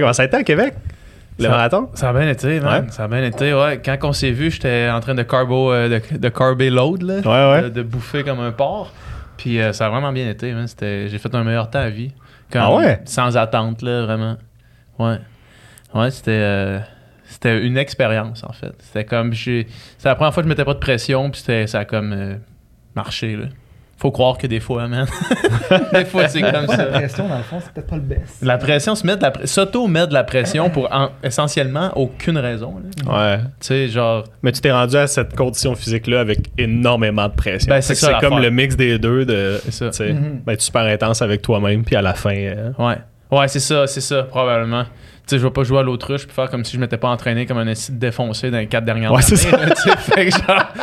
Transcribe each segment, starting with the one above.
Comment ça a été à Québec? Le Ça- marathon? Ça a bien été, man. Ouais. Ça a bien été, ouais. Quand on s'est vu, j'étais en train de carbo, euh, de, de carber load, là. Ouais, ouais. De, de bouffer comme un porc. Puis euh, ça a vraiment bien été, man. C'était, j'ai fait un meilleur temps à vie. Comme, Ah ouais? Sans attente, là, vraiment. Ouais. Ouais, c'était, euh, c'était une expérience, en fait. C'était comme, j'ai, c'est la première fois que je mettais pas de pression, puis c'était, ça a comme marché, là. Faut croire que des fois, man. des fois, c'est comme Ouais, la ça. pression, dans le fond, c'est peut-être pas le best. La pression, se met de la pre- s'auto-met de la pression pour en- essentiellement aucune raison. là. Ouais. Tu sais, genre, Mais tu t'es rendu à cette condition physique-là avec énormément de pression. Ben, c'est ça, comme le mix des deux de. c'est ça. ben, être super intense avec toi-même, puis à la fin. euh, Ouais. Ouais, c'est ça, c'est ça, probablement. Tu sais, je vais pas jouer à l'autruche puis faire comme si je m'étais pas entraîné comme un acide défoncé dans les quatre dernières Ouais, années. c'est ça. là, fait que genre.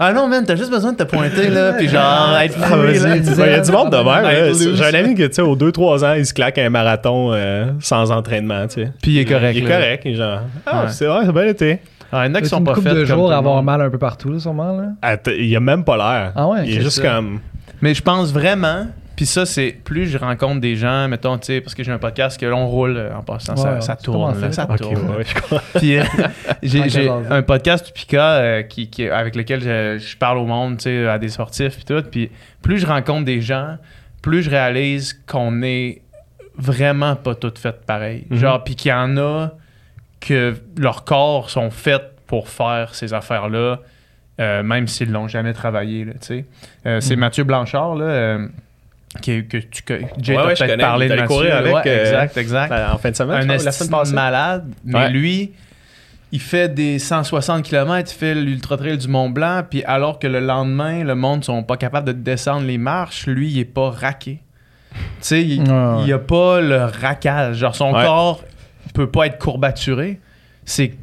Ah non, man, t'as juste besoin de te pointer, là, puis genre, être Ah, là. Ben, Il y a du monde de même. Être. J'ai un ami qui, tu sais, aux 2-3 ans, il se claque un marathon euh, sans entraînement, tu sais. Puis il est correct. Il est là. correct. il est genre, ah, Ouais. c'est vrai, ça a bien été. Ah, il y en a qui sont une pas faits de jours à avoir mal un peu partout, là, sûrement. Là. Attends, il a même pas l'air. Ah ouais, Il est c'est juste ça. comme. Mais je pense vraiment, puis ça, c'est plus je rencontre des gens, mettons, tu sais, parce que j'ai un podcast que là, on roule euh, en passant, Ouais, ça, ça tourne, là, ça Ok, tourne. ouais, je crois. Puis euh, j'ai un podcast Pika euh, qui, qui- avec lequel je, je parle au monde, tu sais, à des sportifs puis tout. Puis plus je rencontre des gens, plus je réalise qu'on est vraiment pas toutes faites pareil. Mhm. Genre, puis qu'il y en a que leurs corps sont faits pour faire ces affaires-là, euh, même s'ils l'ont jamais travaillé, tu sais. C'est Mhm. Mathieu Blanchard, là, que tu que Jay Ouais, ouais, peut-être parlé de courir avec, Ouais, euh, exact, exact Ben, en fin de semaine, un je crois, la esti semaine passée. malade, mais Ouais. lui, il fait des 160 km, il fait l'Ultra Trail du Mont Blanc, puis alors que le lendemain, le monde sont pas capables de descendre les marches, lui, il est pas raqué. Tu sais, il, Ouais, ouais. il a pas le raquage. Genre, son Ouais. corps peut pas être courbaturé. C'est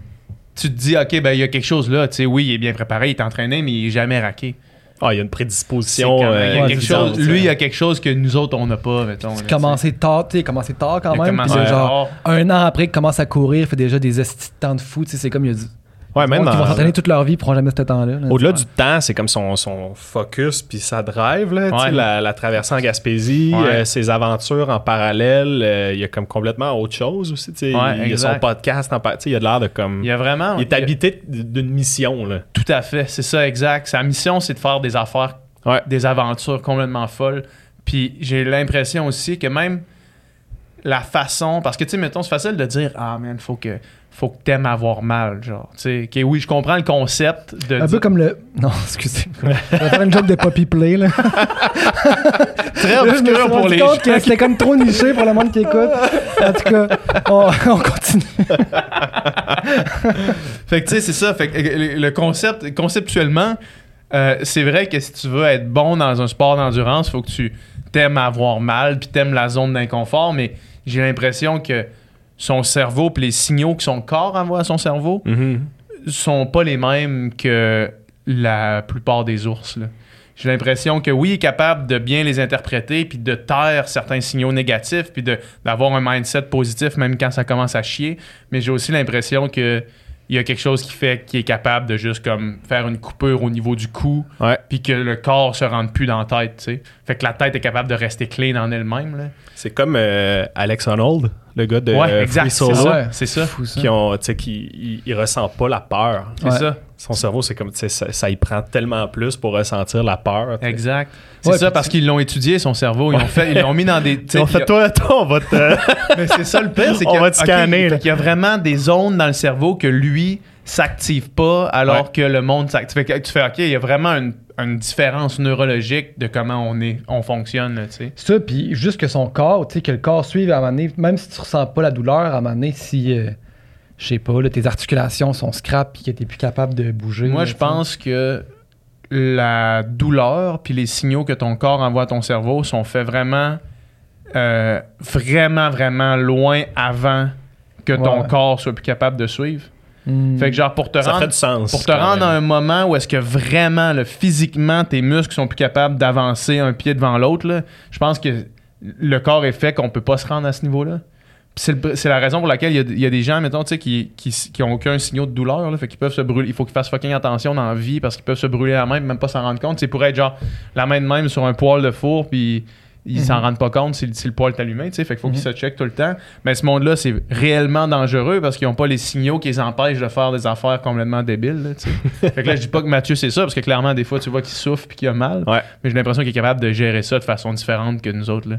tu te dis, OK, ben, il y a quelque chose là. Tu sais, oui, il est bien préparé, il est entraîné, mais il est jamais raqué. Ah, il y a une prédisposition. euh, il y a ouais, quelque chose, lui, il y a quelque chose que nous autres, on n'a pas, mettons. sais. Commencer tard, tu sais, commencer tard quand Il a même. commencé puis genre, tard. un an après qu'il commence à courir, il fait déjà des temps de fou. tu sais, C'est comme il y a du. Ouais, même Ils vont s'entraîner toute leur vie, ils pourront jamais ce temps-là. là. Au-delà du temps, c'est comme son, son focus puis sa drive, là, Ouais. la, la traversée en Gaspésie, Ouais. euh, ses aventures en parallèle, euh, il y a comme complètement autre chose aussi. Ouais, il y a son podcast en par- tu sais, il a de l'air de comme. Il y a vraiment. il est y habité d'une mission. Là. Tout à fait, c'est ça, exact. Sa mission, c'est de faire des affaires, Ouais. des aventures complètement folles. Puis j'ai l'impression aussi que même la façon, parce que tu sais, mettons, c'est facile de dire, ah man, faut que, faut que t'aimes avoir mal, genre. Tu sais, oui, je comprends le concept de. Un dire- peu comme le. Non, excusez. Je vais faire une joke de Poppy Play. Là. très obscur pour les gens. c'était comme trop niché pour le monde qui écoute. En tout cas, on, on continue. Fait que tu sais, c'est ça. Fait que le concept, conceptuellement, euh, c'est vrai que si tu veux être bon dans un sport d'endurance, il faut que tu t'aimes avoir mal puis t'aimes la zone d'inconfort. Mais j'ai l'impression que son cerveau puis les signaux que son corps envoie à son cerveau Mhm. sont pas les mêmes que la plupart des ours. là. J'ai l'impression que oui, il est capable de bien les interpréter puis de taire certains signaux négatifs puis de- d'avoir un mindset positif même quand ça commence à chier. Mais j'ai aussi l'impression que il y a quelque chose qui fait qu'il est capable de juste comme faire une coupure au niveau du cou puis que le corps se rende plus dans la tête, tu sais. Fait que la tête est capable de rester clean en elle-même. C'est comme euh, Alex Honnold, le gars de ouais, euh, exact, Free c'est Solo, ça. C'est ça. Fou, ça. qui ont, tu sais, qui il, il ressent pas la peur. C'est Ouais. ça. Son cerveau, c'est comme, tu sais, ça, ça y prend tellement plus pour ressentir la peur. Exact. C'est Ouais, ça parce qu'ils l'ont étudié, son cerveau. Ils l'ont fait, ils l'ont mis dans des. tu sais, On il y a- fait toi, toi, on va te. Mais c'est ça le pire, c'est On qu'il y a- va te scanner, qu'il y a vraiment des zones dans le cerveau que lui s'active pas alors Ouais. que le monde s'active. Tu fais OK, il y a vraiment une, une différence neurologique de comment on est, on fonctionne, tu sais. Ça, puis juste que son corps, tu sais, que le corps suive à un moment donné, même si tu ressens pas la douleur, à un moment donné, si, euh, je sais pas, là, tes articulations sont scrap puis que t'es plus capable de bouger. Moi, je pense que la douleur puis les signaux que ton corps envoie à ton cerveau sont faits vraiment, euh, vraiment, vraiment loin avant que ton Ouais. corps soit plus capable de suivre. Hmm. Fait que genre pour te Ça rendre fait du sens. Pour te rendre à un moment où est-ce que vraiment, là, physiquement, tes muscles sont plus capables d'avancer un pied devant l'autre, je pense que le corps est fait qu'on peut pas se rendre à ce niveau-là. C'est la raison pour laquelle il y a, il y a des gens, mettons, tu sais, qui, qui, qui ont aucun signal de douleur, là, fait qu'ils peuvent se brûler. Il faut qu'ils fassent fucking attention dans la vie parce qu'ils peuvent se brûler la main, même pas s'en rendre compte. C'est pour être genre la main de même sur un poêle de four, puis ils Mhm. s'en rendent pas compte si, si le poil est allumé, tu sais. Fait qu'il faut Mhm. qu'ils se checkent tout le temps. Mais ce monde-là, c'est réellement dangereux parce qu'ils ont pas les signaux qui les empêchent de faire des affaires complètement débiles, là, fait que là, je dis pas que Mathieu, c'est ça, parce que clairement, des fois, tu vois qu'il souffre puis qu'il a mal. Ouais. Mais j'ai l'impression qu'il est capable de gérer ça de façon différente que nous autres, là.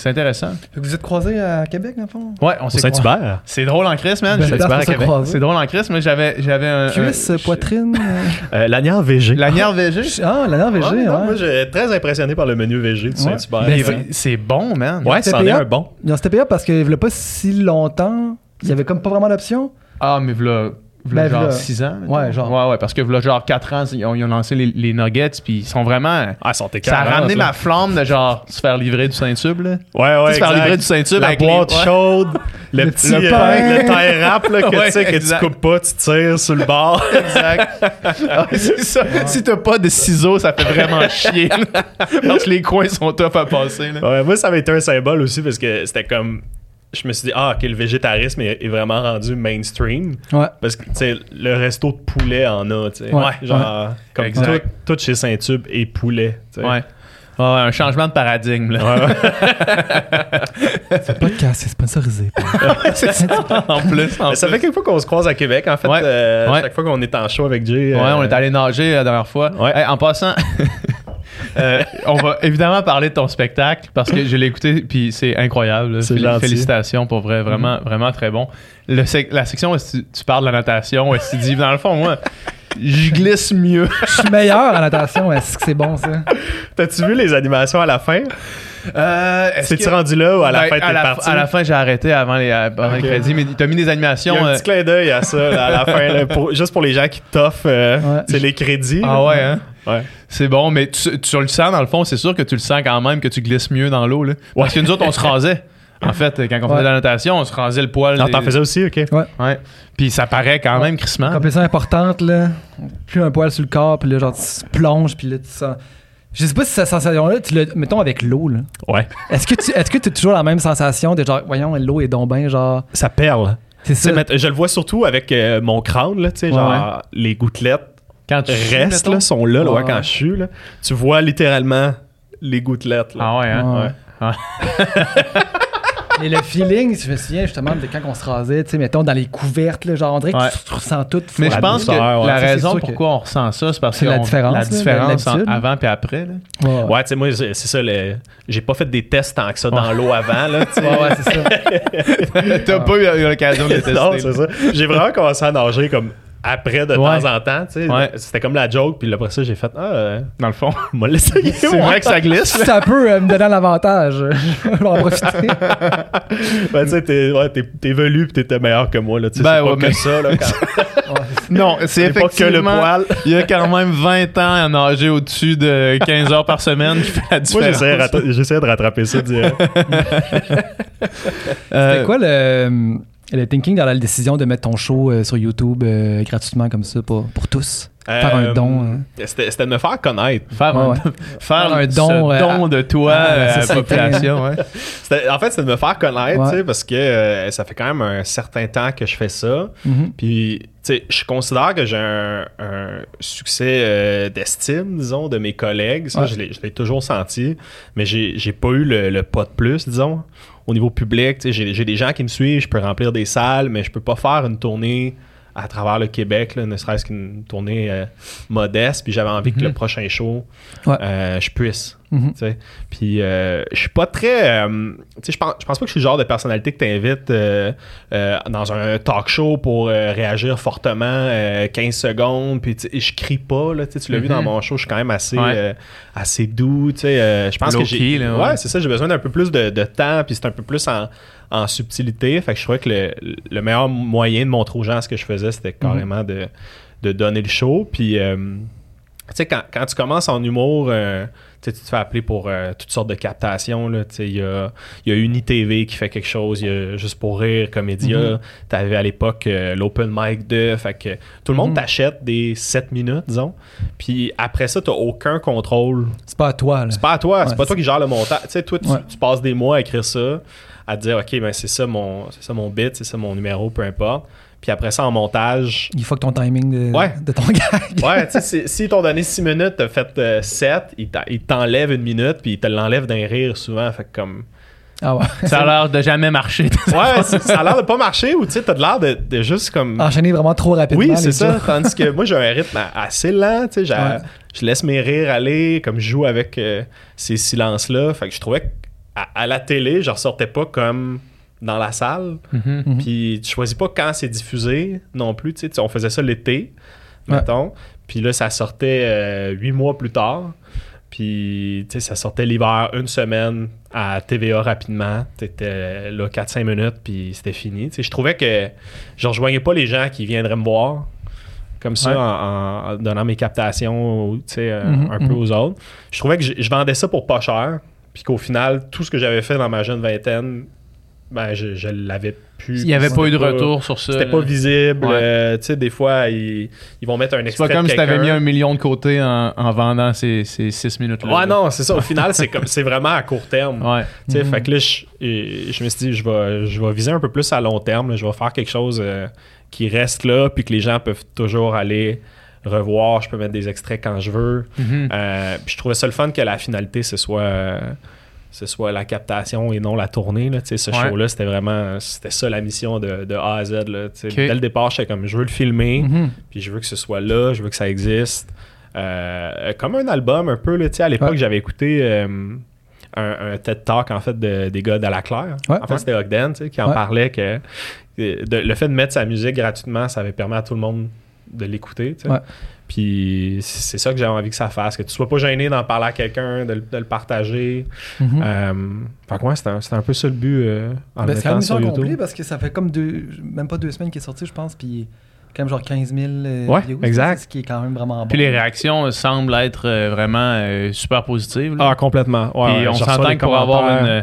C'est intéressant. Fait que vous êtes croisés à Québec, dans le fond? Ouais, on s'est Saint-Hubert. C'est drôle en Chris, man. Croiser. C'est drôle en Chris, mais j'avais, j'avais un. Cuisse, un- poitrine. euh, Euh, Lanière VG. Lanière VG. Ah, la nerf VG, Ouais, ouais. non, Moi, j'ai très impressionné par le menu VG du Ouais. Saint-Hubert. Ben, c'est- bon, man. Ouais, c'en est un bon. Ils ont c'était payant parce qu'il n'y a pas si longtemps, il y avait comme pas vraiment d'option. Ah, mais v'là, v'là Ben, genre v'là- 6 ans. mettons. Ouais, genre. Ouais, ouais, parce que v'là genre 4 ans, ils ont, ils ont lancé les, les Nuggets, puis ils sont vraiment. Ah, ils sont Ça a ramené là. ma flamme de genre se faire livrer du Saint-Tube, là. Ouais, ouais. Tu sais, se faire livrer du Saint-Tube La avec boîte les- chaude, le, Le petit petit euh, pain. le tie wrap là, que Ouais, tu sais que exact. tu coupes pas, tu tires sur le bord. Exact. Ah, c'est ça. Si t'as pas de ciseaux, ça fait vraiment chier. là. Parce que les coins sont tough à passer. Là. Ouais, moi, ça avait été un symbole aussi parce que c'était comme. Je me suis dit, ah, ok, le végétarisme est, est vraiment rendu mainstream. Ouais. Parce que, tu sais, le resto de poulet en a, tu sais. Ouais. Genre, comme Exact. tout, tout chez Saint-Tube et poulet, tu sais. Ouais. Ouais, un changement de paradigme. Là. Ce podcast, c'est sponsorisé. c'est ça. En plus. en ça plus. fait quelques fois qu'on se croise à Québec, en fait. Ouais. euh, Ouais. Chaque fois qu'on est en show avec Jay. Ouais, euh, on est allé nager la dernière fois. Ouais. Hey, en passant, euh, on va évidemment parler de ton spectacle parce que je l'ai écouté puis c'est incroyable. Féli- gentil. Félicitations pour vrai, vraiment, vraiment très bon. Le la section où tu, tu parles de la natation, où tu dis, dans le fond, moi, je glisse mieux. Je suis meilleur en natation. Est-ce que c'est bon, ça? T'as-tu vu les animations à la fin? Euh, C'est-tu que- rendu là ou à la Ben, fin t'es à la, parti? à la fin, j'ai arrêté avant les, avant les Ok. crédits, mais t'as mis des Il y animations. a un euh, petit clin d'œil à ça là, à la fin, là, pour- juste pour les gens qui t'offrent euh, Ouais. c'est les crédits. Ah là. ouais, hein? Ouais. C'est bon, mais tu, tu le sens dans le fond, c'est sûr que tu le sens quand même que tu glisses mieux dans l'eau. là. Parce que nous autres, on se rasait. En fait, quand on faisait Ouais. de la natation, on se rasait le poil. Non, des- t'en faisais aussi, ok. Ouais. Puis ça paraît quand même crissement. Compétition importante, là. Plus un poil sur le corps, puis là, genre, tu plonges, puis là, tu sens. Je sais pas si cette sensation-là, tu l'as, mettons avec l'eau, là. Ouais. Est-ce que tu est-ce que as toujours la même sensation de genre, voyons, l'eau est donc bien, genre? Ça perle. C'est ça. mais je le vois surtout avec euh, mon crâne, là, tu sais, Ouais. genre les gouttelettes Quand tu là, sont là, là, ouais, Ouais. quand je suis, là. Tu vois littéralement les gouttelettes, là. Ah ouais, hein? Ouais. Et le feeling, je me souviens justement de quand on se rasait, tu sais, mettons, dans les couvertes, là, genre, on dirait que Ouais. tu, ressens tout. Mais je pense que ouais. la raison pourquoi on ressent ça, c'est parce que C'est la différence, la différence en- avant puis après. Là. Ouais, tu sais, moi, c'est ça, le... j'ai pas fait des tests tant que ça dans l'eau avant, là. Ouais, ouais, c'est ça. T'as pas eu l'occasion de le tester. non, c'est ça. J'ai vraiment commencé à nager comme après de Ouais. temps en temps, tu sais. Ouais. C'était comme la joke, puis après ça, j'ai fait, ah, euh, Dans le fond. on va l'essayer. C'est vrai que ça glisse. Ça peut euh, me donner un avantage, je vais en profiter. Ben, tu sais, t'es ouais, t'es- t'es velu pis t'étais meilleur que moi, là, tu sais. Ben c'est pas ouais, que ça, là. Quand... Non, c'est pas que le effectivement. poil. Il y a quand même 20 ans à nager au-dessus de 15 heures par semaine qui fait la Moi, différence. j'essayais de rattra- j'essayais de rattraper ça direct. Euh, C'était quoi le, le thinking dans la décision de mettre ton show euh, sur YouTube euh, gratuitement comme ça pour, pour tous? Faire un Euh, don. hein? C'était c'était de me faire connaître. Faire, Ouais, un, ouais. faire Faire un ce don, euh, don de toi à la à la société. population. Ouais. C'était- En fait, c'était de me faire connaître, parce que euh, ça fait quand même un certain temps que je fais ça. Mhm. Puis, tu sais, je considère que j'ai un, un succès euh, d'estime, disons, de mes collègues. Ça, Ouais. je l'ai je l'ai toujours senti. Mais j'ai j'ai pas eu le, le pas de plus, disons. Au niveau public, j'ai des gens qui me suivent, je peux remplir des salles, mais je peux pas faire une tournée à travers le Québec, là, ne serait-ce qu'une tournée euh, modeste. Puis j'avais envie que Mhm. le prochain show, Ouais. euh, je puisse. Mhm. sais. Puis euh, je suis pas très. euh, je pense, pense pas que je suis le genre de personnalité que tu invites dans un talk show pour euh, réagir fortement euh, 15 secondes. Puis je crie pas. Là, tu l'as vu Mhm. dans mon show, je suis quand même assez, Ouais. euh, assez doux. euh, je pense que j'ai. ouais, ouais. c'est ça. J'ai besoin d'un peu plus de, de temps. Puis c'est un peu plus en, en subtilité. Fait que je trouvais que le, le meilleur moyen de montrer aux gens ce que je faisais, c'était carrément de, de donner le show. Puis. euh, tu sais, quand, quand tu commences en humour, euh, tu te fais appeler pour euh, toutes sortes de captations. Il y a, y a Unitv qui fait quelque chose, il y a Juste pour rire, Comédia. Mhm. Tu avais à l'époque euh, l'Open Mic 2. Fait que tout le monde Mhm. t'achète des 7 minutes, disons. Puis après ça, tu aucun contrôle. C'est pas à toi. C'est pas à toi, c'est pas toi qui gère le montage. Tu sais, toi, tu, Ouais. tu passes des mois à écrire ça. à te dire, OK, ben c'est ça mon ça mon bit, c'est ça mon numéro, peu importe. Puis après ça, en montage, Il faut que ton timing de, Ouais. de ton gag. ouais, tu sais, si- s'ils t'ont donné 6 minutes, t'as fait 7, ils t'enlèvent une minute, puis ils te l'enlèvent d'un rire souvent. Fait que comme. Ah ouais. Ça a l'air de jamais marcher. Ouais, ça a l'air de pas marcher ou tu sais, t'as de l'air de, de juste comme. Enchaîner vraiment trop rapidement. Oui, c'est ça. Tandis que moi, j'ai un rythme assez lent. Tu sais, Ouais. je laisse mes rires aller, comme je joue avec euh, ces silences-là. Fait que je trouvais qu'à à la télé, je ressortais pas comme dans la salle. Mhm. Mhm. Puis tu choisis pas quand c'est diffusé non plus. Tu sais, tu- on faisait ça l'été, Ouais. mettons. Puis là, ça sortait euh, huit mois plus tard. Puis, tu sais, ça sortait l'hiver, une semaine à TVA rapidement. T'étais là 4-5 minutes, puis c'était fini. Tu sais, je trouvais que je rejoignais pas les gens qui viendraient me voir comme ça Ouais. en, en donnant mes captations tu sais, euh, Mhm, un peu aux autres. Je trouvais que je, je vendais ça pour pas cher. Puis qu'au final, tout ce que j'avais fait dans ma jeune vingtaine, ben, je, je l'avais plus. Il n'y avait pas eu de retour sur ça. C'était là. pas visible. Ouais. euh, tu sais, des fois, ils, ils vont mettre un C'est extrait pas comme si t'avais mis un million de côté en, en vendant ces, ces six minutes-là. Ouais, non, c'est ça. Au final, c'est comme c'est vraiment à court terme. Ouais. Tu sais, Mhm. Fait que là, je, je me suis dit, je vais, je vais viser un peu plus à long terme. là. Je vais faire quelque chose euh, qui reste là, puis que les gens peuvent toujours aller revoir. Je peux mettre des extraits quand je veux. Mhm. Euh, puis je trouvais ça le fun que la finalité, ce soit, euh, ce soit la captation et non la tournée. Là. Ce Ouais. show-là, c'était vraiment c'était ça la mission de, de A à Z. Là. Dès le départ, j'étais comme, je veux le filmer, Mhm. puis je veux que ce soit là, je veux que ça existe. Euh, comme un album un peu. Là, à l'époque, Ouais. j'avais écouté euh, un, un TED Talk en fait de- des gars d'Alaclaire. Ouais. en fait, c'était Ogden qui en parlait que de- le fait de mettre sa musique gratuitement, ça avait permis à tout le monde de l'écouter. Ouais. Puis c'est ça que j'avais envie que ça fasse, que tu sois pas gêné d'en parler à quelqu'un, de, le- de le partager. Euh, fait que ouais, c'était un, c'était un peu ça le but euh, en Ben, le mettant sur mission YouTube. accomplie parce que ça fait comme deux, même pas deux semaines qu'il est sorti, je pense, puis quand même genre 15 000 euh, Ouais, views, exact. Ce qui est quand même vraiment bon. Puis les réactions euh, semblent être euh, vraiment euh, super positives. là. Ah, complètement. Ouais, Puis on s'entend que pour avoir une, euh,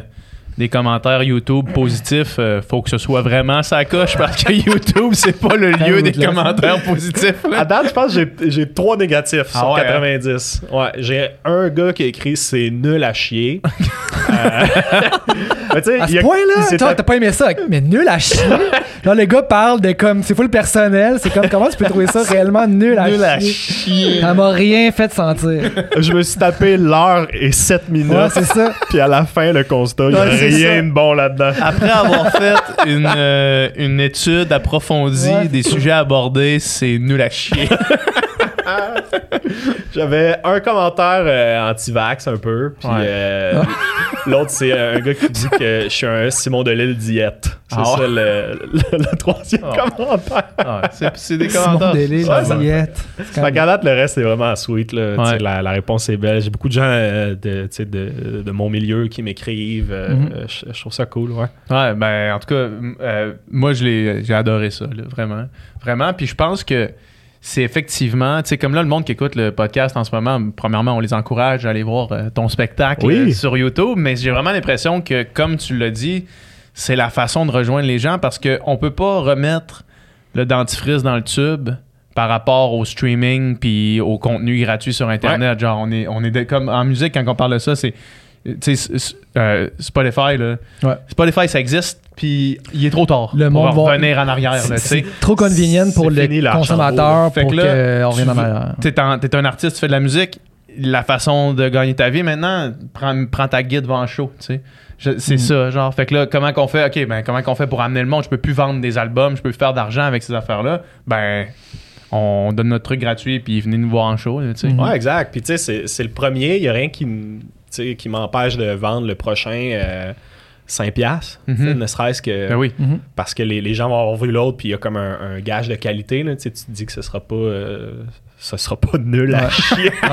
des commentaires YouTube positifs, euh, faut que ce soit vraiment sa coche parce que YouTube, c'est pas le lieu des Ruthless. commentaires positifs. là. À date, je pense que j'ai- trois négatifs Ah sur ouais, 90. Ouais, j'ai un gars qui a écrit c'est nul à chier. Euh, mais tu sais, À ce point-là, t'as pas aimé ça, mais nul à chier. Là, le gars parle de comme, c'est full personnel, c'est comme, comment tu peux trouver ça réellement nul à Nul à chier? chier. Ça m'a rien fait sentir. je me suis tapé l'heure et 7 minutes. Ouais, c'est ça. puis à la fin, le constat, il rien de bon là-dedans. Après avoir fait une, euh, une étude approfondie Ouais. des sujets abordés, c'est nul à chier. J'avais un commentaire euh, anti-vax un peu. Puis Ouais. euh, l'autre, c'est un gars qui dit que je suis un Simon de Lille diète. C'est Ah ça ouais? le, le- le troisième Ah. commentaire. c'est, c'est des Simon commentaires. Delille, Ouais, ça- diète. Fait même- qu'à date, le reste, c'est vraiment sweet. Là. La, la réponse est belle. J'ai beaucoup de gens euh, de, de, de mon milieu qui m'écrivent. euh, Mhm. euh, je, je trouve ça cool. Ouais. Ouais, ben en tout cas, euh, moi je l'ai, j'ai adoré ça, là, vraiment, vraiment. Puis je pense que c'est effectivement, tu sais, comme là le monde qui écoute le podcast en ce moment, premièrement on les encourage à aller voir euh, ton spectacle Oui. euh, sur YouTube, mais j'ai vraiment l'impression que comme tu l'as dit, c'est la façon de rejoindre les gens parce que on peut pas remettre le dentifrice dans le tube par rapport au streaming puis au contenu gratuit sur internet genre on est on est de- comme en musique quand on parle de ça c'est euh, Spotify là Ouais. Spotify, ça existe, puis il est trop tard Le pour monde va- revenir en arrière. C'est trop convenient pour le fini l'argent consommateur Fait pour qu'on revienne tu en arrière. T'es un, t'es un artiste, tu fais de la musique. La façon de gagner ta vie maintenant, prends, prends ta guide devant show, tu sais. C'est Mm. ça, genre. Fait que là, comment qu'on fait? OK, ben, comment qu'on fait pour amener le monde? Je peux plus vendre des albums, je peux plus faire d'argent avec ces affaires-là. Ben, on donne notre truc gratuit, puis venez nous voir en show, tu sais. Ouais, exact. Puis tu sais, c'est- c'est le premier. Il n'y a rien qui, qui m'empêche de vendre le prochain euh, 5$. piastres, tu sais, Mhm. Ne serait-ce que Ben oui. Mhm. parce que les, les gens vont avoir vu l'autre, puis il y a comme un, un gage de qualité. Là, tu te dis que ce sera pas, euh, ce sera pas nul à Ouais. chier.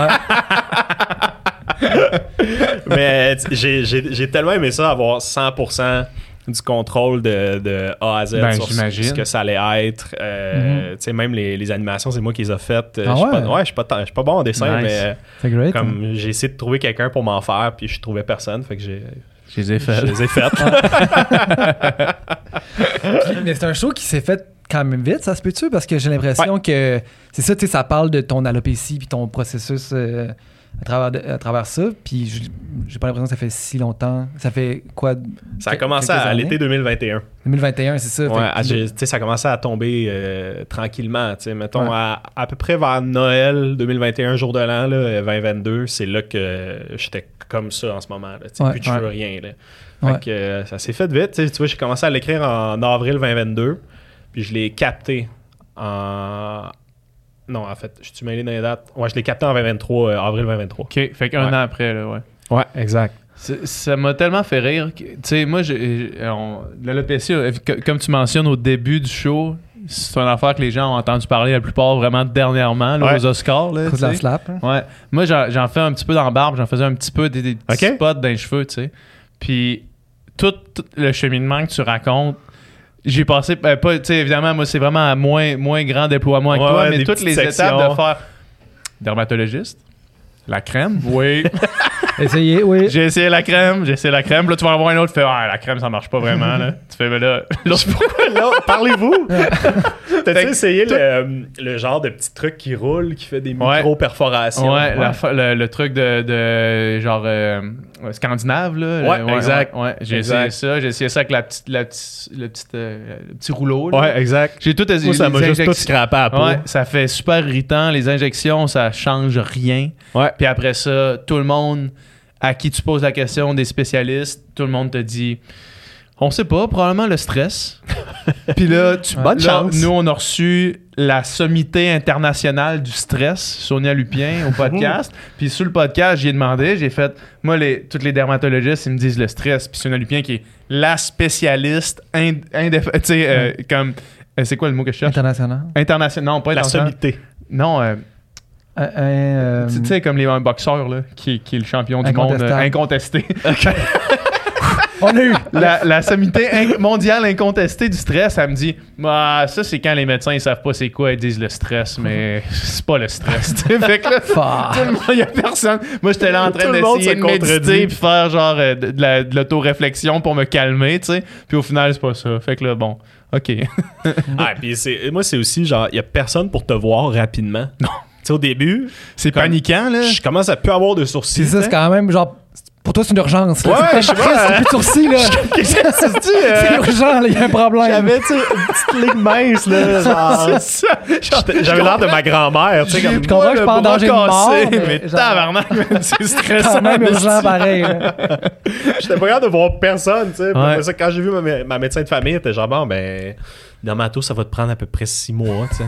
Mais tu- j'ai- j'ai j'ai tellement aimé ça, avoir 100% du contrôle de, de A à Z Ben, sur ce, que ça allait être. Euh, Mhm. Tu sais, même les, les animations, c'est moi qui les ai faites. Euh, Ah je suis ouais? pas- ouais, je suis pas, bon en dessin, Nice. mais great. hein. comme j'ai essayé de trouver quelqu'un pour m'en faire, puis je trouvais personne, fait que j'ai, Je les ai je fait. les ai faites. Puis- Mais c'est un show qui s'est fait quand même vite, ça se peut-tu? Parce que j'ai l'impression que c'est ça, tu sais, ça parle de ton alopécie puis ton processus euh, à travers, de- à travers ça. Puis je- j'ai pas l'impression que ça fait si longtemps. Ça fait quoi? Ça a commencé à l'été 2021. 2021, c'est ça. Ouais, que- ça commençait à tomber euh, tranquillement. Mettons, Ouais. à, à peu près vers Noël 2021, jour de l'an, là, euh, 2022, c'est là que j'étais comme ça en ce moment. Là, Ouais. plus Ouais. rien. Là. Fait que, euh, ça s'est fait vite. Tu vois, j'ai commencé à l'écrire en avril 2022, puis je l'ai capté en. Non, en fait, je suis mêlé dans les dates. Ouais, je l'ai capté en 2023, euh, avril 2023. OK, fait qu'un Ouais. an après, là, ouais. Ouais, exact. Ça m'a tellement fait rire. que- Tu sais, moi, l'alopécie, euh, co- comme tu mentionnes au début du show, c'est une affaire que les gens ont entendu parler la plupart vraiment dernièrement, là, Ouais. aux Oscars. Là, de la slap. hein. Ouais. Moi, j'en fais un petit peu dans la barbe, j'en faisais un petit peu des, des petits spots dans les cheveux, tu sais. Puis, tout, tout le cheminement que tu racontes, j'ai passé, ben, pas, tu sais, évidemment, moi, c'est vraiment à moins, moins grand déploiement que toi, ouais, mais toutes les étapes de faire dermatologiste, la crème, oui. Essayez, oui. j'ai essayé la crème, j'ai essayé la crème, là, tu vas en avoir un autre, tu fais, ah, la crème, ça marche pas vraiment, là. Tu fais, mais là, l'autre, Là, parlez-vous. T'as-tu essayé le, le genre de petit truc qui roule, qui fait des Ouais. micro-perforations? Ouais, la le, le truc de, de genre euh, scandinave là. Ouais, Le- exact. Ouais, ouais. j'ai Exact. essayé ça, j'ai essayé ça avec la petite, la petite, le petit, euh, le petit rouleau. là. Ouais, exact. J'ai tout essayé. Moi, ça m'a juste tout à peau. Ouais, ça fait super irritant. Les injections, ça change rien. Ouais. Puis après ça, tout le monde à qui tu poses la question, des spécialistes, tout le monde te dit. On sait pas, probablement le stress. Puis là, tu, Bonne là, chance. Nous, on a reçu la sommité internationale du stress, Sonia Lupien, au podcast. Puis sur le podcast, j'ai demandé, j'ai fait, moi, les, tous les dermatologistes, ils me disent le stress. Puis Sonia Lupien, qui est la spécialiste, ind, indéf- tu sais, euh, comme, euh, c'est quoi le mot que je cherche? International. International, non, pas La international. sommité. Non, euh, euh, tu sais, comme les un boxeur, là, qui, qui est le champion du monde euh, incontesté. on a eu. la, la sommité in- mondiale incontestée du stress, elle me dit bah, ça, c'est quand les médecins ils savent pas c'est quoi, ils disent le stress, mais c'est pas le stress. fait que là, tout Fuck. le monde, il y a personne. Moi, j'étais là en train d'essayer de méditer puis faire genre euh, de, de la- de l'autoréflexion pour me calmer, tu sais. Puis au final, c'est pas ça. Fait que là, bon, OK. Ah, puis c'est- moi, c'est aussi genre, il y a personne pour te voir rapidement. Non. Tu sais, au début, C'est Comme- paniquant, là. je commence à plus avoir de sourcils. C'est ça, c'est quand même genre. Pour toi, c'est une urgence. là. Ouais, C'est je sais pas- C'est plus de sourcils, là. Qu'est-ce que tu dis? euh, C'est urgent, il y a un problème. J'avais, tu sais, une petite ligne mince, là. genre. C'est ça. J'étais- J'avais l'air de ma grand-mère, tu sais. Je comprends que je le suis pas en danger de mort, cassé, mais tabarnak, c'est stressant. quand même urgent, pareil. J'étais pas capable de voir personne, tu sais. Quand j'ai vu ma, mé- ma médecin de famille, elle était genre, bon, ben, Dermato, ça va te prendre à peu près six mois, tu sais.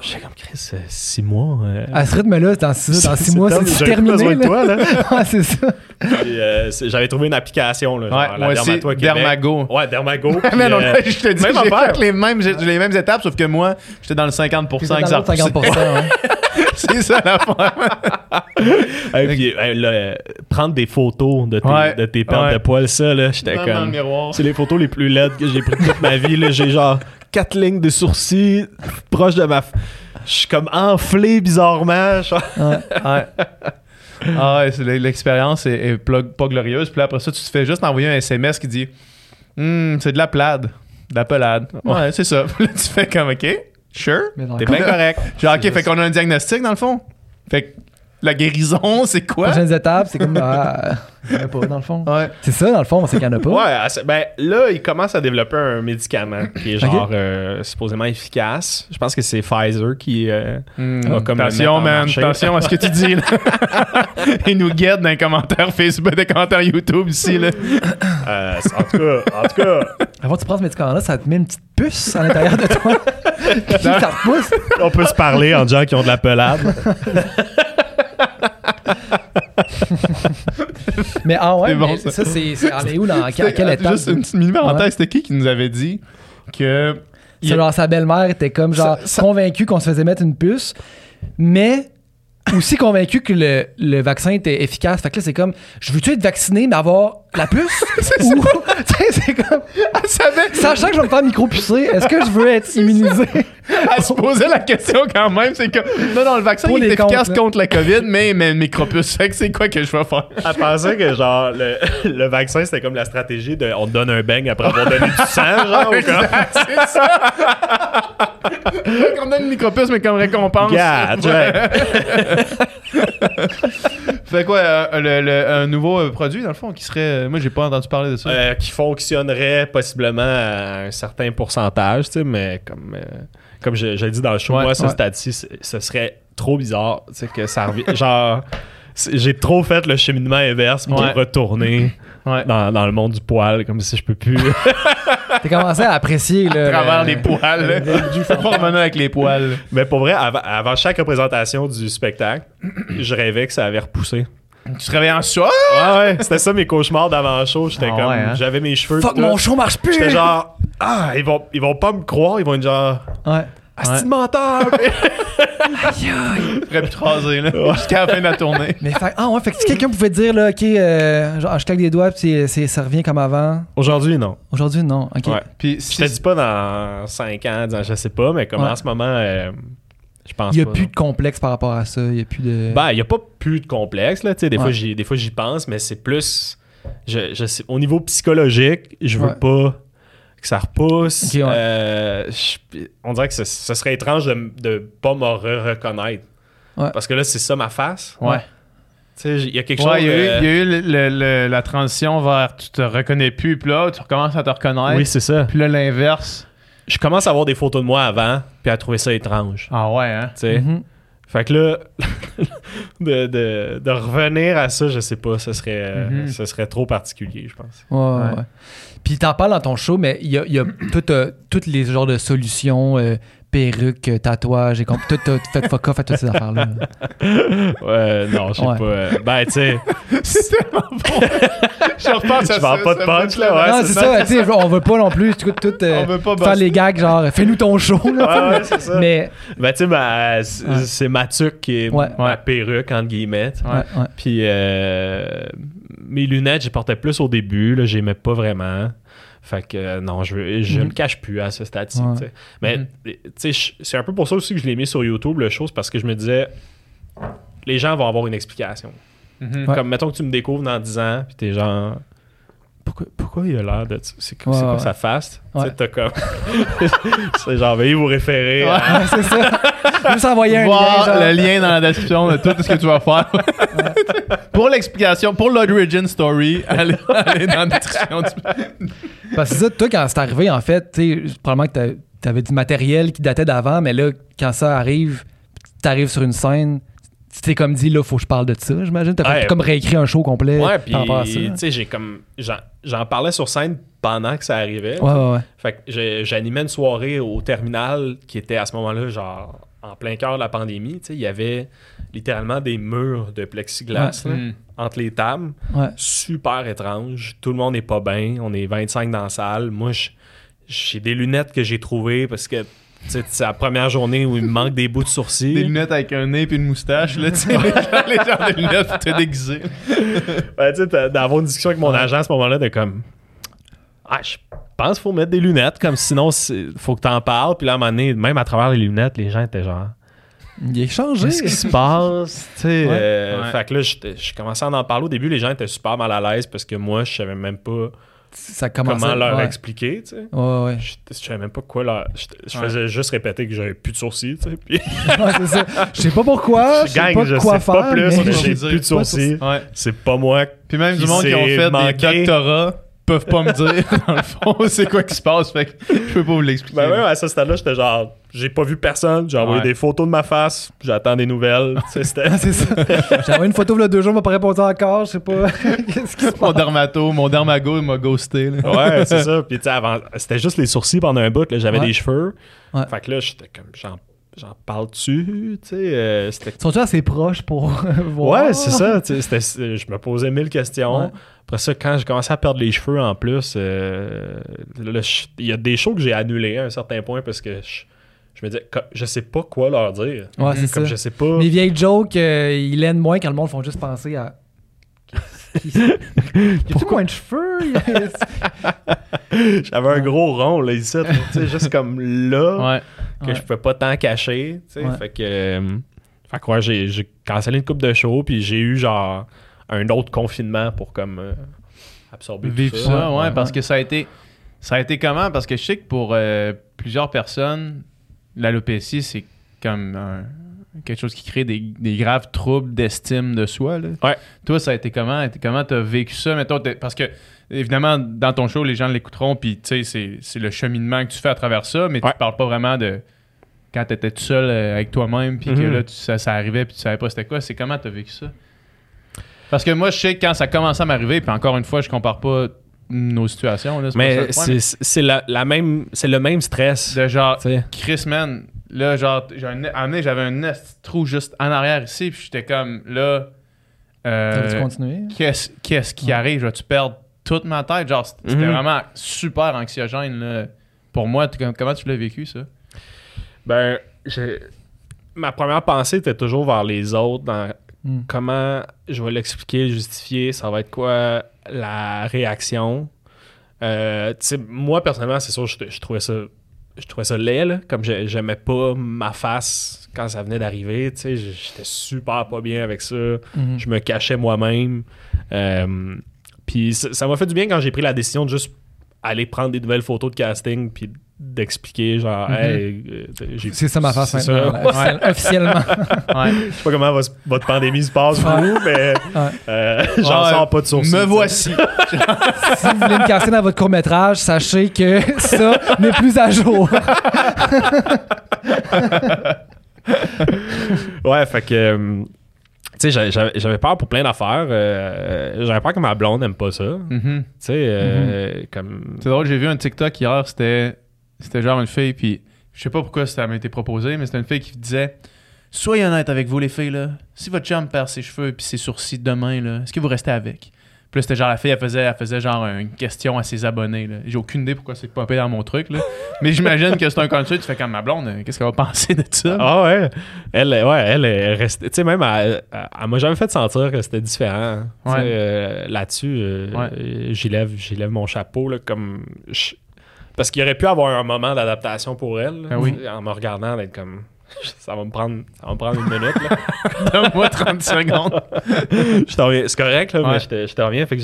J'étais comme, Chris, euh, six mois. euh, À ce rythme-là, dans six, dans six c'est mois, comme, c'est terminé. besoin de là. toi, là. Ouais, c'est ça. Euh, J'avais trouvé une application, là. genre, Ouais, la moi aussi, Québec. Dermago. Ouais, Dermago. puis, Mais non, euh, je te dis, même j'ai affaire. fait les mêmes, j'ai- les mêmes étapes, sauf que moi, j'étais dans le 50% Puis c'est que dans ça l'autre repoussait. 50%, ouais. C'est ça l'affaire. Et puis, euh, là, euh, prendre des photos de tes, Ouais, de tes pertes ouais. de poils, ça, là, j'étais le comme. C'est les photos les plus laides que j'ai prises toute ma vie. là. J'ai genre quatre lignes de sourcils proche de ma. f- Je suis comme enflé bizarrement. genre. Ouais. Ouais. Ah ouais, l'expérience est, pas glorieuse. Puis là, après ça, tu te fais juste envoyer un SMS qui dit Hum, c'est de la plade. De la pelade. Ouais, c'est ça. Puis là, tu fais comme OK, sure. Mais dans T'es bien correct. Genre, OK, fait qu'on a un diagnostic dans le fond. Fait que la guérison, c'est quoi? prochaines étapes, c'est comme. Ah, il y en a pas, dans le fond. Ouais. C'est ça, dans le fond, c'est qu'il n'y en a pas. Ouais, ben là, il commence à développer un médicament qui est genre euh, supposément efficace. Je pense que c'est Pfizer qui. euh, Hum, va comme attention, man. Attention à ce que tu dis. Là. Il nous guette dans les commentaires Facebook, dans les commentaires YouTube ici. Là. euh, en tout cas, en tout cas, Avant que tu prends ce médicament-là, ça te met une petite puce à l'intérieur de toi. Puis ça te pousse. on peut se parler en gens qui ont de la pelade. Mais ah ouais, bon, mais ça. ça, c'est. On est où dans à quelle C'était- étape? Juste une petite mini-parenthèse. Ouais. C'était qui qui nous avait dit que. Genre sa belle-mère était comme genre Ça- ça- convaincue qu'on se faisait mettre une puce, mais aussi convaincue que le, le vaccin était efficace. Fait que là, c'est comme, je veux-tu être vacciné mais avoir la puce? Ou, tu sais, c'est comme, Elle savait. sachant que je vais me faire micro-pucer, est-ce que je veux être immunisé? Elle se posait la question quand même. C'est que. Non, non, le vaccin il est efficace comptes, contre la COVID, mais, mais le micropuce. Fait que c'est quoi que je vais faire? Elle pensait que genre le, le vaccin c'était comme la stratégie de on te donne un bang après avoir donné du sang genre ou comme c'est ça. Fait qu'on donne le micropuce, mais comme récompense. Yeah, tu vois. Fait quoi, euh, le- le- un nouveau euh, produit, dans le fond, qui serait. euh, Moi, j'ai pas entendu parler de ça. Euh, qui fonctionnerait possiblement à un certain pourcentage, tu sais, mais comme, euh, comme je, je l'ai dit dans le show, Ouais, moi, ce ouais. stade-ci, ce serait trop bizarre, tu sais, que ça revienne. genre, j'ai trop fait le cheminement inverse pour Ouais. retourner Ouais. dans, dans le monde du poil, comme si je peux plus. T'as commencé à apprécier. Là, À travers le- les poils. là. Je fais pas revenir avec les poils. mais pour vrai, avant, avant chaque représentation du spectacle, je rêvais que ça avait repoussé. Tu te réveilles en soi? Ouais, ouais, c'était ça mes cauchemars d'avant-show. J'étais Ah comme, ouais, hein? j'avais mes cheveux. Fuck, mon show marche plus! J'étais genre, ah, ils vont, ils vont pas me croire, ils vont être genre, Ouais. ah, c'est menteur! Aïe, aïe. Tu plus te raser, là. Jusqu'à la fin de la tournée. Mais fait, ah ouais, fait que si quelqu'un pouvait dire, là, OK, euh, genre, je claque des doigts, puis c'est- c'est- ça revient comme avant. Aujourd'hui, non. Aujourd'hui, non. OK. Ouais. Puis, Je te dis pas dans 5 ans, dans- je sais pas, mais comme Ouais. en ce moment, euh, je pense Il n'y a pas, plus non. de complexe par rapport à ça. Il n'y a plus de. Ben, il y a pas plus de complexe, là. Tu sais, des, fois, j'y, des fois, j'y pense, mais c'est plus. Je, je sais, au niveau psychologique, je veux Ouais. pas que ça repousse. Ouais. Euh, je- on dirait que ce, ce serait étrange de, de pas me re-reconnaître. Ouais. Parce que là, c'est ça ma face. Ouais. Tu sais, il y a quelque Ouais, chose. il y y a eu le- le- le- la transition vers tu te reconnais plus, puis là, tu recommences à te reconnaître. Oui, c'est ça. Puis là, l'inverse. Je commence à avoir des photos de moi avant, puis à trouver ça étrange. Ah ouais, hein? Tu sais. Mhm. Fait que là, de, de- de revenir à ça, je sais pas, ce serait, Mhm. ce serait trop particulier, je pense. Ouais, ouais, Ouais. Puis t'en parles dans ton show, mais il y a, y a tout, euh, toutes les genres de solutions, euh, perruques, euh, tatouages, et tout, tout, fait fuck off à toutes ces affaires-là. Ouais, non, je sais Ouais. pas. euh, Ben, tu sais, C'est tellement bon. je repense à Je vends ça, pas de ça punch, là, ouais. non, c'est ça, tu sais, on veut pas non plus tout, tout, euh, On veut pas faire bosser. les gags, genre, fais-nous ton show, là, ouais, ouais, c'est ça. Mais, Ben, tu sais, ben, c'est Ouais. c'est ma tuque qui est Ouais. ma perruque, entre guillemets. ouais. Puis, euh, mes lunettes, j'y portais plus au début, là, j'aimais pas vraiment. Fait que euh, non, je, je Mhm. me cache plus à ce stade-ci. Ouais. Mais Mhm. je- c'est un peu pour ça aussi que je l'ai mis sur YouTube, le show, c'est parce que je me disais, les gens vont avoir une explication. Mhm. Ouais. Comme mettons que tu me découvres dans 10 ans, puis t'es genre. Pourquoi, pourquoi il a l'air de. C'est quoi, Ouais, c'est quoi ouais. sa face? Tu Ouais. sais, t'as comme. c'est genre, veuillez vous référer. à- Ouais, c'est ça. Juste envoyer un Voir lien, genre. le lien dans la description de tout ce que tu vas faire. pour l'explication, pour l'origin story, allez, allez dans la description. du- Parce que ça, toi, quand c'est arrivé, en fait, tu sais, probablement que tu avais du matériel qui datait d'avant, mais là, quand ça arrive, tu arrives sur une scène, tu t'es comme dit, là, faut que je parle de ça, j'imagine. T'as Ouais. comme réécrit un show complet Ouais, puis, tu sais, j'ai comme. J'en, parlais sur scène pendant que ça arrivait. Ouais, ouais, ouais. Fait que j'animais une soirée au terminal qui était à ce moment-là, genre, en plein cœur de la pandémie. Tu sais, il y avait littéralement des murs de plexiglas là, Mm. entre les tables. Ouais. Super étrange. Tout le monde n'est pas bien. On est 25 dans la salle. Moi, j'ai des lunettes que j'ai trouvées parce que. C'est la première journée où il me manque des bouts de sourcils. Des lunettes avec un nez puis une moustache, là, tu sais, les gens, des lunettes pour te déguiser. Ouais, tu sais, t'as- d'avoir une discussion avec mon agent à ce moment-là de comme. Ah, je pense qu'il faut mettre des lunettes, comme sinon, il faut que t'en parles. Puis là, à un moment donné, même à travers les lunettes, les gens étaient genre. Il est changé. Qu'est-ce qui se passe? Tu sais, Ouais. euh, Ouais. Fait que là, je commençais à en parler. Au début, les gens étaient super mal à l'aise parce que moi, je savais même pas Ça comment leur ouais. expliquer. Tu sais? Ouais, ouais. Je, je savais même pas quoi leur. Je, je Ouais. faisais juste répéter que j'avais plus de sourcils. Tu sais. Puis, Ouais, c'est ça. Je sais pas pourquoi, je sais pas je quoi sais faire. pas plus, mais j'ai plus de sourcils. Ouais. C'est pas moi. Puis même Qui du monde qui ont fait manqué. des doctorats peuvent pas me dire, dans le fond, c'est quoi qui se passe. Fait que je peux pas vous l'expliquer. Ben ouais, à ce stade-là, j'étais genre, j'ai pas vu personne, j'ai envoyé Ouais. des photos de ma face, j'attends des nouvelles. C'est ça. J'ai envoyé une photo il y a deux jours, m'a pas répondu encore, je sais pas. Qu'est-ce qui se Mon passe? dermato, mon dermago, il m'a ghosté. là. ouais, c'est ça. Puis tu sais, avant, c'était juste les sourcils pendant un bout, là, j'avais Ouais. des cheveux. Ouais. Fait que là, j'étais comme, j'en, j'en parle-tu, tu sais, euh. Sont-tu assez proches pour voir? Ouais, c'est ça, c'est- je me posais mille questions. Ouais. Après ça, quand j'ai commencé à perdre les cheveux en plus, euh, il y a des shows que j'ai annulés à un certain point parce que je, je me disais, je sais pas quoi leur dire. Ouais, c'est Comme ça. je sais pas... Les vieilles jokes, euh, ils l'aident moins quand le monde font juste penser à. Qui- Y moins de cheveux? J'avais un gros rond là ici, tu sais, juste comme là, Ouais. que Ouais. je pouvais pas tant cacher, tu sais. Ouais. Fait que, euh, fait que ouais, j'ai, j'ai cancellé une coupe de show, puis j'ai eu genre un autre confinement pour comme euh, absorber Vivre tout ça, ça. ouais, ouais, parce que ça a été ça a été comment? Parce que je sais que pour euh, plusieurs personnes l'alopécie c'est comme un- quelque chose qui crée des, des graves troubles d'estime de soi. Là. Ouais. Toi, ça a été comment? Comment t'as vécu ça? Mettons, parce que, évidemment, dans ton show, les gens l'écouteront, puis tu sais, c'est- le cheminement que tu fais à travers ça, mais Ouais. tu parles pas vraiment de quand t'étais tout seul euh, avec toi-même, puis que Mhm. là, tu- ça, ça arrivait, puis tu savais pas c'était quoi. C'est comment t'as vécu ça? Parce que moi, je sais que quand ça commençait à m'arriver, puis encore une fois, je compare pas nos situations. Là, Mais c'est la, la même, c'est le même stress. de genre. Chris, man, là, genre, j'ai un, j'avais un trou juste en arrière ici, puis j'étais comme, là, euh, continuer? qu'est-ce qu'est-ce qui Ouais. arrive? Je vais-tu perdre toute ma tête? Genre, c'était Mhm. vraiment super anxiogène, là. Pour moi, comment tu l'as vécu, ça? Ben, j'ai- ma première pensée était toujours vers les autres, dans Hmm. comment je vais l'expliquer, le justifier, ça va être quoi la réaction. Euh, moi, personnellement, c'est sûr, je, je trouvais ça je trouvais ça laid, là, comme j'ai- j'aimais pas ma face quand ça venait d'arriver, tu sais, j'étais super pas bien avec ça, Mhm. je me cachais moi-même. Euh, puis ça ça m'a fait du bien quand j'ai pris la décision de juste aller prendre des nouvelles photos de casting puis d'expliquer genre Mhm. hey, euh, j'ai- C'est ça ma face officiel- Officiellement. Ouais. Je sais pas comment votre, votre pandémie se passe pour Ouais. vous, mais Ouais. euh, j'en Ouais. sors pas de sourcils. Me tu voici. si vous voulez me casser dans votre court-métrage, sachez que ça n'est plus à jour. Ouais, fait que. euh, tu sais, j'avais- peur pour plein d'affaires. euh, j'avais peur que ma blonde aime pas ça. Tu Mhm. sais, euh, comme. C'est drôle, j'ai vu un TikTok hier, c'était c'était genre une fille, puis je sais pas pourquoi ça m'a été proposé, mais c'était une fille qui disait Soyez honnête avec vous, les filles, là. Si votre chum perd ses cheveux puis ses sourcils demain, là, est-ce que vous restez avec? Puis là, c'était genre la fille, elle faisait, elle faisait genre une question à ses abonnés, là. J'ai aucune idée pourquoi c'est popé dans mon truc, là. mais j'imagine que c'est un concert, tu fais comme ma blonde, euh, qu'est-ce qu'elle va penser de ça? Ah ouais. Elle, ouais, elle est restée. Tu sais, même, elle, elle, elle m'a jamais fait sentir que c'était différent. Ouais. euh, Là-dessus, euh, Ouais. j'y lève, j'y lève mon chapeau, là, comme. je- Parce qu'il aurait pu avoir un moment d'adaptation pour elle. Ah oui. En me regardant, d'être comme. Ça va me prendre, ça va me prendre une minute. Donne-moi 30 secondes. Je. C'est correct, là, Ouais. mais je te, je te reviens. Fait que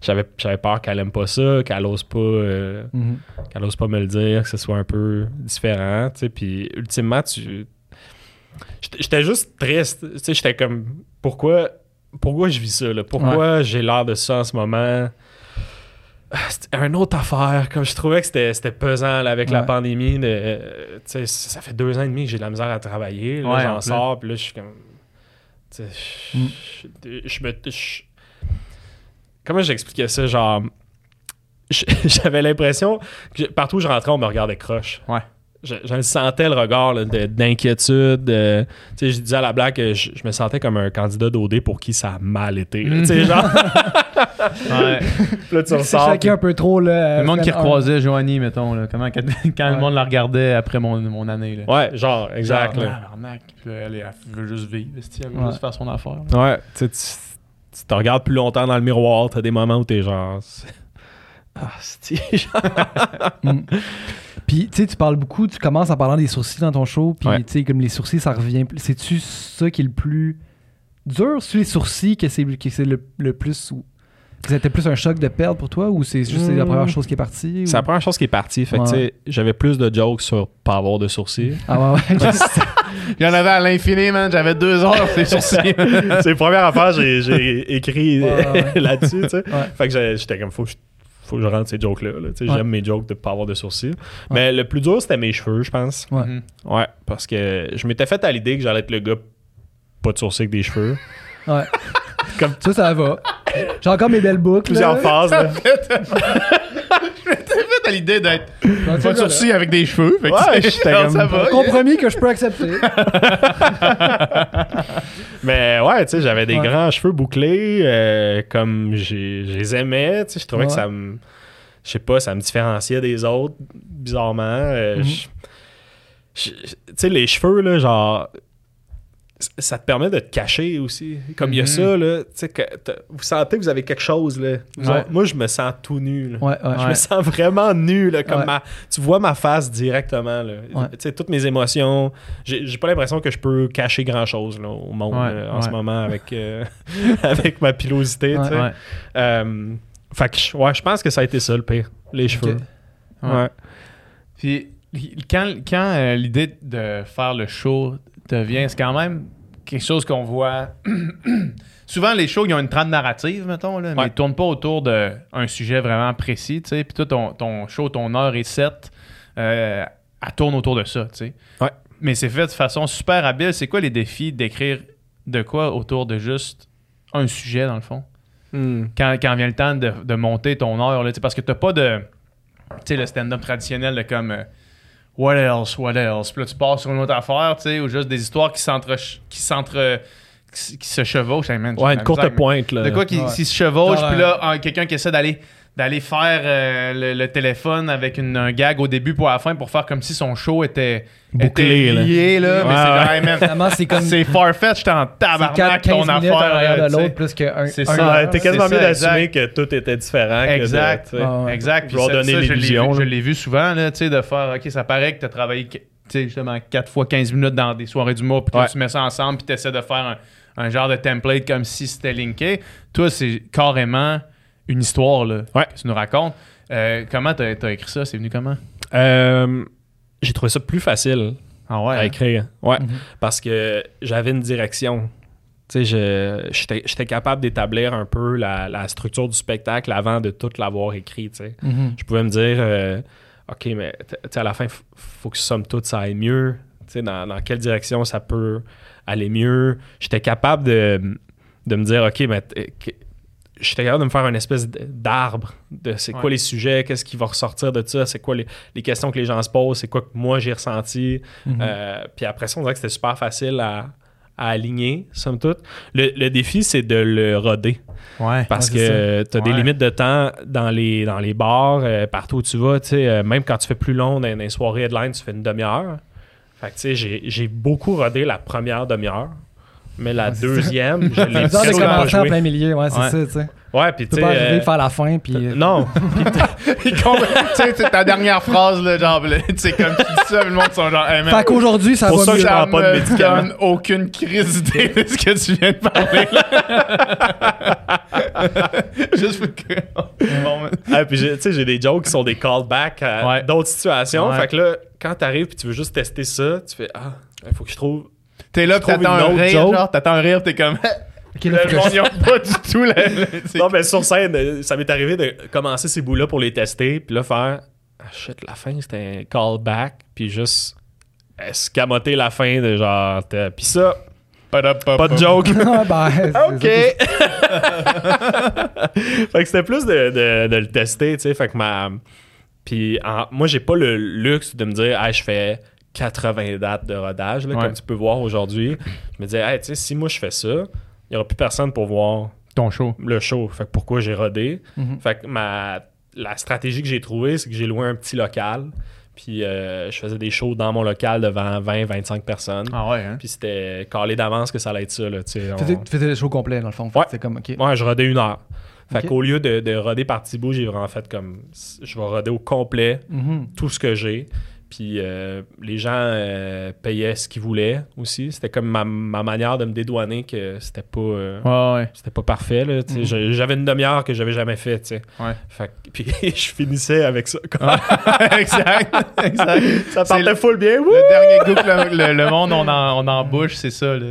j'avais, j'avais peur qu'elle aime pas ça, qu'elle ose pas, euh, Mhm. qu'elle ose pas me le dire, que ce soit un peu différent. Puis ultimement, tu. J'étais juste triste. J'étais comme. Pourquoi, pourquoi je vis ça? Là? Pourquoi j'ai l'air de ça en ce moment? Ah, C'était une autre affaire. Comme je trouvais que c'était c'était pesant là, avec la pandémie. De, euh, ça fait deux ans et demi que j'ai de la misère à travailler. Là, Ouais, en J'en sors, puis là, je suis comme. je- Mm. je, me. comment j'expliquais ça? Genre. J'avais l'impression que partout où je rentrais, on me regardait croche. Ouais. Je, je sentais le regard là, de- d'inquiétude. euh, tu sais, je disais à la blague que je, je me sentais comme un candidat d'OD pour qui ça a mal été. là, tu sais, genre, Ouais. puis là, tu C'est ressors. chacun un peu trop. Là, Le monde qui semaine un. recroisait Joanie, mettons, là. Comment, quand, le monde la regardait après mon, mon année, là. Ouais, genre, exact. Genre, là. tabarnak. Puis là, elle, elle veut juste vivre, elle veut Ouais. juste faire son affaire. là? Ouais, tu sais, tu- tu te regardes plus longtemps dans le miroir. T'as des moments où t'es genre. Ah, c'est genre? Mm. Puis, tu sais, tu parles beaucoup, tu commences en parlant des sourcils dans ton show, puis, Ouais. tu sais, comme les sourcils, ça revient. C'est-tu ça qui est le plus dur? C'est les sourcils que c'est que c'est le, le plus. C'était plus un choc de perdre pour toi, ou c'est juste la Mm. première chose qui est partie? ou- C'est la première chose qui est partie. Fait que, Ouais. tu sais, j'avais plus de jokes sur pas avoir de sourcils. Ah ouais, ouais. Il y en avait à l'infini, man. J'avais deux heures, ces sourcils. c'est la première affaire que j'ai- écrit Ouais, ouais. là-dessus, tu sais. Ouais. Fait que j'étais comme, faut que je, faut que je rentre ces jokes-là. là, tu sais. Ouais. J'aime mes jokes de pas avoir de sourcils. Mais le plus dur, c'était mes cheveux, je pense. Ouais. Mhm. Ouais, parce que je m'étais fait à l'idée que j'allais être le gars pas de sourcils avec des cheveux. Ouais. Comme- Ça, ça va. J'ai encore mes belles boucles. Plusieurs là. phases. là. À l'idée d'être pas de sourcils avec des cheveux. Fait que Ouais, comme- ça va. Compromis que je peux accepter. Mais ouais, tu sais, j'avais des Ouais. grands cheveux bouclés, euh, comme j'ai- je les aimais, tu sais, je trouvais que ça me, je sais pas, ça me différenciait des autres, bizarrement. euh, Mhm. je- Tu sais, les cheveux, là, genre, ça te permet de te cacher aussi. Comme il y a Mhm. ça, là, tu sais, vous sentez que vous avez quelque chose, là. Vous Ouais. autres- moi, je me sens tout nu, là. Ouais, ouais. Je me sens vraiment nu, là, comme ma... Tu vois ma face directement, là. Tu sais, toutes mes émotions. J'ai pas l'impression que je peux cacher grand-chose, là, au monde, là, en ce moment, avec, euh, avec ma pilosité, tu sais. Euh, fait que, je- ouais, je pense que ça a été ça, le pire. Les cheveux. Ouais. Ouais. Puis quand, quand euh, l'idée de faire le show te vient, c'est quand même quelque chose qu'on voit. Souvent, les shows, ils ont une trame narrative, mettons, là, mais ils tournent pas autour d'un sujet vraiment précis, tu sais. Puis toi, ton, ton show, ton heure et sept, euh, elle tourne autour de ça, tu sais. Ouais. Mais c'est fait de façon super habile. C'est quoi les défis d'écrire de quoi autour de juste un sujet, dans le fond? Hmm. quand, quand vient le temps de, de monter ton heure, là, tu sais, parce que t'as pas de. Tu sais, le stand-up traditionnel de comme. euh, what else, what else? Puis là, tu pars sur une autre affaire, tu sais, ou juste des histoires qui s'entre. qui s'entre. qui, qui se chevauchent. Hey, man, j'ai Ouais, une courte misère, pointe, là. De quoi qui, Ouais. se chevauche, Genre, puis là, un- quelqu'un qui essaie d'aller d'aller faire euh, le, le téléphone avec une, un gag au début pour la fin pour faire comme si son show était Bouclé, était lié, là. mais Ouais, c'est ouais. c'est comme c'est farfetch, j'étais en c'est 4, tabarnak 15 ton minutes affaire. de l'autre plus qu'un. C'est un ça. heure. Ouais, t'es quasiment C'est mieux ça, d'assumer que tout était différent. que de- Exact. Ah ouais. Exact. Ça, donner ça, je l'ai l'illusion, vu- Je l'ai vu souvent, là, tu sais, de faire, OK, ça paraît que tu as travaillé, tu sais, justement, 4 fois 15 minutes dans des soirées du mois, puis que Ouais. tu mets ça ensemble, puis tu essaies de faire un, un genre de template comme si c'était linké. Toi, c'est carrément une histoire, là, Ouais. que tu nous racontes. Euh, comment tu as, écrit ça? C'est venu comment? Euh, J'ai trouvé ça plus facile Ah ouais? à écrire. Ouais. Mhm. Parce que j'avais une direction. Tu sais, je- j'étais capable d'établir un peu la, la structure du spectacle avant de tout l'avoir écrit. tu sais. Mhm. Je pouvais me dire, euh, OK, mais à la fin, il faut que somme toute ça aille mieux. Tu sais, dans, dans quelle direction ça peut aller mieux? J'étais capable de, de me dire, OK, mais j'étais capable de me faire une espèce d'arbre de c'est Ouais. quoi les sujets, qu'est-ce qui va ressortir de ça, c'est quoi les, les questions que les gens se posent, c'est quoi que moi j'ai ressenti. Mhm. Euh, puis après ça, on dirait que c'était super facile à, à aligner, somme toute. Le, le défi, c'est de le roder. Ouais. Parce Ouais, que tu as des limites de temps dans les, dans les bars, euh, partout où tu vas. tu sais, euh, même quand tu fais plus long dans, dans les soirées headline, tu fais une demi-heure. Fait que tu sais, j'ai- j'ai beaucoup rodé la première demi-heure. Mais la Ouais, deuxième, je l'ai C'est bizarre de presque pas commencer en plein milieu, ouais, c'est Ouais. ça, tu sais. Ouais, puis Tu tu peux sais. pas arriver euh, faire la fin, puis. non, Il compte- tu sais, c'est ta dernière phrase, là, genre, tu sais, comme tu dis ça, le monde sont genre, hey, man, Fait qu'aujourd'hui, ça Pour va ça que je ça prends pas de me médicaments. donne aucune crise d'idée de ce que tu viens de parler. là. Juste pour que. Bon. Ah, puis tu sais, j'ai des jokes qui sont des callbacks à Ouais. d'autres situations. Ouais. Fait que là, quand t'arrives puis tu veux juste tester ça, tu fais Ah, il faut que je trouve. T'es là, t'attends un rire, joke. genre, t'attends un rire, t'es comme. Ok, là, faut Le monde, je- ils ont pas du tout la. Non, mais sur scène, ça m'est arrivé de commencer ces bouts-là pour les tester, puis là, faire Ah shit, la fin, c'était un callback, puis juste escamoter la fin de genre. t'as- Puis ça, pas de joke. Ah, ben, OK. fait que c'était plus de, de- de le tester, tu sais. Fait que ma. Puis en- moi, j'ai pas le luxe de me dire, hey, je fais 80 dates de rodage, là, Ouais. comme tu peux voir aujourd'hui. Je me disais, hey, tu sais, si moi je fais ça, il y aura plus personne pour voir Ton show. le show. Fait que pourquoi j'ai rodé? Mhm. Fait que ma, la stratégie que j'ai trouvée, c'est que j'ai loué un petit local. Puis euh, je faisais des shows dans mon local devant 20-25 personnes. Ah ouais, hein? Puis c'était calé d'avance que ça allait être ça. Là, tu sais. Tu faisais- On- tu faisais le show complet, dans le fond? Ouais. C'est comme, ok. Ouais, je rodais une heure. Fait qu'au lieu de, de roder par petits bouts, j'ai vraiment fait comme je vais roder au complet Mhm. tout ce que j'ai. Puis euh, les gens euh, payaient ce qu'ils voulaient aussi. C'était comme ma, ma manière de me dédouaner que c'était pas euh, ouais. c'était pas parfait. Mhm. J'avais une demi-heure que j'avais jamais fait. Ouais. Fait puis je finissais avec ça. exact. exact. ça partait le- full bien. wouh! Le dernier goût que le, le- le monde on en, on en bouche, c'est ça, là.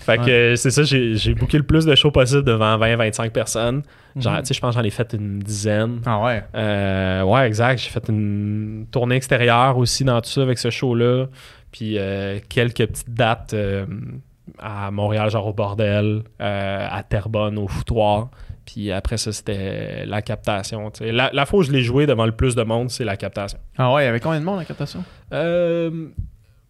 Fait que c'est ça, j'ai j'ai booké le plus de shows possible devant 20-25 personnes. Genre, Mhm. tu sais, je pense que j'en ai fait une dizaine. Ah ouais. Euh, ouais, exact. J'ai fait une tournée extérieure aussi dans tout ça avec ce show-là. Puis euh, quelques petites dates euh, à Montréal, genre au bordel, à Terrebonne, au foutoir. Puis après ça, c'était la captation. La, la fois où je l'ai joué devant le plus de monde, c'est la captation. Ah ouais, il y avait combien de monde en captation?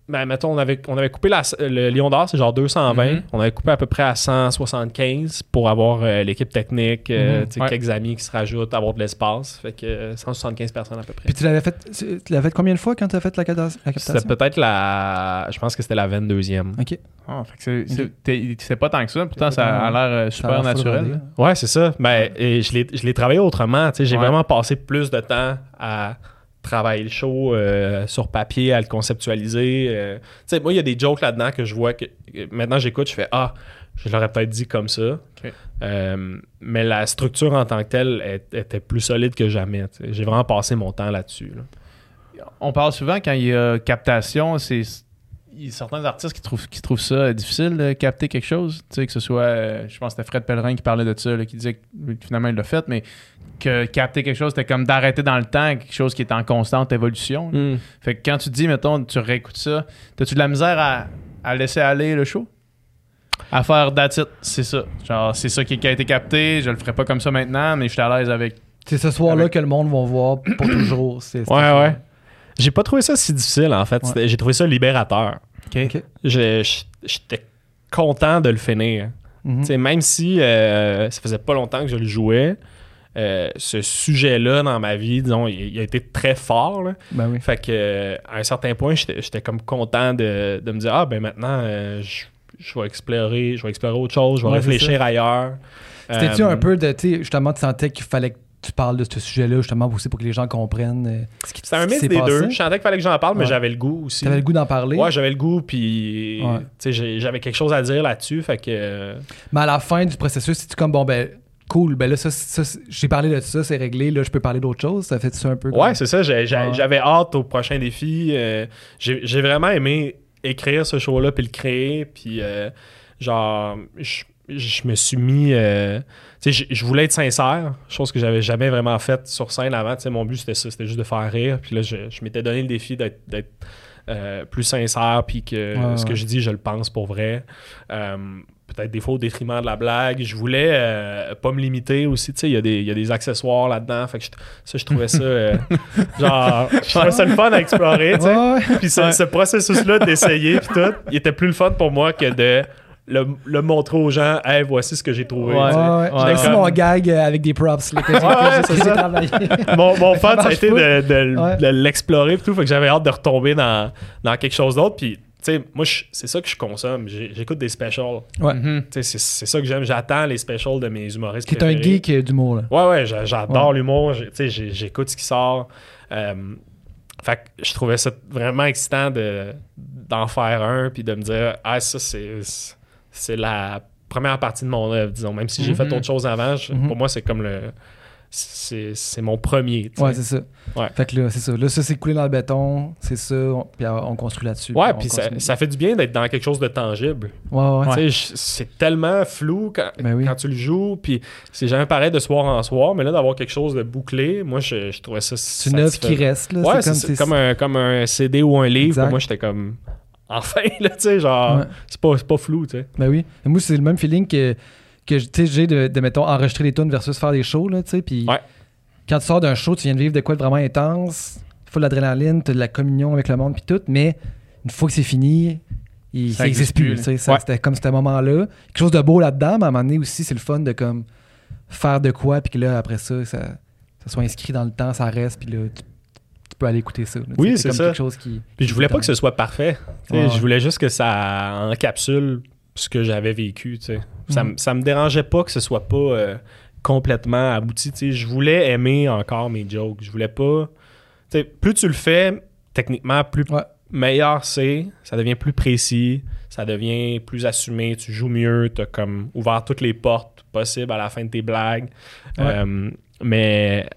Euh, ben, mettons, on avait, on avait coupé la- le Lion d'Or, c'est genre 220. Mhm. On avait coupé à peu près à 175 pour avoir euh, l'équipe technique, euh, Mhm. tu sais, Ouais. quelques amis qui se rajoutent, avoir de l'espace. Fait que euh, 175 personnes à peu près. Puis tu l'avais fait, tu l'avais fait combien de fois quand tu as fait la, la captation? C'était peut-être la. Je pense que c'était la 22e. Ok. Ah, fait que c'est- c'est pas tant que ça, pourtant ça a l'air euh, super naturel. là. Ouais, c'est ça. Ben, et je l'ai- je l'ai travaillé autrement. tu sais, J'ai Ouais. vraiment passé plus de temps à travailler le show euh, sur papier, à le conceptualiser. euh. Tu sais, moi, il y a des jokes là-dedans que je vois que maintenant j'écoute, je fais Ah, je l'aurais peut-être dit comme ça. Euh, mais la structure en tant que telle est- était plus solide que jamais. J'ai vraiment passé mon temps là-dessus. là. on parle souvent quand il y a captation, c'est y a certains artistes qui trouvent, qui trouvent ça difficile de capter quelque chose. Tu sais, que ce soit, euh, je pense que c'était Fred Pellerin qui parlait de ça, là, qui disait que finalement il l'a fait, mais que capter quelque chose, c'était comme d'arrêter dans le temps quelque chose qui est en constante évolution. Hmm. Fait que quand tu dis, mettons, tu réécoutes ça, t'as-tu de la misère à, à laisser aller le show? À faire that's c'est ça. Genre, c'est ça qui, qui a été capté, je le ferai pas comme ça maintenant, mais je suis à l'aise avec. C'est ce soir-là Avec- que le monde va voir pour toujours. C'est, Ouais, ça. ouais. J'ai pas trouvé ça si difficile, en fait. Ouais. J'ai trouvé ça libérateur. Ok. Je- je- J'étais content de le finir. Mhm. Tu sais, Même si euh, ça faisait pas longtemps que je le jouais, euh, ce sujet-là dans ma vie, disons, il, il a été très fort. là. Ben oui. Fait que à un certain point, j'étais comme content de, de me dire Ah ben maintenant euh, je, je vais explorer, je vais explorer autre chose, je vais Ouais, réfléchir ailleurs. C'était-tu Euh, un peu de, tu sais, justement, tu sentais qu'il fallait que tu parles de ce sujet-là, justement, aussi pour que les gens comprennent euh, ce qui C'était un mix des passé? deux. Je sentais qu'il fallait que j'en parle, mais Ouais. j'avais le goût aussi. T'avais le goût d'en parler? Ouais, j'avais le goût, puis Ouais. tu sais, j'ai- j'avais quelque chose à dire là-dessus. Fait que. euh, Mais à la fin du processus, si tu comme, bon, ben, cool, ben là, ça, ça, c'est- j'ai parlé de ça, c'est réglé, là, je peux parler d'autre chose? Ça fait ça un peu comme- Ouais, c'est ça. J'avais hâte au prochain défi. euh, j'ai vraiment aimé écrire ce show-là, puis le créer. Puis, euh, genre, je, je me suis mis. euh, je- je voulais être sincère, chose que j'avais jamais vraiment faite sur scène avant. Tu sais, mon but, c'était ça, c'était juste de faire rire. Puis là, je, je m'étais donné le défi d'être d'être, euh, plus sincère, puis que ce que je dis, je le pense pour vrai. Euh, Peut-être des fois au détriment de la blague. Je voulais euh, pas me limiter aussi. Tu sais, il y, a des- il y a des accessoires là-dedans. Fait que je- ça, je trouvais ça. euh, genre, je trouvais ça le fun à explorer. tu sais. Puis ce, ce processus-là d'essayer, puis tout, il était plus le fun pour moi que de le, le montrer aux gens, hey, voici ce que j'ai trouvé. Ouais. Ouais, ouais. Ouais, J'ai aussi comme- mon gag euh, avec des props là, que ça. Mon, mon fun, ça a été de, de- Ouais. de l'explorer, tout. Fait que j'avais hâte de retomber dans, dans quelque chose d'autre. Puis, tu sais, moi, c'est ça que je consomme. J'écoute des specials. Sais, c'est c'est ça que j'aime. J'attends les specials de mes humoristes. Qui est un geek euh, d'humour. Ouais, ouais, j'a- j'adore l'humour. J'écoute ce qui sort. Euh, fait que je trouvais ça vraiment excitant de- d'en faire un puis de me dire, ah, ça, c'est c'est la première partie de mon œuvre, disons. Même si j'ai Mhm. fait autre chose avant, je- Mhm. pour moi, c'est comme le. C'est mon premier. tu sais. Ouais, c'est ça. Ouais. Fait que là, c'est ça. Là, ça, c'est coulé dans le béton. C'est ça. on- Puis on construit là-dessus. Ouais, puis ça, ça fait du bien d'être dans quelque chose de tangible. Ouais, ouais. Je- C'est tellement flou quand, Ben oui. quand tu le joues, puis c'est jamais pareil de soir en soir, mais là, d'avoir quelque chose de bouclé, moi, je, je trouvais ça C'est une œuvre qui reste, là. Ouais, c'est comme, comme, un, comme un CD ou un livre. Exact. Moi, j'étais comme. Enfin, là, tu sais, genre, Ouais. c'est pas, c'est pas flou, tu sais. Ben oui. Et moi, c'est le même feeling que, que j'ai de, de, mettons, enregistrer des tunes versus faire des shows, là, tu sais. Puis Ouais. quand tu sors d'un show, tu viens de vivre de quoi de vraiment intense, full d'adrénaline, t'as de la communion avec le monde, puis tout, mais une fois que c'est fini, il, Ça ça existe existe plus, tu sais. Ouais. C'était comme ce moment-là. Quelque chose de beau là-dedans, mais à un moment donné aussi, c'est le fun de comme faire de quoi, puis que là, après ça, ça, ça soit inscrit dans le temps, ça reste, puis là, tu, tu peux aller écouter ça. là. Tu Oui, c'est comme ça. quelque chose qui. Puis je voulais pas que ce soit parfait. tu. Ouais, Je voulais juste que ça encapsule ce que j'avais vécu, tu. Ça, me- ça me dérangeait pas que ce soit pas euh, complètement abouti, tu. Je voulais aimer encore mes jokes. Je voulais pas... Tu plus tu le fais, techniquement, plus Ouais. meilleur c'est. Ça devient plus précis. Ça devient plus assumé. Tu joues mieux. T'as comme ouvert toutes les portes possibles à la fin de tes blagues. Ouais. Euh, mais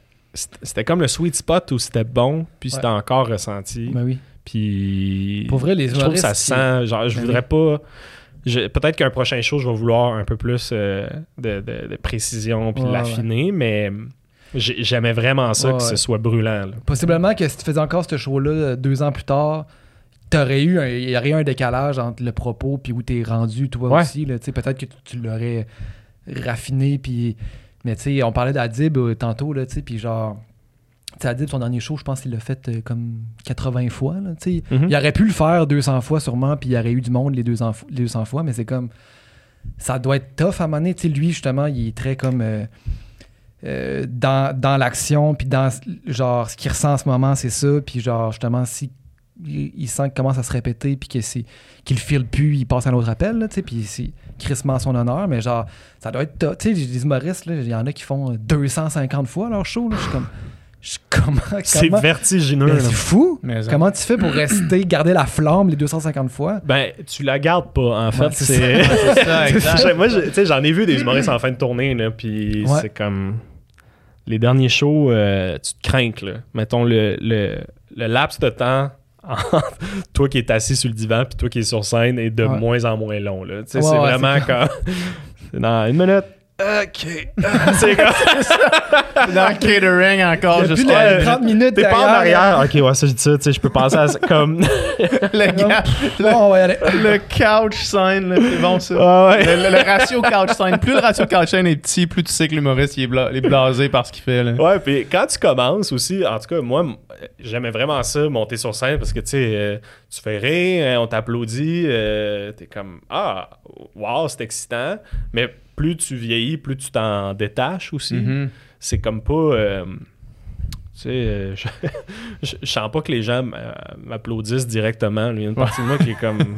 c'était comme le sweet spot où c'était bon, puis c'était Ouais. encore ressenti. Ben oui. Puis Pour vrai, les je trouve que ça qui- sent. Genre, je Ben voudrais pas. Peut-être qu'un prochain show, je vais vouloir un peu plus euh, de, de- de précision puis Ouais, l'affiner, mais j'ai- j'aimais vraiment ça que ce soit brûlant. là. Possiblement que si tu faisais encore ce show-là euh, deux ans plus tard, t'aurais eu un, il y aurait eu un décalage entre le propos puis où t'es rendu toi aussi. Peut-être que tu, tu l'aurais raffiné. Puis... Mais tu sais, on parlait d'Adib euh, tantôt, là, tu sais, puis genre. Adib, son dernier show, je pense qu'il l'a fait euh, comme 80 fois. Là, tu sais. Mhm. Il aurait pu le faire 200 fois sûrement, puis il y aurait eu du monde les 200, fo- les 200 fois, mais c'est comme. Ça doit être tough à un moment donné. Tu sais, lui, justement, il est très comme. euh, euh, dans, dans l'action, puis dans genre ce qu'il ressent en ce moment, c'est ça. Puis genre, justement, si il, il sent qu'il commence à se répéter, puis que c'est qu'il le file plus, il passe à un autre appel, là, tu sais, puis c'est crissement son honneur, mais genre, ça doit être. Tu sais, les humoristes, là, il y en a qui font 250 fois leur show, là. Je suis comme. Je suis comment. C'est comment- vertigineux. Ben, c'est fou! Mais Comment tu fais pour rester, garder la flamme les 250 fois? Ben, tu la gardes pas, en fait. Ouais, c'est c'est C'est ça, exact. J'ai- Moi, tu sais, j'en ai vu des humoristes en fin de tournée, là, puis Ouais. c'est comme... Les derniers shows, euh, tu te crains, là. Mettons, le, le, le laps de temps toi qui es assis sur le divan puis toi qui es sur scène est de Ouais. moins en moins long. Là. Ouais, c'est ouais, vraiment comme. c'est dans une minute. OK. c'est comme. Dans le catering encore, juste le le, 30 minutes T'es pas en derrière, arrière? OK, ouais, ça, je dis ça. Tu sais, je peux penser à ça comme. le, gars- Bon, on va y aller. le couch c'est bon ça. Ah ouais. Le, le- le ratio couch scene. Plus le ratio couch scene est petit, plus tu sais que l'humoriste il est, bla- il est blasé par ce qu'il fait. Là. Ouais, puis quand tu commences aussi, en tout cas, moi, j'aimais vraiment ça, monter sur scène, parce que, tu sais, euh, tu fais rire, hein, on t'applaudit, euh, t'es comme, ah, wow, c'est excitant, mais plus tu vieillis, plus tu t'en détaches aussi. Mhm. C'est comme pas... euh, tu sais, euh, je, je, je sens pas que les gens euh, m'applaudissent directement. Il y a une partie de moi qui est comme...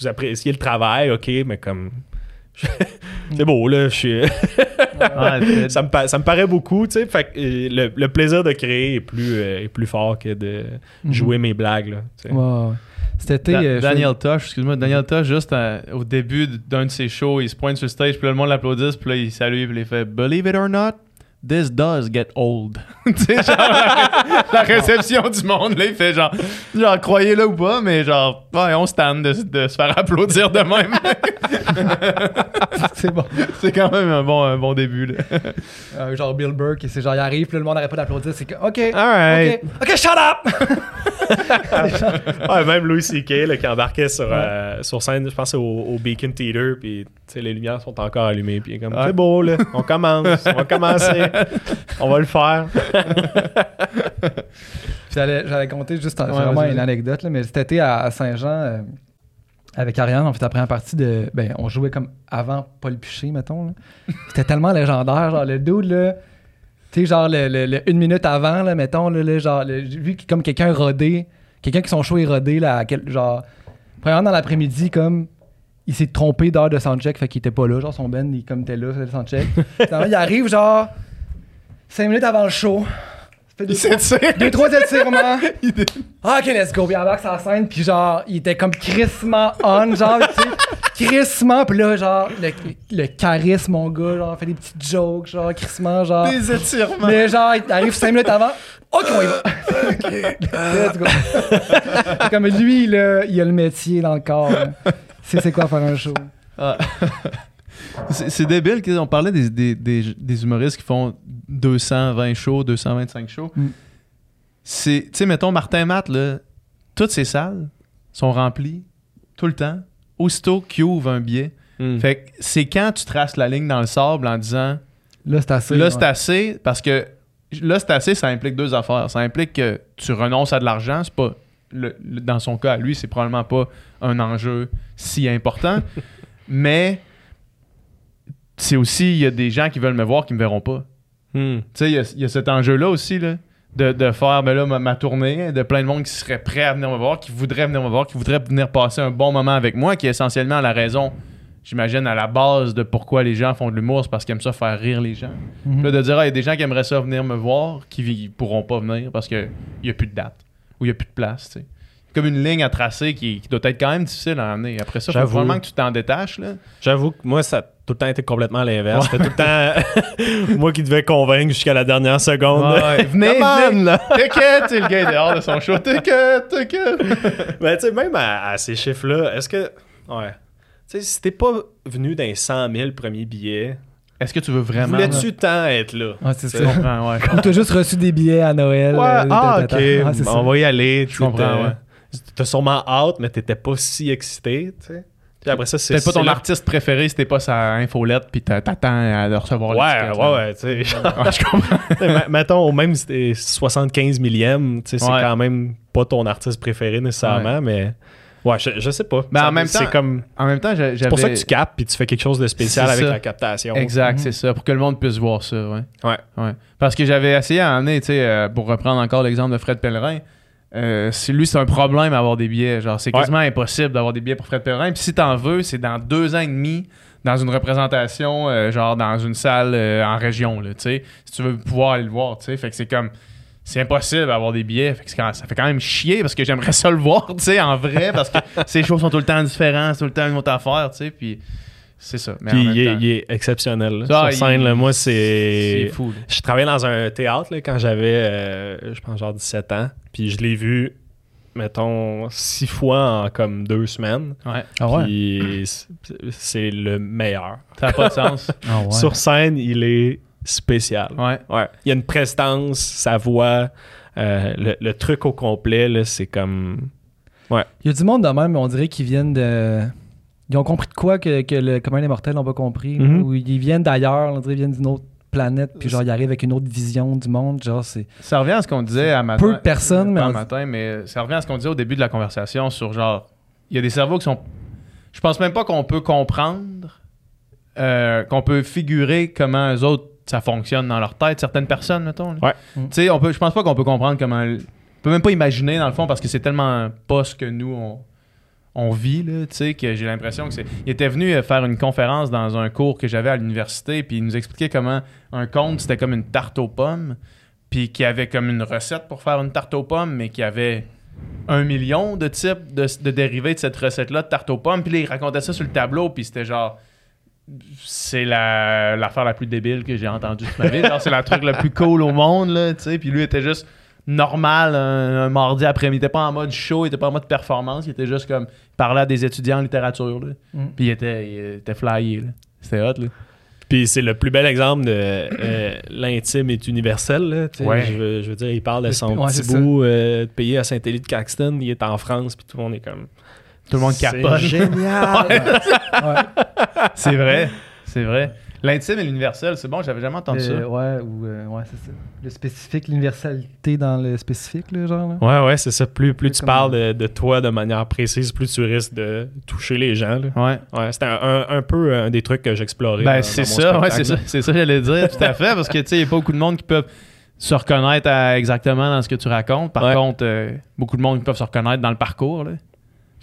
Vous appréciez le travail, OK, mais comme... c'est beau, là, je suis... Ça, me, pa- ça me paraît beaucoup, tu sais. Fait que le, le plaisir de créer est plus, euh, est plus fort que de Mhm. jouer mes blagues, là. Da- euh, Daniel Tosh, excuse-moi, Daniel Tosh, juste à- au début d'un de ses shows, il se pointe sur le stage, puis là, le monde l'applaudit, puis là, il salue, puis il fait Believe it or not, this does get old. tu sais, genre, la, la réception du monde, là, il fait genre, genre, croyez-le ou pas, mais genre, ouais, on stand de, de se faire applaudir de même. c'est bon. c'est quand même un bon, un bon début, là. Euh, genre Bill qui c'est genre, il arrive, puis là, le monde n'arrête pas d'applaudir. C'est que, OK. Alright. OK, shut up! Ouais, même Louis C.K. là, qui embarquait sur, euh, sur scène, je pense au, au Beacon Theater, puis les lumières sont encore allumées, puis comme, c'est beau, là, on commence, on va commencer, on va le faire. Puis j'allais, compter juste c'est Ouais, vraiment une anecdote, là, mais cet été à, à Saint-Jean, euh, avec Ariane, on fait la première partie de. Ben, on jouait comme avant Paul Piché, mettons. C'était tellement légendaire, genre le dude, là. Tu sais, genre le, le- le une minute avant, là, mettons, là, là, genre, vu que comme quelqu'un rodé, quelqu'un qui son show est rodé, là, à quel- genre, premièrement dans l'après-midi, comme. Il s'est trompé d'heure de soundcheck, fait qu'il était pas là. Genre, son Ben, il comme était là, fait le soundcheck. Finalement, il arrive, genre, cinq minutes avant le show. Fait deux, Il s'étire. deux, trois étirements. Ah, ok, let's go. Puis il embarque la scène, puis genre, il était comme crissement on, genre, tu sais. Crissement, puis là, genre, le, le charisme, mon gars, genre, fait des petites jokes, genre, crissement, genre. Des étirements. Mais genre, il arrive cinq minutes avant. Ok, on y va. ok, let's go. comme lui, là, il a le métier dans le corps. là. C'est c'est quoi faire un show? Ah. c'est c'est débile qu'on parlait des, des, des, des humoristes qui font 220 shows, 225 shows. Mm. C'est, tu sais, mettons Martin Matt, là, toutes ces salles sont remplies tout le temps. Aussitôt qu'il ouvre un billet. Hmm. Fait que c'est quand tu traces la ligne dans le sable en disant Là, c'est assez. là, ouais. c'est assez, parce que là, c'est assez, ça implique deux affaires. Ça implique que tu renonces à de l'argent. C'est pas. Le- le- dans son cas, à lui, c'est probablement pas un enjeu si important. mais c'est aussi, il y a des gens qui veulent me voir qui me verront pas. Hmm. Tu sais, il y a- il y, a cet enjeu-là aussi, là, de, de faire ben là, ma, ma tournée, de plein de monde qui serait prêt à venir me voir, qui voudrait venir me voir, qui voudrait venir passer un bon moment avec moi, qui est essentiellement la raison, j'imagine, à la base de pourquoi les gens font de l'humour, c'est parce qu'ils aiment ça faire rire les gens. Mhm. Là, de dire, ah, il y a des gens qui aimeraient ça venir me voir, qui ne pourront pas venir parce qu'il n'y a plus de date ou il n'y a plus de place. comme une ligne à tracer qui, qui doit être quand même difficile à amener. Après ça, il faut vraiment que tu t'en détaches. Là. J'avoue que moi, ça a tout le temps été complètement l'inverse. C'était tout le temps moi qui devais convaincre jusqu'à la dernière seconde. Ouais, venez, venez. là. T'inquiète, le gars est dehors de son show. T'inquiète, t'inquiète. Mais tu sais, même à, à ces chiffres-là, est-ce que. Ouais. Tu sais, si t'es pas venu d'un 100 000 premiers billets, Est-ce que tu veux vraiment. voulais-tu tant être là? Ouais, c'est Tu ça. Je comprends, ouais. Ou t'as juste reçu des billets à Noël. Ouais, euh, ah, ok, Ah, on va y aller. Je comprends, ouais. T'as sûrement hâte, mais t'étais pas si excité, tu sais. Puis après ça, c'est pas ton artiste préféré si t'es pas sa infolette puis t'a- t'attends à recevoir Ouais, ouais, ouais, tu sais. genre, Ouais, je comprends. Mettons, au même si t'es 75 millième, tu sais, c'est Ouais. quand même pas ton artiste préféré nécessairement, mais. Ouais, je, je sais pas. Mais Ça- en même c'est temps, comme. En même temps, j'a- C'est pour ça que j'avais- tu capes puis tu fais quelque chose de spécial C'est avec ça. la captation. Exact, Mhm. c'est ça, pour que le monde puisse voir ça, ouais. Ouais. Ouais. Parce que j'avais essayé à amener, tu sais, euh, pour reprendre encore l'exemple de Fred Pellerin, euh, c'est- lui, c'est un problème avoir des billets. Genre, c'est Ouais. quasiment impossible d'avoir des billets pour Fred Pellerin. Puis si t'en veux, c'est dans deux ans et demi, dans une représentation, euh, genre dans une salle euh, en région, là, tu sais. Si tu veux pouvoir aller le voir, tu sais. Fait que c'est comme. C'est impossible d'avoir des billets. Fait que c'est quand- ça fait quand même chier parce que j'aimerais ça le voir, tu sais, en vrai, parce que ces choses sont tout le temps différentes, c'est tout le temps une autre affaire, tu sais. Puis C'est ça. Mais Puis en même il est, temps, il est exceptionnel. là. Ça, Sur scène, il- là, moi, c'est c'est. fou. là. Je travaillais dans un théâtre là, quand j'avais, euh, je pense, genre 17 ans. Puis je l'ai vu, mettons, six fois en comme deux semaines. Ouais. Ah ouais? Puis c'est- c'est le meilleur. Ça n'a pas de sens. Ah ouais. Sur scène, il est spécial. Ouais. Ouais. Il y a une prestance, sa voix, euh, le, le truc au complet, là, c'est comme. Il y a du monde de même, on dirait qu'ils viennent de. Ils ont compris de quoi que, que le commun des mortels n'ont pas compris. Mhm. Ou ils viennent d'ailleurs, on dirait qu'ils viennent d'une autre planète, puis genre ils arrivent avec une autre vision du monde. Genre, c'est. Ça revient à ce qu'on disait à matin. Peu de personnes, mais Pas à on- matin, mais ça revient à ce qu'on disait au début de la conversation sur genre. Il y a des cerveaux qui sont. Je pense même pas qu'on peut comprendre, euh, qu'on peut figurer comment eux autres ça fonctionne dans leur tête, certaines personnes, mettons. là. Ouais. Mm. Tu sais, on peut, je pense pas qu'on peut comprendre comment. On peut même pas imaginer, dans le fond, parce que c'est tellement pas ce que nous, on, on vit, là, tu sais, que j'ai l'impression que c'est. Il était venu euh, faire une conférence dans un cours que j'avais à l'université, puis il nous expliquait comment un conte, c'était comme une tarte aux pommes, puis qu'il y avait comme une recette pour faire une tarte aux pommes, mais qu'il y avait un million de types de, de dérivés de cette recette-là de tarte aux pommes, puis là, il racontait ça sur le tableau, puis c'était genre c'est la- l'affaire la, plus débile que j'ai entendue de ma vie. Genre, c'est le truc le plus cool au monde, là, tu sais. Puis lui était juste normal un, un mardi après-midi. Il était pas en mode show, il était pas en mode performance. Il était juste comme, il parlait à des étudiants en littérature, là. Mm. Puis il était, il était flyé, là. C'était hot, là. Puis c'est le plus bel exemple de euh, l'intime est universel. Là, tu sais. Ouais. je, veux, je veux dire, il parle de son Ouais, petit bout euh, de payer à Saint-Élie de Caxton. Il est en France, puis tout le monde est comme. Tout le monde C'est capote. génial! Ouais. C'est vrai. C'est vrai. L'intime et l'universel, c'est bon, j'avais jamais entendu Euh, ça. ouais, ou. euh, ouais, c'est ça. Le spécifique, l'universalité dans le spécifique, là, genre. Là. Ouais, ouais, c'est ça. Plus, plus C'est tu comme- parles de, de toi de manière précise, plus tu risques de toucher les gens. Là. Ouais. Ouais, c'était un, un- un peu un des trucs que j'explorais. Ben, c'est ça, ouais, c'est ça. C'est ça j'allais dire, tout à fait, parce que, tu sais, il n'y a pas beaucoup de monde qui peuvent se reconnaître à- exactement dans ce que tu racontes. Par Ouais. contre, euh, beaucoup de monde qui peuvent se reconnaître dans le parcours, là.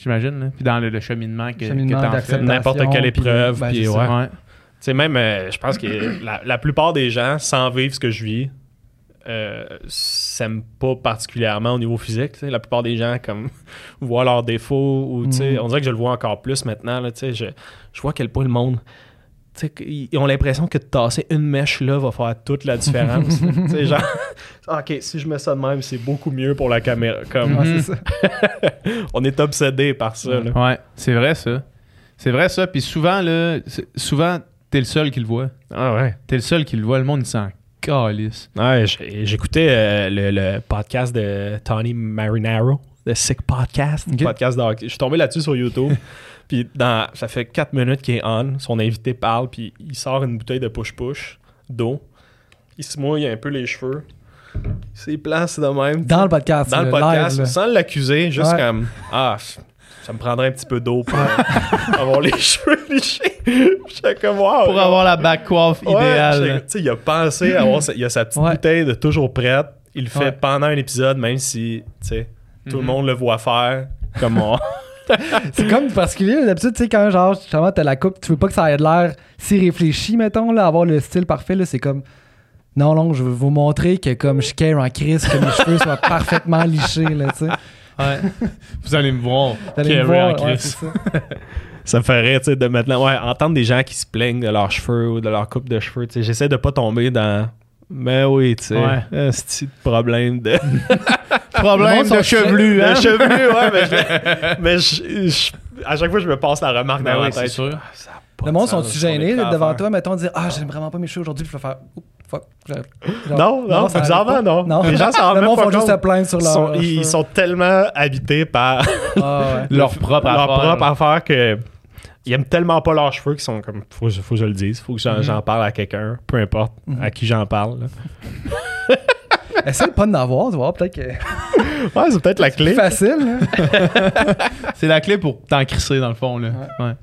J'imagine, là. Puis dans le, le cheminement que, Cheminement que t'en fais. d'acceptation, N'importe quelle puis, épreuve, ben, puis c'est ouais. ça. Ouais. Tu sais, même, euh, je pense que la, la plupart des gens, sans vivre ce que je vis, euh, s'aiment pas particulièrement au niveau physique. tu sais. La plupart des gens, comme, voient leurs défauts, ou, tu sais, Mhm. on dirait que je le vois encore plus maintenant. Là, tu sais, je, je vois à quel point le monde. Qu'ils ont l'impression que de tasser une mèche là va faire toute la différence. sais, genre, Ah, ok, si je mets ça de même, c'est beaucoup mieux pour la caméra. Comme, c'est on est obsédé par ça. là. Ouais, c'est vrai, ça. C'est vrai, ça. Puis souvent, là, c'est- souvent, t'es le seul qui le voit. Ah ouais. T'es le seul qui le voit. Le monde, il s'en calisse. Ouais, j'ai- j'écoutais euh, le, le podcast de Tony Marinaro, The Sick Podcast, podcast de hockey. Je suis tombé là-dessus sur YouTube. puis dans, ça fait 4 minutes qu'il est on. Son invité parle, puis il sort une bouteille de push-push d'eau. Il se mouille un peu les cheveux. Il se place de même. Dans le podcast. Dans le podcast, live, sans l'accuser, juste Ouais. comme Ah, ça me prendrait un petit peu d'eau pour avoir les cheveux lichés. Comme Wow. Pour avoir la back coiffe Ouais, idéale. tu sais, il a pensé à avoir sa, il a sa petite Ouais. bouteille de toujours prête. Il le fait pendant un épisode, même si tu sais, tout le Mhm. monde le voit faire. Comme on... C'est comme particulier. D'habitude, tu sais, quand genre, justement, t'as la coupe, tu veux pas que ça ait de l'air si réfléchi, mettons, là, avoir le style parfait, là, c'est comme. Non, non, je veux vous montrer que comme je care en crise, que mes cheveux soient parfaitement lichés, là, tu sais. Ouais. Vous allez me voir. Vous allez me en voir, ouais, crise. ça me fait rire, tu sais, de maintenant, ouais, entendre des gens qui se plaignent de leurs cheveux ou de leur coupe de cheveux. Tu sais, j'essaie de pas tomber dans. Mais oui, tu sais, Ouais. un petit problème de, Le Problème de chevelu, de hein? cheveux, ouais, mais, je- mais je- je- à chaque fois, je me passe la remarque Ben dans oui, la c'est tête. sûr. Ah, Le de monde sont-tu gênés devant toi, mettons, dire Ah, j'aime vraiment pas mes cheveux aujourd'hui, puis je vais faire Oups, fuck. genre- Non, non, ça bizarrement, pas. non. Les gens s'en rendent Le même monde pas font juste compte. se plaindre sur Ils leur. sont, leurs ils sont tellement habités par Ah, ouais. Leur propre leur affaire. propre affaire que ils aiment tellement pas leurs cheveux qu'ils sont comme faut, faut que je le dise, faut que j'en Mhm. j'en parle à quelqu'un, peu importe Mhm. à qui j'en parle. Essaye de pas d'en avoir, tu vois, peut-être que Ouais, c'est peut-être la clé. facile. hein. C'est la clé pour t'en crisser, dans le fond. Là. Ouais.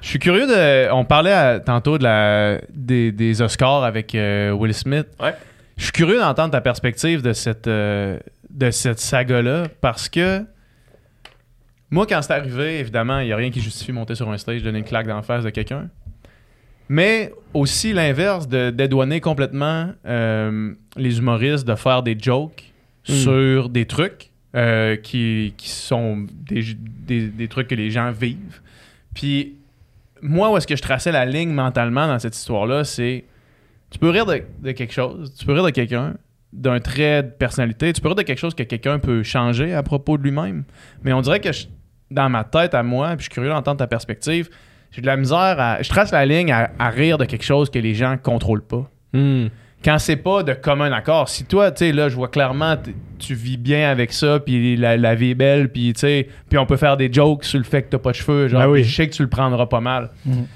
Je suis curieux de. On parlait à- tantôt de la, des, des Oscars avec euh, Will Smith. Ouais. Je suis curieux d'entendre ta perspective de cette, euh, de cette saga-là parce que moi, quand c'est arrivé, évidemment, il n'y a rien qui justifie monter sur un stage, donner une claque d'en face de quelqu'un. Mais aussi l'inverse de dédouaner complètement euh, les humoristes de faire des jokes Mm. sur des trucs euh, qui, qui sont des, des- des trucs que les gens vivent. Puis moi, où est-ce que je traçais la ligne mentalement dans cette histoire-là, c'est tu peux rire de, de quelque chose, tu peux rire de quelqu'un, d'un trait de personnalité, tu peux rire de quelque chose que quelqu'un peut changer à propos de lui-même. Mais on dirait que je- dans ma tête à moi, puis je suis curieux d'entendre ta perspective, j'ai de la misère à. Je trace la ligne à, à rire de quelque chose que les gens contrôlent pas. Hmm. Quand c'est pas de commun accord, si toi, tu sais, là, je vois clairement, tu vis bien avec ça, puis la, la vie est belle, puis tu sais, puis on peut faire des jokes sur le fait que t'as pas de cheveux, genre, Ben oui. je sais que tu le prendras pas mal. Mhm.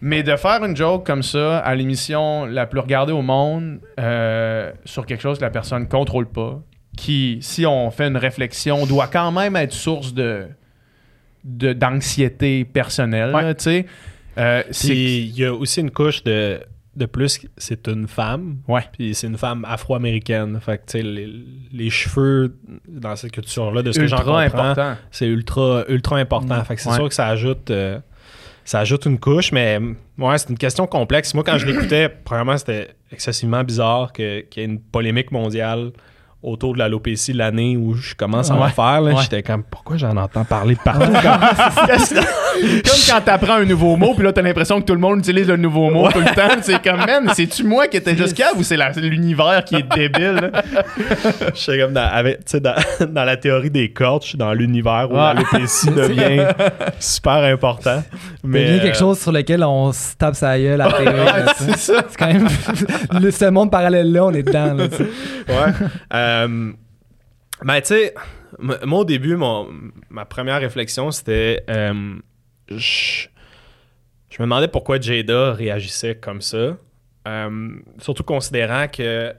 Mais de faire une joke comme ça à l'émission la plus regardée au monde euh, sur quelque chose que la personne contrôle pas, qui, si on fait une réflexion, doit quand même être source de- d'anxiété personnelle, Ouais. là, tu sais. Euh, il y a aussi une couche de, de plus, c'est une femme. Ouais. Puis c'est une femme afro-américaine. Fait que, tu sais, les, les cheveux dans cette culture-là, de ce que j'en comprends, important. c'est ultra, ultra important. Mm. Fait que c'est Ouais. sûr que ça ajoute, euh, ça ajoute une couche, mais ouais, c'est une question complexe. Moi, quand je l'écoutais, premièrement, c'était excessivement bizarre que- qu'il y ait une polémique mondiale autour de l'alopécie l'année où je commence à en Ouais. faire. là. Ouais. J'étais comme, pourquoi j'en entends parler de partout? Comme quand t'apprends un nouveau mot, puis là, t'as l'impression que tout le monde utilise le nouveau mot tout le temps. C'est comme, man, c'est-tu moi qui étais cave ou c'est l'univers qui est débile? là? Je suis comme dans, avec- dans, dans la théorie des cordes, je suis dans l'univers où l'alopécie devient super important. Mais il y a quelque euh, chose sur lequel on se tape sa gueule à la là, c'est ça. C'est quand même. ce monde parallèle-là, on est dedans. Là. Ouais. Euh, ben, tu sais, moi, au début, mon, ma première réflexion, c'était. euh, je, je me demandais pourquoi Jada réagissait comme ça. Euh, surtout considérant que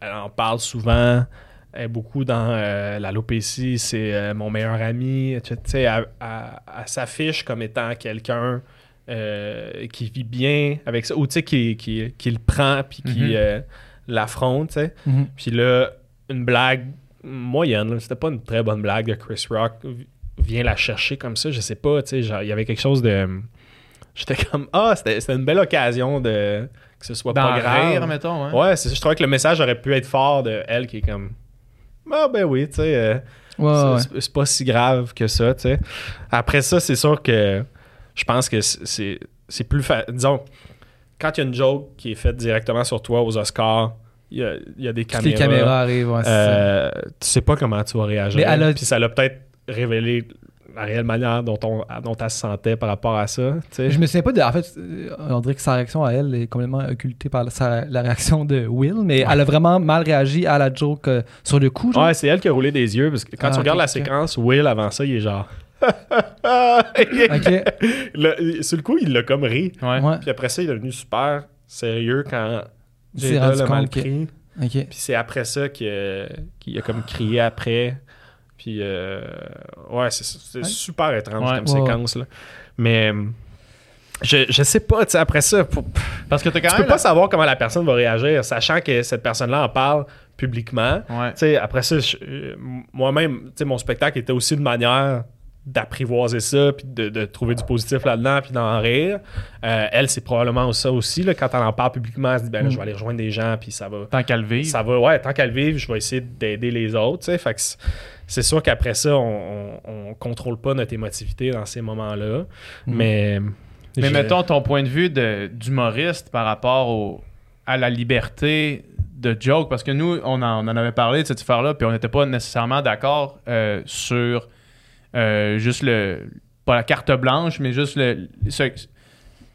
elle en parle souvent. Elle est beaucoup dans euh, l'alopécie, c'est euh, mon meilleur ami. Tu sais, elle, elle- elle s'affiche comme étant quelqu'un euh, qui vit bien avec ça, ou tu sais, qui, qui, qui le prend puis qui Mhm. euh, l'affronte. tu sais. Mhm. Puis là, une blague moyenne, c'était pas une très bonne blague de Chris Rock, v- vient la chercher comme ça, je sais pas, tu sais, genre, il y avait quelque chose de... J'étais comme, ah, c'était c'était une belle occasion de que ce soit pas grave. rire, mettons. Hein? Ouais, c'est ça, je trouvais que le message aurait pu être fort de elle qui est comme, ah ben oui, tu sais, euh, Ouais, c'est- ouais. pas si grave que ça, tu sais. Après ça, c'est sûr que je pense que c'est- plus... fa- Disons, quand il y a une joke qui est faite directement sur toi aux Oscars, il y a, il y a des Toutes les caméras. caméras arrivent. ouais. Euh, tu sais pas comment tu vas réagir. Mais elle a- Puis ça l'a peut-être révélé la réelle manière dont, on, dont elle se sentait par rapport à ça. Je me souviens pas de. En fait, euh, on dirait que sa réaction à elle est complètement occultée par la, sa- la réaction de Will, mais elle a vraiment mal réagi à la joke euh, sur le coup. genre. Ouais, c'est elle qui a roulé des yeux parce que quand Ah, tu regardes la séquence, Will avant ça, il est genre. Ok. Le- sur le coup, il l'a comme ri. Ouais. Puis après ça, il est devenu super sérieux quand Jada rendu l'a mal que- pris. Puis c'est après ça qu'il a, qu'il a comme crié après. Puis euh, ouais, c'est, c'est Ouais. super étrange Ouais. comme Ouais, séquence. Là. Mais je, je sais pas, tu sais, après ça, pour- Parce que t'as quand tu même. peux pas savoir comment la personne va réagir, sachant que cette personne-là en parle publiquement. Tu sais, après ça, je- euh, moi-même, tu sais, mon spectacle était aussi une manière d'apprivoiser ça, puis de, de trouver du positif là-dedans, puis d'en rire. Euh, elle, c'est probablement ça aussi, là, quand elle en parle publiquement, elle se dit, ben là, Mm. je vais aller rejoindre des gens, puis ça va... Tant qu'à le vivre. Ça va, ouais, tant qu'elle vive, je vais essayer d'aider les autres. Fait que c'est- sûr qu'après ça, on, on, on contrôle pas notre émotivité dans ces moments-là. Mm. Mais... Mais mettons ton point de vue de- d'humoriste par rapport au, à la liberté de joke, parce que nous, on en, on en avait parlé de cette affaire-là, puis on n'était pas nécessairement d'accord euh, sur euh, juste le. Pas la carte blanche, mais juste le, se,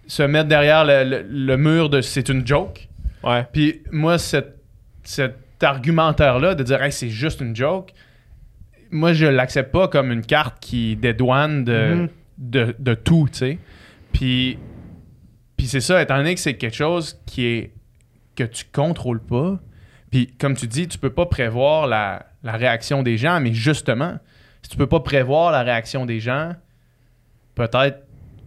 se mettre derrière le, le- le mur de c'est une joke. Ouais. Puis moi, cet, cet argumentaire-là de dire hey, c'est juste une joke, moi, je l'accepte pas comme une carte qui dédouane de, Mhm. de, de tout, tu sais. Puis, puis c'est ça, étant donné que c'est quelque chose qui est que tu contrôles pas, puis comme tu dis, tu peux pas prévoir la, la réaction des gens, mais justement, si tu peux pas prévoir la réaction des gens, peut-être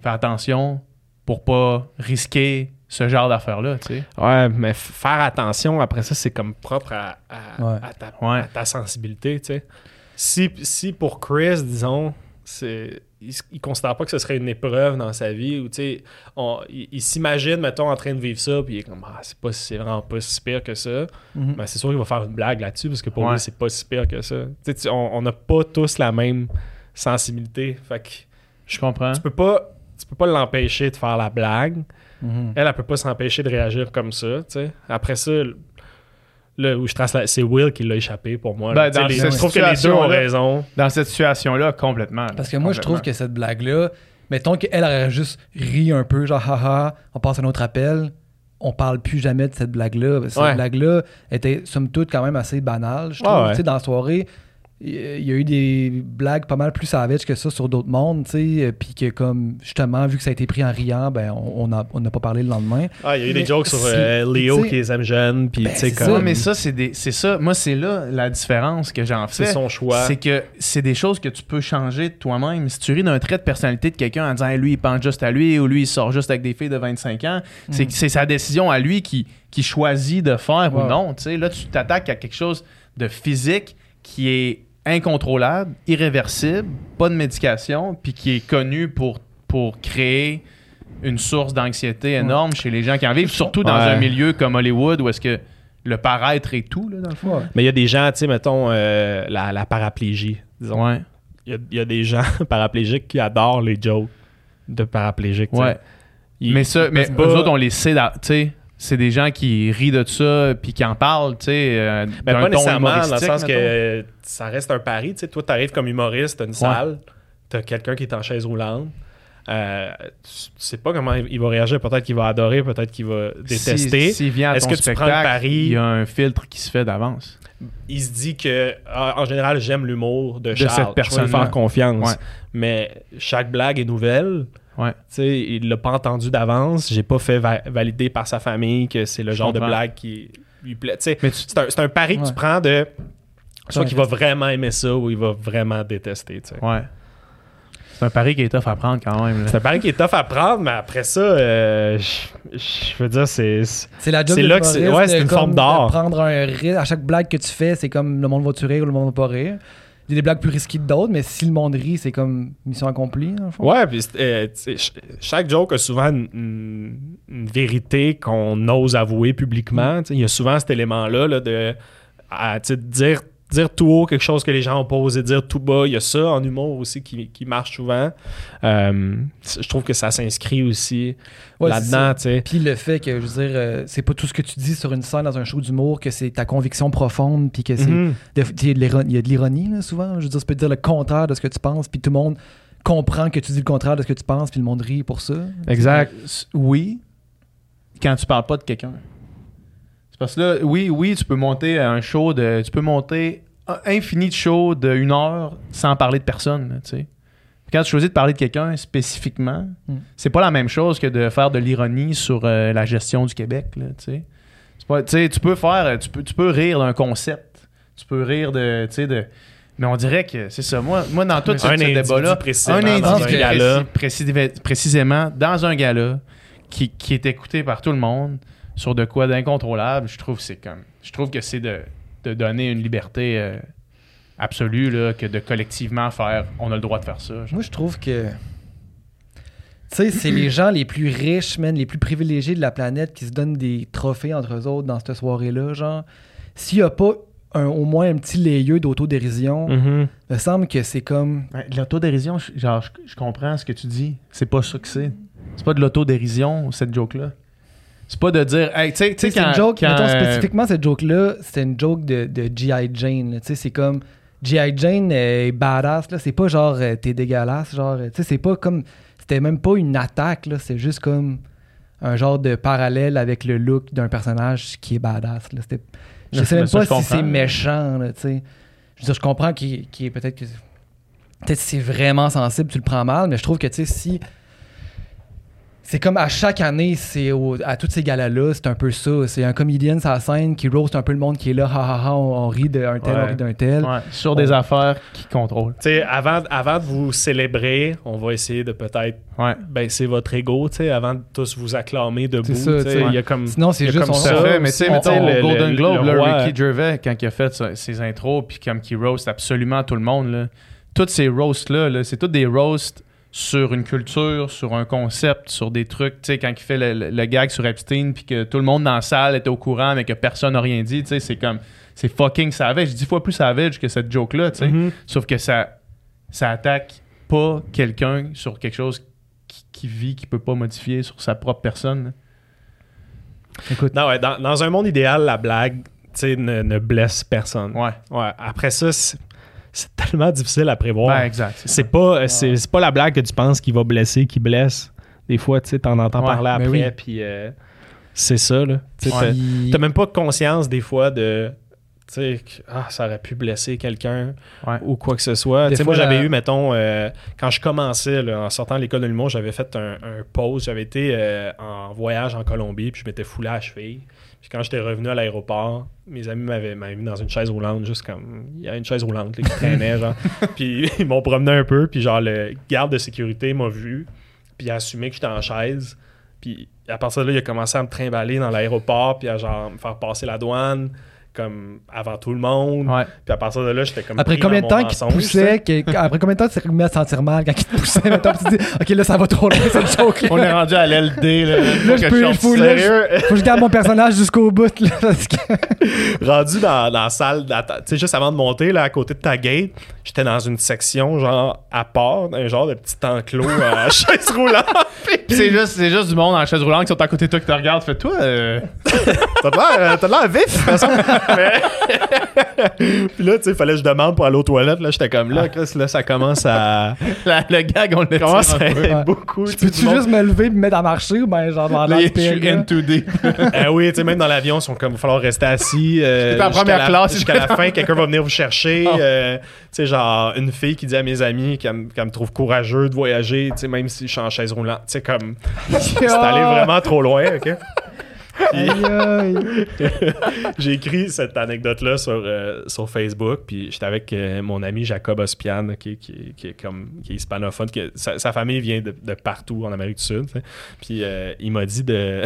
faire attention pour pas risquer ce genre d'affaires-là, tu sais. Ouais, mais faire attention, après ça, c'est comme propre à, à- Ouais. à ta, Ouais. à ta sensibilité, tu sais. Si, si pour Chris, disons, c'est, il, il considère pas que ce serait une épreuve dans sa vie, on- il, il s'imagine, mettons, en train de vivre ça, puis il est comme, ah, c'est, pas, c'est vraiment pas si pire que ça. Ben, c'est sûr qu'il va faire une blague là-dessus, parce que pour Ouais. lui, c'est pas si pire que ça. On n'a pas tous la même sensibilité. Fait que Je comprends. tu peux pas tu peux pas l'empêcher de faire la blague. Mhm. Elle, elle peut pas s'empêcher de réagir comme ça. Après ça, là où je trace la- c'est Will qui l'a échappé pour moi. Ben, Tu sais, dans les- cette je trouve que les deux ont raison. Dans cette situation-là, complètement. Parce que moi, je trouve que cette blague-là, mettons qu'elle aurait juste ri un peu, genre haha, on passe à un autre appel, on parle plus jamais de cette blague-là. Cette Ouais. blague-là était, somme toute, quand même assez banale, je trouve. Ouais, ouais. Tu sais, dans la soirée, il y a eu des blagues pas mal plus savages que ça sur d'autres mondes, tu sais, euh, puis que comme, justement, vu que ça a été pris en riant, ben, on n'a on n'a pas parlé le lendemain. Ah, il y a eu Mais des jokes sur euh, Léo qui les aime jeunes, puis Ben, tu sais, c'est comme. Mais ça, c'est des- c'est ça. Moi, c'est là la différence que j'en c'est fais. son choix. C'est que c'est des choses que tu peux changer de toi-même. Si tu ris d'un trait de personnalité de quelqu'un en disant Hey, lui, il pense juste à lui ou lui, il sort juste avec des filles de 25 ans, c'est Mm. c'est sa décision à lui qui, qui choisit de faire ou non. Tu sais, là, tu t'attaques à quelque chose de physique qui est incontrôlable, irréversible, pas de médication, puis qui est connu pour, pour créer une source d'anxiété énorme chez les gens qui en vivent, surtout dans Ouais. un milieu comme Hollywood où est-ce que le paraître est tout, là, dans le fond. Ouais. Mais il y a des gens, tu sais, mettons, euh, la, la paraplégie, disons. Il y a, il y a des gens paraplégiques qui adorent les jokes de paraplégiques. Ouais. Ils- mais ça, mais eux pas- autres, on les sait, tu sais. C'est des gens qui rient de ça puis qui en parlent, tu sais. euh, Ben, d'un pas ton nécessairement, dans le sens que mettons. ça reste un pari. Tu sais, toi, t'arrives comme humoriste, t'as une salle, t'as quelqu'un qui est en chaise roulante. Euh, tu sais pas comment il va réagir. Peut-être qu'il va adorer, peut-être qu'il va détester. Si- S'il vient à Est-ce ton que tu prends le pari? il y a un filtre qui se fait d'avance. Il se dit que, ah, en général, j'aime l'humour de, De Charles. cette Je vais lui personne-là. faire confiance. Ouais. Mais chaque blague est nouvelle. Ouais. Tu sais, il l'a pas entendu d'avance. J'ai pas fait va- valider par sa famille que c'est le genre de blague qui lui plaît. Tu sais, Mais tu- c'est un, c'est un pari que tu prends de soit qu'il va vraiment aimer ça ou il va vraiment détester. tu sais. Ouais. C'est un pari qui est tough à prendre quand même. là. C'est un pari qui est tough à prendre, mais après ça, euh, je je veux dire, c'est. c'est- la job C'est de là que c'est- ouais, une forme d'art. prendre un risque. À chaque blague que tu fais, c'est comme le monde va-tu rire ou le monde va pas rire. Il y a des blagues plus risquées que d'autres, mais si le monde rit, c'est comme mission accomplie, dans le fond. Ouais, puis euh, ch- chaque joke a souvent une, vérité qu'on ose avouer publiquement. Sais, Il y a souvent cet élément-là là, de à, dire, dire tout haut quelque chose que les gens ont pas osé dire tout bas. Il y a ça en humour aussi qui, qui marche souvent. Euh, je trouve que ça s'inscrit aussi Ouais, là-dedans. tu sais. Puis le fait que, je veux dire, euh, c'est pas tout ce que tu dis sur une scène dans un show d'humour, que c'est ta conviction profonde, puis que c'est. Mhm. Il y a de l'ironie, là, souvent. Je veux dire, ça peut dire le contraire de ce que tu penses, puis tout le monde comprend que tu dis le contraire de ce que tu penses, puis le monde rit pour ça. Exact. S- Oui, quand tu parles pas de quelqu'un. C'est parce que là, oui, oui, tu peux monter un show de. Tu peux monter un infini de shows de une heure sans parler de personne, là, tu sais. Quand tu choisis de parler de quelqu'un spécifiquement, Mm. c'est pas la même chose que de faire de l'ironie sur euh, la gestion du Québec, là, tu sais. C'est pas- tu peux faire, tu peux, tu peux rire d'un concept, tu peux rire de, tu sais, de, mais on dirait que c'est ça. Moi, moi dans tout ce, Un ce débat-là, précisément un dans individu un gala. précis- précis- précisément dans un gala qui, qui est écouté par tout le monde sur de quoi d'incontrôlable, je trouve que c'est comme, je trouve que c'est de, de donner une liberté euh, absolue là, que de collectivement faire, on a le droit de faire ça. genre. Moi, je trouve que. Tu sais, c'est les gens les plus riches, man, les plus privilégiés de la planète qui se donnent des trophées entre eux autres dans cette soirée-là. Genre, s'il n'y a pas un- au moins un petit layeux d'autodérision, Mhm. il me semble que c'est comme. Ouais, L'autodérision, je- genre, je, je comprends ce que tu dis. C'est pas ça que c'est. C'est pas de l'autodérision, cette joke-là. C'est pas de dire, hey, tu sais, tu c'est une joke, quand, mettons euh, spécifiquement cette joke-là, c'était une joke de, de G.I. Jane. Tu sais, c'est comme G.I. Jane est badass, là. C'est pas genre euh, t'es dégueulasse, genre. euh, Tu sais, c'est pas comme. C'était même pas une attaque, là. C'est juste comme un genre de parallèle avec le look d'un personnage qui est badass, là. C'était. Je sais même ça, pas si c'est méchant, là, tu sais. Je veux dire, je comprends qu'il qu'il est peut-être que. Peut-être si c'est vraiment sensible, tu le prends mal, mais je trouve que, tu sais, si. C'est comme à chaque année, c'est au- à toutes ces galas-là, c'est un peu ça. C'est un comédien sur la scène qui roast un peu le monde qui est là, ha ha ha, on, on rit d'un tel, Ouais. on rit d'un tel. ouais, sur des affaires qui contrôlent. Tu sais, avant, avant de vous célébrer, on va essayer de peut-être Ouais. baisser votre ego, tu sais, avant de tous vous acclamer debout. C'est ça. Il y a comme. Sinon, c'est juste. comme on- ça. Fait, mais tu sais, le- Golden le- Globe, le là, roi- Ricky Gervais, quand il a fait ses intros, puis comme qu'il roast absolument tout le monde, là, tous ces roasts-là, là, c'est tous des roasts sur une culture, sur un concept, sur des trucs, tu sais, quand il fait le, le- le gag sur Epstein, puis que tout le monde dans la salle était au courant, mais que personne n'a rien dit, tu sais, c'est comme, c'est fucking savage, dix fois plus savage que cette joke-là, tu sais. Mhm. Sauf que ça, ça attaque pas quelqu'un sur quelque chose qui, qui vit, qui peut pas modifier sur sa propre personne. Écoute, Non, ouais, dans, dans un monde idéal, la blague tu sais, ne, ne blesse personne. Ouais. Ouais, Après ça, c'est tellement difficile à prévoir. Ben, exact. c'est pas, euh, c'est, c'est pas la blague que tu penses qui va blesser, qui blesse. Des fois, tu sais, t'en entends Ouais, parler après, oui. puis euh, c'est ça, là. Tu Ouais. T'as même pas conscience des fois de. Tu sais, ah, ça aurait pu blesser quelqu'un Ouais. ou quoi que ce soit. Des moi, j'avais eu, mettons, euh, quand je commençais, là, en sortant de l'école de l'humour, j'avais fait un, un pause. J'avais été euh, en voyage en Colombie, puis je m'étais foulé à la cheville. Puis quand j'étais revenu à l'aéroport, mes amis m'avaient mis dans une chaise roulante, juste comme. Il y a une chaise roulante là, qui traînait, genre. Puis ils m'ont promené un peu, puis genre, le garde de sécurité m'a vu, puis il a assumé que j'étais en chaise. Puis à partir de là, il a commencé à me trimballer dans l'aéroport, puis à genre me faire passer la douane, comme avant tout le monde. Ouais. Puis à partir de là, j'étais comme. Après combien de temps qu'il te poussait, après combien de temps tu t'es remis à sentir mal quand il te poussait, puis tu te dis, ok, là, ça va trop loin, cette joke On est rendu à l'LD. Là, Là, je peux- je faut- là, Faut que je garde mon personnage jusqu'au bout, là, parce que- rendu dans, dans la salle, tu sais, juste avant de monter, là, à côté de ta gate, j'étais dans une section, genre, à part, un genre de petit enclos à chaise roulante. C'est juste, c'est juste du monde en chaise roulante qui sont à côté de toi qui te regardent. Fait toi, euh, T'as de l'air, euh, t'as l'air vif, de toute façon. Mais- Puis là, tu sais, fallait que je demande pour aller aux toilettes. Là, j'étais comme là, Chris, là, ça commence à. la- le gag, on le commence à peu. être Ouais. beaucoup. Peux-tu monde- juste me lever et me mettre à marcher ou ben genre dans Là, la je suis in too deep. Ah oui, tu sais, même dans l'avion, ils sont comme, il va falloir rester assis. euh, jusqu'à première la- classe. Jusqu'à la fin, quelqu'un va venir vous chercher. Oh. euh, tu sais, genre, une fille qui dit à mes amis qu'elle me trouve courageux de voyager, tu sais, même si je suis en chaise roulante. Tu sais, comme, c'est allé vraiment trop loin, OK? J'ai écrit cette anecdote-là sur, euh, sur Facebook, puis j'étais avec euh, mon ami Jacob Ospian, qui, qui, qui est comme qui est hispanophone, sa, sa famille vient de, de partout en Amérique du Sud. Puis euh, il m'a dit de,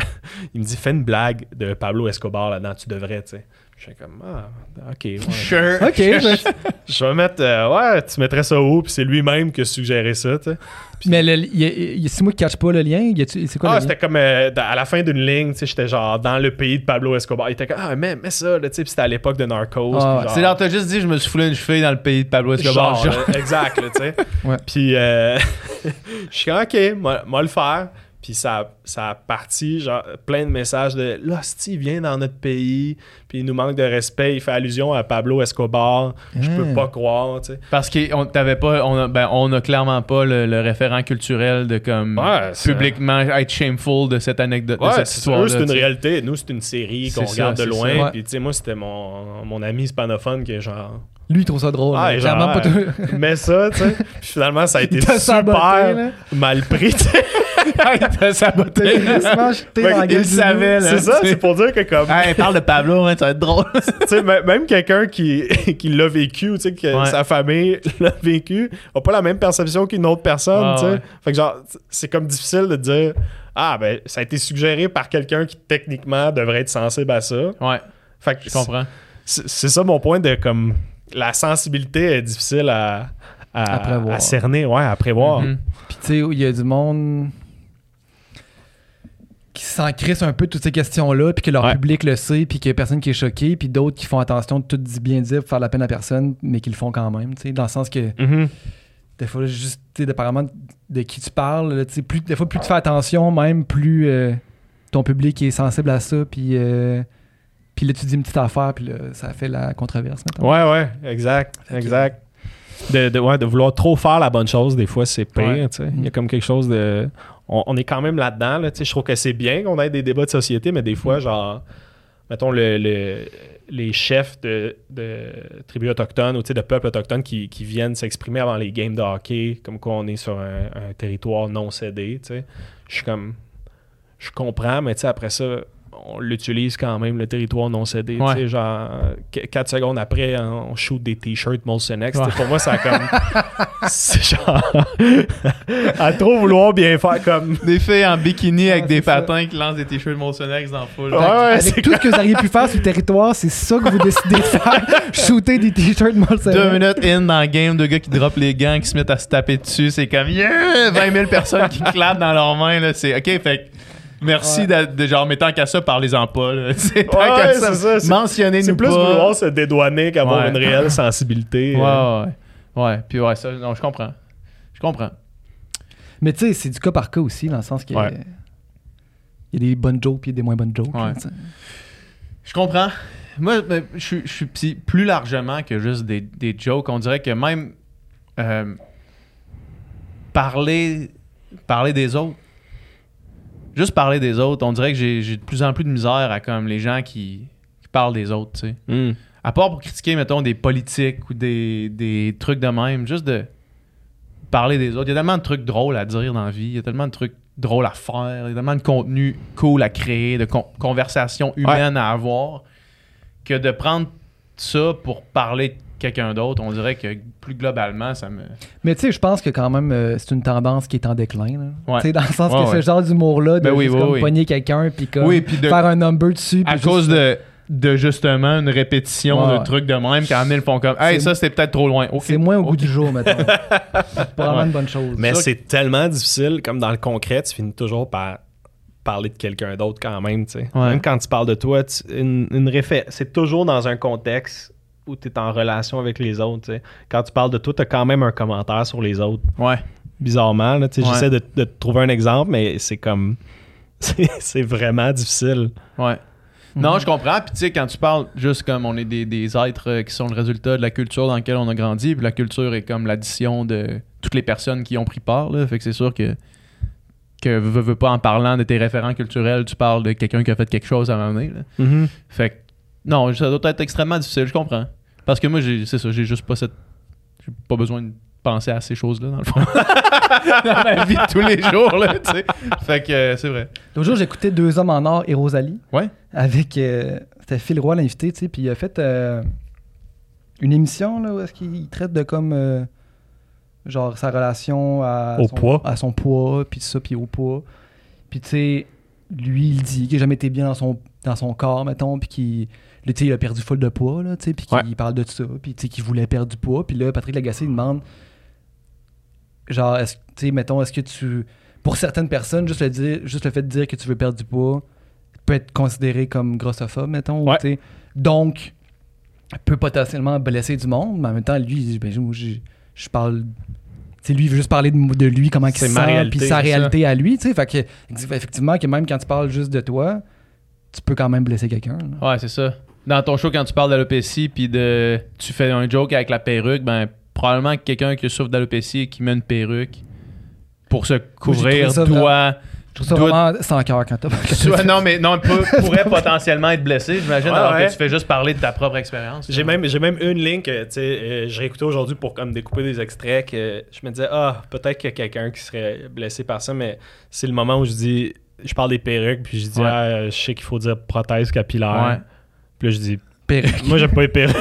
il me dit fais une blague de Pablo Escobar là-dedans, tu devrais, tu sais. J'étais comme ah ok, ouais. Sure. Ok, ben, je vais mettre euh, ouais, tu mettrais ça où, puis c'est lui-même qui a suggéré ça, tu sais. mais le- il y a- il y a- c'est moi qui catch pas le lien. C'est quoi Ah, le lien? c'était comme euh, à la fin d'une ligne, tu sais, j'étais genre dans le pays de Pablo Escobar. Il était comme ah mais, mais ça, tu sais, puis c'était à l'époque de Narcos. Ah, C'est genre, t'as juste dit, je me suis foulé une cheville dans le pays de Pablo Escobar. Genre, Genre, là, exact, là, tu sais. Ouais. Puis, euh, je suis comme, OK, moi, moi le faire. Puis ça, ça a parti, genre, plein de messages de « Là, si vient dans notre pays, puis il nous manque de respect. Il fait allusion à Pablo Escobar. Je peux Ah. pas croire, tu sais. Parce qu'on t'avait pas, on a, ben, on a clairement pas le, le référent culturel de comme Ouais, c'est- publiquement être shameful de cette anecdote, de Ouais, cette c'est- histoire. eux, c'est une réalité. Nous, c'est une série qu'on ça, regarde de loin. ça. Ouais. Puis, tu sais, moi, c'était mon, mon ami hispanophone qui est genre... Lui, il trouve ça drôle. Ah, pas mais ça, tu sais. Puis finalement, ça a été saboté, super mal pris, il savait. C'est ça, c'est pour dire que comme... Ah, il parle de Pablo, hein, ça va être drôle. tu sais, même quelqu'un qui, qui l'a vécu, tu sais, que Ouais. sa famille l'a vécu, a pas la même perception qu'une autre personne, Ah, tu sais. ouais. Fait que genre, c'est comme difficile de dire, ah, ben, ça a été suggéré par quelqu'un qui, techniquement, devrait être sensible à ça. Ouais, Fait que je comprends. c'est ça mon point de, comme, la sensibilité est difficile à, à, À prévoir. à cerner, ouais, à prévoir. Mhm. Puis tu sais, il y a du monde qui s'en crisse un peu de toutes ces questions-là, puis que leur Ouais. public le sait, puis qu'il y a personne qui est choqué, puis d'autres qui font attention de tout bien dire pour faire la peine à personne, mais qui le font quand même, tu sais, dans le sens que Mhm. des fois, juste, tu sais, dépendamment de qui tu parles, tu plus, des fois, plus tu fais attention, même, plus euh, ton public est sensible à ça, puis, euh, puis là, tu dis une petite affaire, puis là, ça fait la controverse, maintenant. Ouais, ouais, exact, exact. De, de, ouais, de vouloir trop faire la bonne chose, des fois, c'est pire. Ouais. tu sais. Il y a comme quelque chose de. On, est quand même là-dedans. Je trouve que c'est bien qu'on ait des débats de société, mais des fois, genre, mettons, le, le- les chefs de, tribus autochtones ou de peuples autochtones qui, viennent s'exprimer avant les games de hockey, comme quoi on est sur un, un territoire non cédé. Je suis comme. Je comprends, mais après ça, on l'utilise quand même, le territoire non cédé. tu sais, genre, qu- quatre secondes après, hein, on shoot des t-shirts Molson X. Ouais. Pour moi, ça a comme. c'est genre. à trop vouloir bien faire comme. Des filles en bikini avec Ah, des ça. patins qui lancent des t-shirts Molsonex dans la foule. Ouais, ouais, c'est Avec tout ce que vous auriez pu faire sur le territoire, c'est ça que vous décidez de faire. Shooter des t-shirts Molson. Deux minutes in dans le game, deux gars qui droppent les gants, qui se mettent à se taper dessus. C'est comme, yeah! 20 000 personnes qui clapent dans leurs mains. Là. C'est OK, fait que merci Ouais. de, de genre, mais tant qu'à ça, parlez-en pas. Là. Tant Ouais, ça, c'est ça, c'est- mentionnez-nous C'est plus pas. vouloir se dédouaner qu'avoir Ouais. une réelle sensibilité. Ouais, euh. ouais, ouais. Puis ouais, ça, non, je comprends. Je comprends. Mais tu sais, c'est du cas par cas aussi, dans le sens que. Ouais. Il y a des bonnes jokes puis y a des moins bonnes jokes. Là. Je comprends. Moi, je suis- je suis plus largement que juste des, des jokes. On dirait que même euh, parler, parler des autres, juste parler des autres, on dirait que j'ai de plus en plus de misère à comme les gens qui, qui parlent des autres, tu sais. Hmm. À part pour critiquer, mettons, des politiques ou des, des trucs de même, juste de parler des autres. Il y a tellement de trucs drôles à dire dans la vie, il y a tellement de trucs drôles à faire, il y a tellement de contenu cool à créer, de con- conversations humaines à avoir, que de prendre ça pour parler de quelqu'un d'autre, on dirait que plus globalement, ça me... Mais tu sais, je pense que quand même, euh, c'est une tendance qui est en déclin. là. Ouais. Tu sais, dans le sens Ouais, que ouais. ce genre d'humour-là, de Ben oui, juste oui, comme oui. pogner quelqu'un puis comme de- faire un number dessus. À puis cause juste- de, de justement une répétition Ouais, de trucs de même, quand ils font comme « Hey, ça, c'était peut-être trop loin. C'est moins au goût du jour, mettons. c'est pas vraiment une bonne chose. Mais c'est tellement difficile, comme dans le concret, tu finis toujours par parler de quelqu'un d'autre quand même, tu sais. Ouais. Même quand tu parles de toi, tu- une, une réfé- c'est toujours dans un contexte où tu es en relation avec les autres, tu sais. Quand tu parles de toi, tu as quand même un commentaire sur les autres. Ouais. Bizarrement, Ouais. j'essaie de, trouver un exemple, mais c'est comme... C'est vraiment difficile. Ouais. Non, je comprends. Puis tu sais, quand tu parles, juste comme on est des, des êtres euh, qui sont le résultat de la culture dans laquelle on a grandi, puis la culture est comme l'addition de toutes les personnes qui y ont pris part. Là. Fait que c'est sûr que, que veux, veux pas en parlant de tes référents culturels, tu parles de quelqu'un qui a fait quelque chose à un moment donné. là. Fait que non, ça doit être extrêmement difficile, je comprends. Parce que moi, j'ai- c'est ça, j'ai juste pas cette. J'ai pas besoin de penser à ces choses-là, dans le fond. dans ma vie de tous les jours, là, tu sais. Fait que euh, c'est vrai. L'autre jour, j'écoutais Deux hommes en or et Rosalie. Ouais. Avec. euh, C'était Phil Roy l'invité, tu sais. Puis il a fait euh, une émission, là, où est-ce qu'il traite de comme. euh, genre sa relation à Au son, poids. à son poids, puis ça, puis au poids. Puis tu sais, lui, il dit qu'il n'a jamais été bien dans son, dans son corps, mettons, puis qu'il. Là, tu sais, il a perdu full de poids, là, tu sais, puis qu'il Ouais. parle de ça, puis qu'il voulait perdre du poids. Puis là, Patrick Lagacé, il demande, genre, est-ce, tu sais, mettons, est-ce que tu... Pour certaines personnes, juste le, dire, juste le fait de dire que tu veux perdre du poids peut être considéré comme grossophobe, mettons. ou, Ouais. tu sais. Donc, peut potentiellement blesser du monde, mais en même temps, lui, ben, je, parle... Tu sais, lui, il veut juste parler de, de lui, comment il se sent, puis sa ça. réalité à lui, tu sais. Fait que, effectivement, que même quand tu parles juste de toi, tu peux quand même blesser quelqu'un. là. Ouais, c'est ça. Dans ton show, quand tu parles d'alopécie, puis de, tu fais un joke avec la perruque, ben probablement que quelqu'un qui souffre d'alopécie et qui met une perruque pour se couvrir ça doit, Je trouve ça doit- vraiment sans cœur quand t'as non, mais non, peut- pourrait potentiellement être blessé, j'imagine, Ouais, alors ouais. que tu fais juste parler de ta propre expérience. J'ai même, j'ai même une ligne que, tu sais, euh, je réécoutais aujourd'hui pour comme découper des extraits que je me disais, ah, peut-être qu'il y a quelqu'un qui serait blessé par ça, mais c'est le moment où je dis, je parle des perruques, puis je dis, Ouais. ah, je sais qu'il faut dire prothèse capillaire. Puis là, je dis, perruque. moi, j'aime pas les perruques.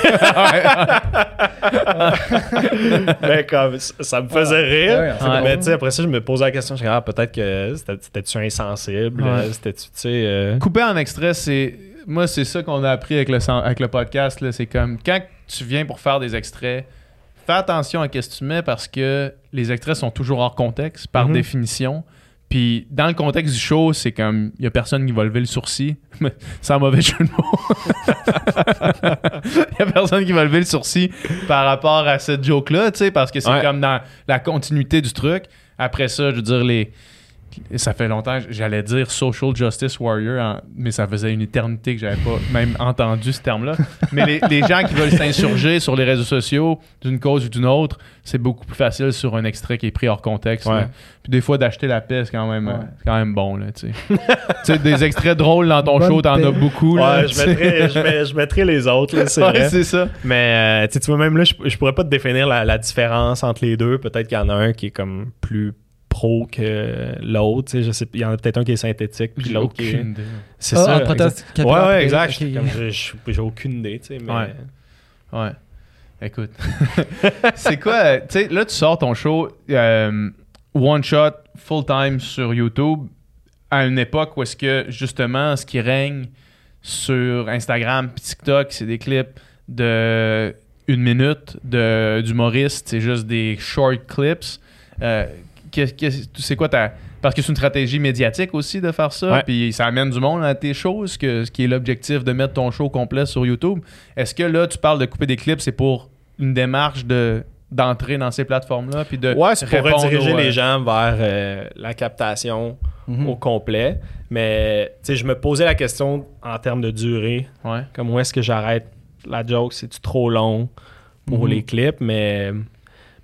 mais comme, ça, me faisait rire. Ouais, c'est Ouais. Mais tu sais, après ça, je me posais la question, je dis, ah, peut-être que c'était- c'était-tu insensible, Ouais. euh, c'était-tu, tu sais. euh, Couper en extrait, c'est. Moi, c'est ça qu'on a appris avec le, avec le podcast. là. C'est comme quand tu viens pour faire des extraits, fais attention à ce que tu mets parce que les extraits sont toujours hors contexte, par Mhm. définition. Puis dans le contexte du show, c'est comme il y a personne qui va lever le sourcil. Mais Sans mauvais jeu de mots. Il y a personne qui va lever le sourcil par rapport à cette joke-là, tu sais, parce que c'est Ouais. comme dans la continuité du truc. Après ça, je veux dire, les. Ça fait longtemps, j'allais dire social justice warrior, en- mais ça faisait une éternité que j'avais pas même entendu ce terme-là. Mais les, les gens qui veulent s'insurger sur les réseaux sociaux d'une cause ou d'une autre, c'est beaucoup plus facile sur un extrait qui est pris hors contexte. Ouais. Puis des fois, d'acheter la paix, c'est quand même, euh, Ouais. quand même bon. Là, tu sais. Tu sais, des extraits drôles dans ton Bonne show, t'en as beaucoup. là, Ouais, tu je mettrais, je, mets- je mettrais les autres, là, c'est Ouais, vrai. c'est ça. Mais euh, tu vois, même là, je, je pourrais pas te définir la, la différence entre les deux. Peut-être qu'il y en a un qui est comme plus pro que l'autre. tu sais, Je sais, il y en a peut-être un qui est synthétique, puis J'ai l'autre qui est. aucune idée. C'est Ah, ça. prothèse exact. capillaire, Ouais, exact. ok. J'étais comme, j'ai- aucune idée, tu sais. Mais... Ouais. Ouais. Écoute. c'est quoi, tu sais, là, tu sors ton show euh, one shot, full time sur YouTube à une époque où est-ce que, justement, ce qui règne sur Instagram puis TikTok, c'est des clips de une minute de- d'humoristes, c'est juste des short clips. Euh, c'est quoi ta. Parce que c'est une stratégie médiatique aussi de faire ça, puis ça amène du monde à tes choses, que, ce qui est l'objectif de mettre ton show complet sur YouTube. Est-ce que là, tu parles de couper des clips, c'est pour une démarche de d'entrer dans ces plateformes-là. Puis de Ouais, c'est pour rediriger aux, euh, les gens vers euh, la captation Mhm. au complet. Mais tu sais, je me posais la question en termes de durée. Ouais. Comme où est-ce que j'arrête la joke? C'est-tu trop long pour Mhm. les clips? Mais,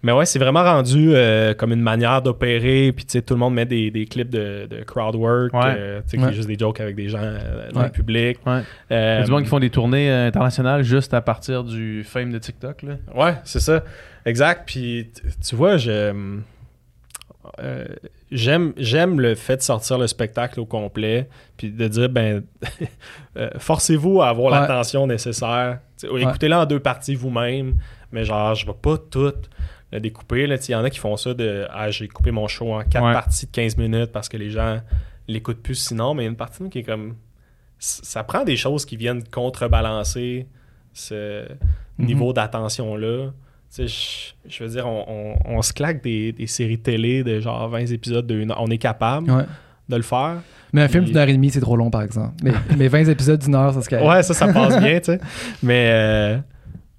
mais ouais, c'est vraiment rendu euh, comme une manière d'opérer. Puis tu sais, tout le monde met des, des clips de, de crowd work. Ouais. euh, tu sais, Ouais. juste des jokes avec des gens euh, dans Ouais. le public. Ouais. Il y a du monde qui font des tournées euh, internationales juste à partir du fame de TikTok. Là. Ouais, c'est ça. Exact. Puis tu vois, je. euh, j'aime j'aime le fait de sortir le spectacle au complet puis de dire ben euh, forcez-vous à avoir Ouais. l'attention nécessaire écoutez-le en deux parties vous-même mais genre je vais pas tout le découper il y en a qui font ça de ah j'ai coupé mon show en quatre Ouais. parties de 15 minutes parce que les gens l'écoutent plus sinon mais il y a une partie qui est comme ça prend des choses qui viennent contrebalancer ce Mhm. niveau d'attention là tu sais, je, je veux dire, on, on- on se claque des, des séries télé de genre 20 épisodes de une heure. On est capable Ouais. de le faire. Mais un film d'une heure et demie, c'est trop long, par exemple. Mais, mais 20 épisodes d'une heure, ça se calme. Ouais, ça, ça passe bien, tu sais. Mais, euh,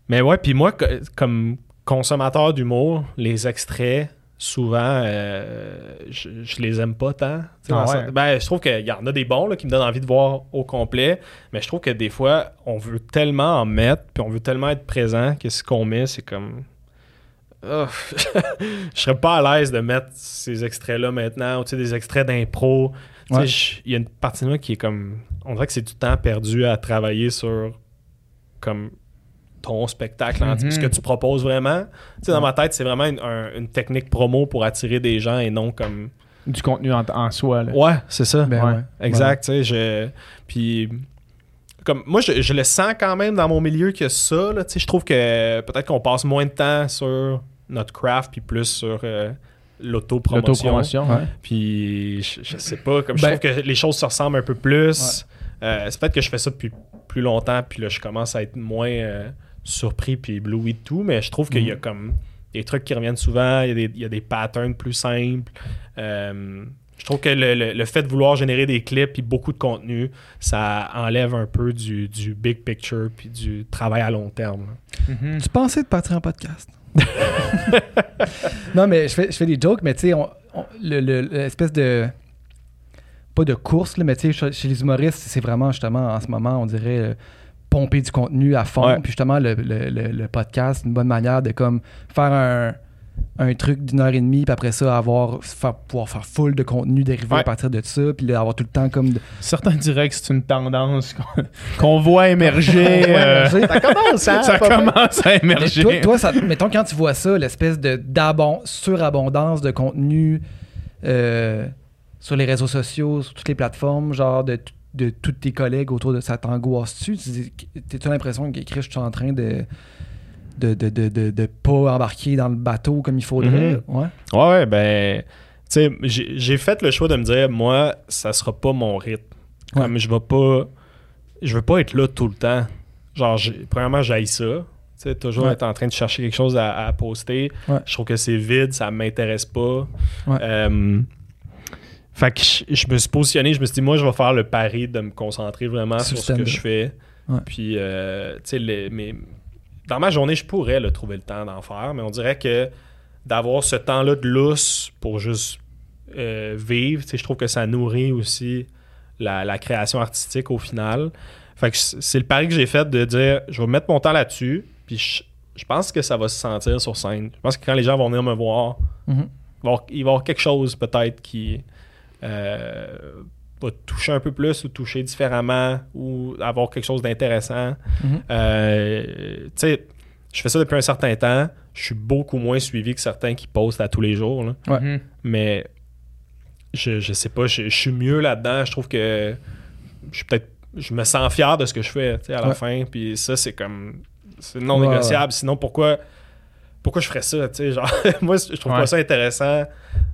mais ouais, puis moi, co- comme consommateur d'humour, les extraits, souvent, euh, je, je les aime pas tant. Ah ouais. Ben, je trouve qu'il y en a des bons là, qui me donnent envie de voir au complet, mais je trouve que des fois, on veut tellement en mettre, puis on veut tellement être présent que ce qu'on met, c'est comme. Ah, je serais pas à l'aise de mettre ces extraits-là maintenant, ou des extraits d'impro. Ouais. Il y a une partie de moi qui est comme. On dirait que c'est du temps perdu à travailler sur comme ton spectacle, Mhm. ce que tu proposes vraiment. Tu sais, dans ma tête, c'est vraiment une, un- une technique promo pour attirer des gens et non comme. Du contenu en, en soi. Là. Ouais, c'est ça. Ben Ouais. ouais. Exact, tu sais, je... Puis, comme, moi, je, je le sens quand même dans mon milieu que ça, là, tu sais, je trouve que peut-être qu'on passe moins de temps sur notre craft, puis plus sur euh, l'autopromotion. Puis, je, je sais pas, comme je Ben- trouve que les choses se ressemblent un peu plus. Euh, c'est peut-être que je fais ça depuis plus longtemps, puis là, je commence à être moins euh, surpris, puis ébloui de tout, mais je trouve qu'il y a Mhm. comme des trucs qui reviennent souvent, il y a des, il y a des patterns plus simples. Euh, je trouve que le, le- le fait de vouloir générer des clips puis beaucoup de contenu, ça enlève un peu du, du big picture puis du travail à long terme. Mhm. Tu pensais de partir en podcast? non, mais je fais, je fais des jokes, mais tu sais, on- on- le- le- l'espèce de. Pas de course, là, mais tu sais, chez- chez les humoristes, c'est vraiment justement en ce moment, on dirait, euh, pomper du contenu à fond. Ouais. Puis justement, le, le- le- le podcast, une bonne manière de comme faire un, un truc d'une heure et demie, puis après ça, avoir, faire, pouvoir faire full de contenu dérivé Ouais. à partir de ça, puis avoir tout le temps comme. de- Certains diraient que c'est une tendance qu'on, qu'on voit émerger. Euh. Ça commence, hein? ça commence à Mais émerger. toi, toi, ça, mettons, quand tu vois ça, l'espèce de d'abon- surabondance de contenu euh, sur les réseaux sociaux, sur toutes les plateformes, genre de, t- de tous tes collègues autour de ça t'angoisse-tu? T'as-tu l'impression que Chris, je suis en train de de, de, de, de, pas embarquer dans le bateau comme il faudrait? Mhm. Ouais. Ouais, ouais, ben, tu sais, j'ai fait le choix de me dire, moi, ça sera pas mon rythme. Ouais. Comme je vais pas, je veux pas être là tout le temps. Genre, premièrement, j'aille ça. Tu sais, toujours Ouais. être en train de chercher quelque chose à, à poster. Je trouve que c'est vide, ça m'intéresse pas. Ouais. Euh, fait que je, je me suis positionné, je me suis dit, moi, je vais faire le pari de me concentrer vraiment Sur ce que je fais. Ouais. Puis, euh, tu sais, dans ma journée, je pourrais là, trouver le temps d'en faire, mais on dirait que d'avoir ce temps-là de lousse pour juste euh, vivre, tu sais, je trouve que ça nourrit aussi la, la création artistique au final. Fait que c'est le pari que j'ai fait de dire, je vais mettre mon temps là-dessus, puis je, je pense que ça va se sentir sur scène. Je pense que quand les gens vont venir me voir, Mhm. il va y avoir, il va y avoir quelque chose peut-être qui va toucher un peu plus ou toucher différemment ou avoir quelque chose d'intéressant. Mhm. Euh, tu sais, je fais ça depuis un certain temps. Je suis beaucoup moins suivi que certains qui postent à tous les jours. là. Ouais. Mhm. Mais je, je sais pas, je, je suis mieux là-dedans. Je trouve que je suis peut-être. Je me sens fier de ce que je fais tu sais, à la Ouais. fin. Puis ça, c'est comme. C'est non Ouais, négociable. Sinon, pourquoi. Pourquoi je ferais ça? tu sais, Genre, moi, je trouve Ouais. pas ça intéressant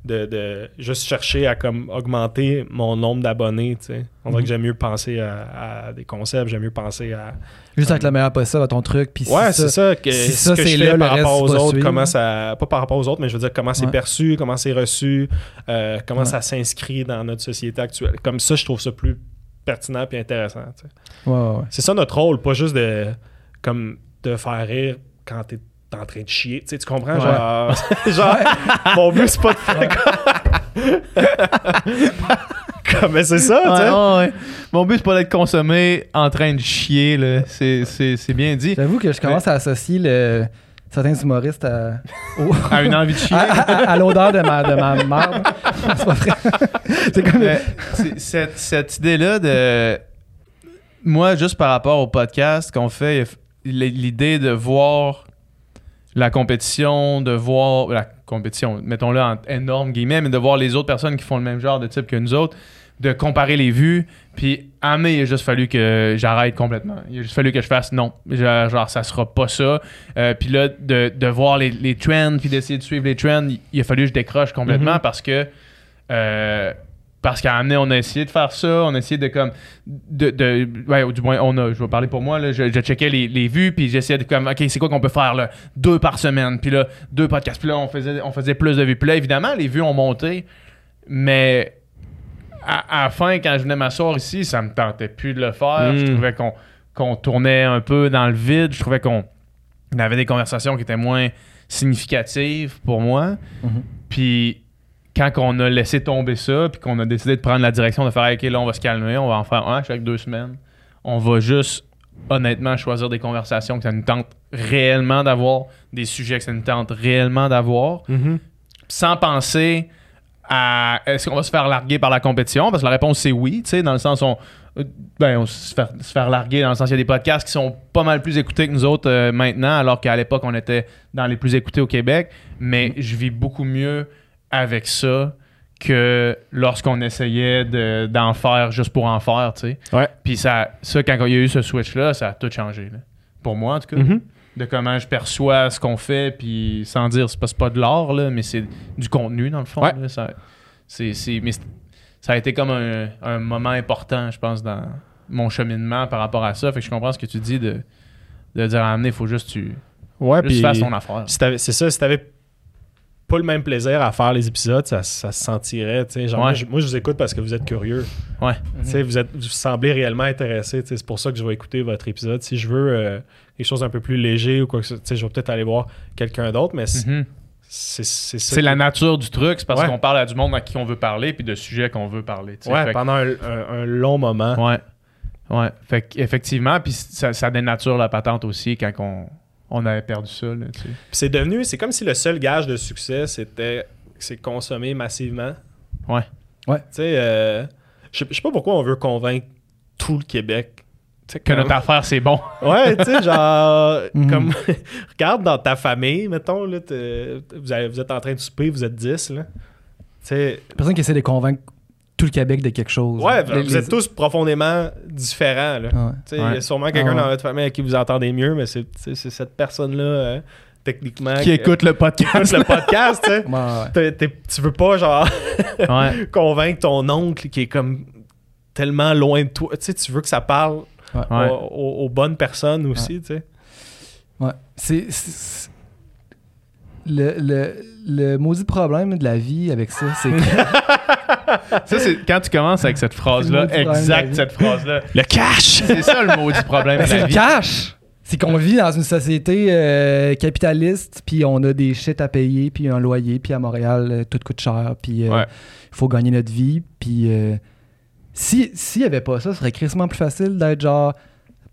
de, de juste chercher à comme augmenter mon nombre d'abonnés. tu sais. On dirait Mhm. que j'aime mieux penser à, à des concepts, j'aime mieux penser à, Juste avec la meilleure possible à ton truc. Puis Ouais, c'est ça. Que, si ce ça, que c'est je fais là, le par rapport aux autres, comment ça. Pas par rapport aux autres, mais je veux dire comment c'est perçu, comment c'est reçu, euh, comment Ouais. ça s'inscrit dans notre société actuelle. Comme ça, je trouve ça plus pertinent et intéressant. tu sais. C'est ça notre rôle, pas juste de comme de faire rire quand t'es t'es en train de chier. Tu sais, tu comprends? Ouais. Genre, genre mon but, c'est pas de faire comme. Mais c'est ça, tu sais. Ouais. Mon but, c'est pas d'être consommé en train de chier. là. C'est, c'est, c'est bien dit. J'avoue que je commence à associer le, certains humoristes à, À une envie de chier. à, à- à l'odeur de ma, de ma merde. c'est pas vrai. c'est comme. Mais c'est- cette, cette idée-là de. Moi, juste par rapport au podcast qu'on fait, l'idée de voir la compétition, de voir. La compétition, mettons-le en énorme guillemets, mais de voir les autres personnes qui font le même genre de type que nous autres, de comparer les vues, puis à un il a juste fallu que j'arrête complètement. Il a juste fallu que je fasse non. Genre, genre, ça sera pas ça. Euh, puis là, de, de voir les, les trends, puis d'essayer de suivre les trends, il, il a fallu que je décroche complètement Mhm. parce que. euh, parce qu'à amener, on a essayé de faire ça, on a essayé de comme. De, de, ouais, ou du moins, on a. Je vais parler pour moi, là, je, je checkais les, les vues, puis j'essayais de comme, OK, c'est quoi qu'on peut faire, là? Deux par semaine, puis là, deux podcasts, puis là, on faisait, on faisait plus de vues. Puis là, évidemment, les vues ont monté, mais à, à la fin, quand je venais m'asseoir ici, ça me tentait plus de le faire. Je Mm. trouvais qu'on qu'on tournait un peu dans le vide. Je trouvais qu'on on avait des conversations qui étaient moins significatives pour moi. Mhm. Puis quand on a laissé tomber ça, puis qu'on a décidé de prendre la direction de faire OK, là, on va se calmer, on va en faire un chaque deux semaines. On va juste, honnêtement, choisir des conversations que ça nous tente réellement d'avoir, des sujets que ça nous tente réellement d'avoir, Mhm. sans penser à est-ce qu'on va se faire larguer par la compétition? Parce que la réponse c'est oui tu sais dans le sens on ben on se faire, se faire larguer dans le sens il y a des podcasts qui sont pas mal plus écoutés que nous autres euh, maintenant alors qu'à l'époque on était dans les plus écoutés au Québec mais je vis beaucoup mieux avec ça que lorsqu'on essayait de- d'en faire juste pour en faire tu sais Ouais. puis ça ça quand il y a eu ce switch là ça a tout changé là. pour moi en tout cas Mhm. de comment je perçois ce qu'on fait, puis sans dire, c'est pas, c'est pas de l'art, là, mais c'est du contenu, dans le fond. Ouais. là. ça, c'est, c'est- mais ça a été comme un, un moment important, je pense, dans mon cheminement par rapport à ça. Fait que je comprends ce que tu dis de, de dire à amener, il faut juste que tu Ouais, juste puis fasses ton affaire. si c'est ça, si t'avais pas le même plaisir à faire les épisodes, ça, ça se sentirait. tu sais. Genre, Ouais. moi, je, moi, je vous écoute parce que vous êtes curieux. Ouais. Tu sais, Vous, êtes, vous semblez réellement intéressé. tu sais, C'est pour ça que je vais écouter votre épisode. Si je veux euh, quelque chose un peu plus léger ou quoi que ce soit, tu sais, je vais peut-être aller voir quelqu'un d'autre, mais c'est Mhm. c'est- la nature du truc, c'est parce Ouais. qu'on parle à du monde à qui on veut parler, puis de sujets qu'on veut parler. Ouais, pendant un, un- un long moment. Ouais. Ouais. Fait effectivement, puis ça, ça dénature la patente aussi quand on, on avait perdu ça. Là, tu sais. Puis c'est devenu, c'est comme si le seul gage de succès, c'était c'est consommer massivement. Ouais. Ouais. Tu sais, euh, je sais- pas pourquoi on veut convaincre tout le Québec. Que comme- notre affaire, c'est bon. Ouais, tu sais, genre, Mhm. comme, regarde dans ta famille, mettons, là, vous, avez- vous êtes en train de souper, vous êtes 10, là. Tu sais, Personne qui essaie de convaincre tout le Québec de quelque chose. ouais, Les- vous les- êtes tous profondément différents, là. Ouais. Tu sais, Il y a sûrement quelqu'un Ah ouais. dans votre famille à qui vous entendez mieux, mais c'est cette personne-là, euh, techniquement. qui écoute le qui podcast. écoute le podcast, tu veux pas, genre, ouais. convaincre ton oncle qui est comme tellement loin de toi. Tu veux que ça parle Ouais. Ouais. aux, aux- aux bonnes personnes aussi, tu sais. Ouais. C'est. C'est- Le, le, le maudit problème de la vie avec ça, c'est que. Ça, c'est quand tu commences avec cette phrase-là, C'est le exact cette phrase-là. Le cash! C'est ça le maudit problème Ben, de c'est la le vie. cash! C'est qu'on vit dans une société euh, capitaliste, puis on a des shit à payer, puis un loyer, puis à Montréal, euh, tout coûte cher, puis il Ouais. faut gagner notre vie. Puis euh, si- s'il n'y avait pas ça, ce serait crissement plus facile d'être genre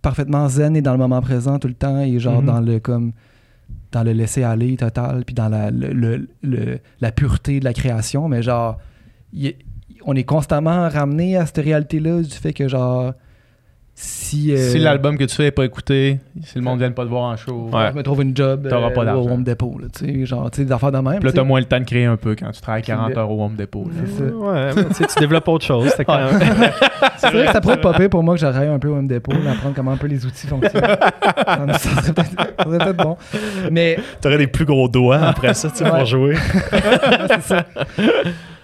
parfaitement zen et dans le moment présent tout le temps, et genre Mhm. dans le comme dans le laisser aller total, puis dans la, le- la pureté de la création, mais genre on est constamment ramené à cette réalité-là du fait que genre si, euh, Si l'album que tu fais n'est pas écouté, si le monde ne vient pas te voir en show, Ouais. je me trouve une job pas euh, au Home Depot, là, tu sais, genre, tu sais, des affaires de même. puis là, tu t'as moins le temps de créer un peu quand tu travailles 40 le- heures au Home Depot. là. C'est ça. Ouais, mais tu développes autre chose. c'est quand même- C'est vrai que ça pourrait être pas pire pour moi que j'arrive un peu au Home Depot, d'apprendre comment un peu les outils fonctionnent. ça, serait peut-être ça serait peut-être bon. Mais, T'aurais des plus gros doigts après ça, tu sais, Ouais. pour jouer. c'est ça.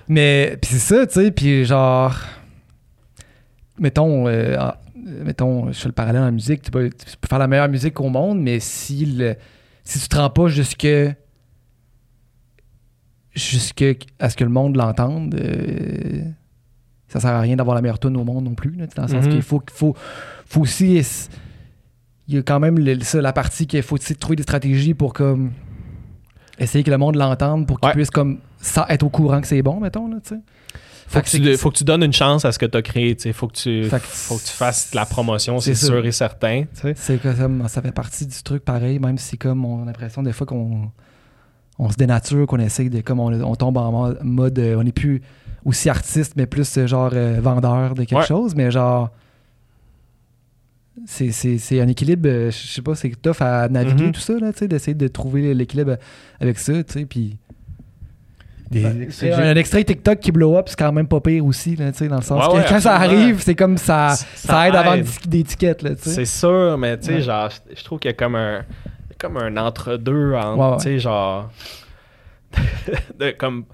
Mais, puis c'est ça, tu sais, puis genre, mettons, ah, euh, mettons, je fais le parallèle en musique, tu peux, tu peux faire la meilleure musique au monde, mais si, le, si tu te rends pas jusque jusque à ce que le monde l'entende, euh, ça sert à rien d'avoir la meilleure tune au monde non plus, là, dans le sens Mhm. qu'il faut, faut, faut aussi il y a quand même le- ça, la partie qu'il faut tu sais, trouver des stratégies pour comme essayer que le monde l'entende pour qu'il Ouais. puisse comme ça être au courant que c'est bon, mettons, là, tu sais. Faut que, que tu, faut que tu donnes une chance à ce que tu as créé. tu sais. Faut que tu, Fait faut que tu fasses de la promotion, c'est sûr et certain. C'est que ça, ça fait partie du truc pareil, même si comme on a l'impression des fois qu'on on se dénature, qu'on essaye de comme on, on tombe en mo- mode euh, on n'est plus aussi artiste, mais plus euh, genre euh, vendeur de quelque Ouais. chose, mais genre c'est, un équilibre, euh, je sais pas, c'est tough à naviguer Mhm. tout ça, là, tu sais, d'essayer de trouver l'équilibre avec ça, tu sais, puis Des- c'est un, un extrait TikTok qui blow up, c'est quand même pas pire aussi, là, tu sais, dans le sens Ouais, que ouais, quand ça arrive, c'est comme ça, ça, Ça aide à vendre des- tickets. C'est sûr, mais tu sais, Ouais. genre, je- trouve qu'il y a comme un, il y a comme un entre-deux entre, Ouais, ouais. tu sais, genre, de comme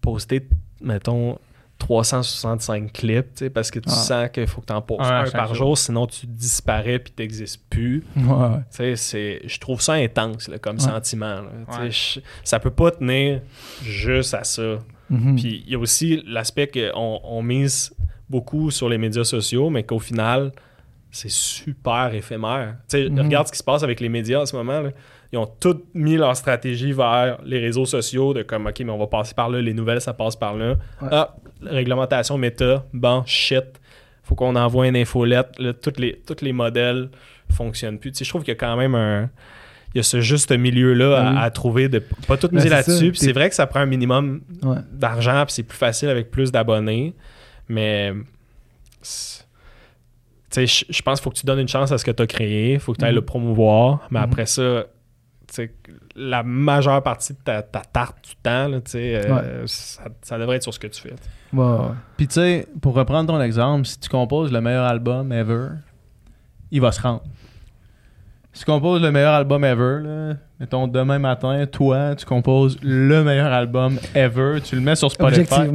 poster, mettons, 365 clips, tu sais, parce que tu sens qu'il faut que tu en postes Ouais, un par jour. jour, sinon tu disparais puis t'existes plus. Ouais, ouais. Tu sais, c'est, je trouve ça intense là, comme Ouais. sentiment. là. Tu sais, Ouais. je- ça peut pas tenir juste à ça. Mhm. Puis il y a aussi l'aspect qu'on on mise beaucoup sur les médias sociaux, mais qu'au final, c'est super éphémère. Tu sais, Mhm. regarde ce qui se passe avec les médias en ce moment. là. Ils ont tous mis leur stratégie vers les réseaux sociaux de comme, OK, mais on va passer par là, les nouvelles, ça passe par là. Ouais. Ah, réglementation méta, bon, shit. Faut qu'on envoie une infolette. Là, tous les, tous les modèles fonctionnent plus. Tu sais, je trouve qu'il y a quand même un... Il y a ce juste milieu-là à, à trouver, de pas tout Ben, miser là-dessus. Puis c'est vrai que ça prend un minimum Ouais. d'argent, puis c'est plus facile avec plus d'abonnés. Mais c'est- tu sais, je pense qu'il faut que tu donnes une chance à ce que tu as créé, il faut que tu ailles Mhm. le promouvoir, mais Mhm. après ça, la majeure partie de ta, ta tarte du temps, là, tu sais, euh, ça, ça devrait être sur ce que tu fais. Ouais, ouais. Puis tu sais, pour reprendre ton exemple, si tu composes le meilleur album ever, il va se rendre. Si tu composes le meilleur album ever, là, mettons demain matin, toi, tu composes le meilleur album ever, tu le mets sur Spotify.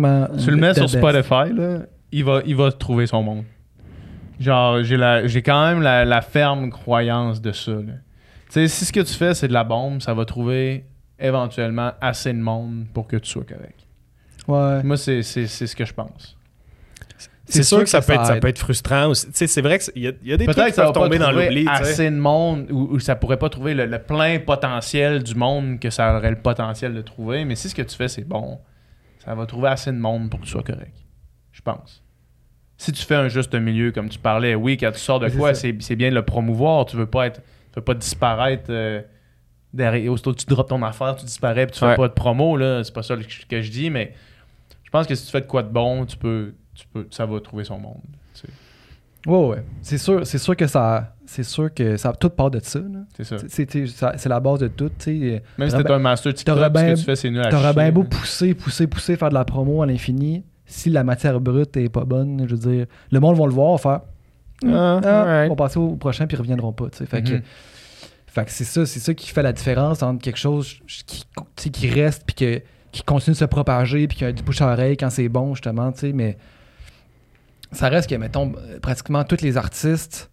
Tu le mets sur. Spotify, là, il va, il va trouver son monde. Genre, j'ai, la, j'ai quand même la, la ferme croyance de ça. là. Sais, si ce que tu fais, c'est de la bombe, ça va trouver éventuellement assez de monde pour que tu sois correct. Ouais. Moi, c'est, c'est, c'est ce que je pense. C'est sûr, que, ça, peut être, ça peut être frustrant aussi. Tu sais, c'est vrai qu'il y, a- il y a des trucs Peut-être qui que ça va peuvent pas tomber dans trouver l'oubli. assez de monde ou, ou ça pourrait pas trouver le, le plein potentiel du monde que ça aurait le potentiel de trouver. Mais si ce que tu fais, c'est bon, ça va trouver assez de monde pour que tu sois correct. Je pense. Si tu fais un juste milieu, comme tu parlais, oui, quand tu sors de quoi, ça. c'est c'est bien de le promouvoir. Tu veux pas être, tu veux pas disparaître euh, derrière. Aussitôt que tu drops ton affaire, tu disparais puis tu fais Ouais. pas de promo. là. C'est pas ça que je- que je dis, mais je pense que si tu fais de quoi de bon, tu peux, tu peux, ça va trouver son monde. tu sais. Ouais, ouais. C'est sûr, c'est sûr que ça. C'est sûr que ça tout part de ça. C'est ça. C'est- la base de tout. tu sais. Même si t'es un master TikTok, ce bien- que tu fais, c'est nul à T'aurais bien beau pousser, pousser, pousser, faire de la promo à l'infini. Si la matière brute est pas bonne, je veux dire, le monde va le voir, faire. Ah, Ah. On va passer au prochain puis ils reviendront pas. Fait que, Mhm. fait que c'est ça, c'est ça qui fait la différence entre quelque chose qui, qui reste puis que, qui continue de se propager puis qui a du bouche à oreille quand c'est bon, justement, tu sais, mais ça reste que, mettons, pratiquement tous les artistes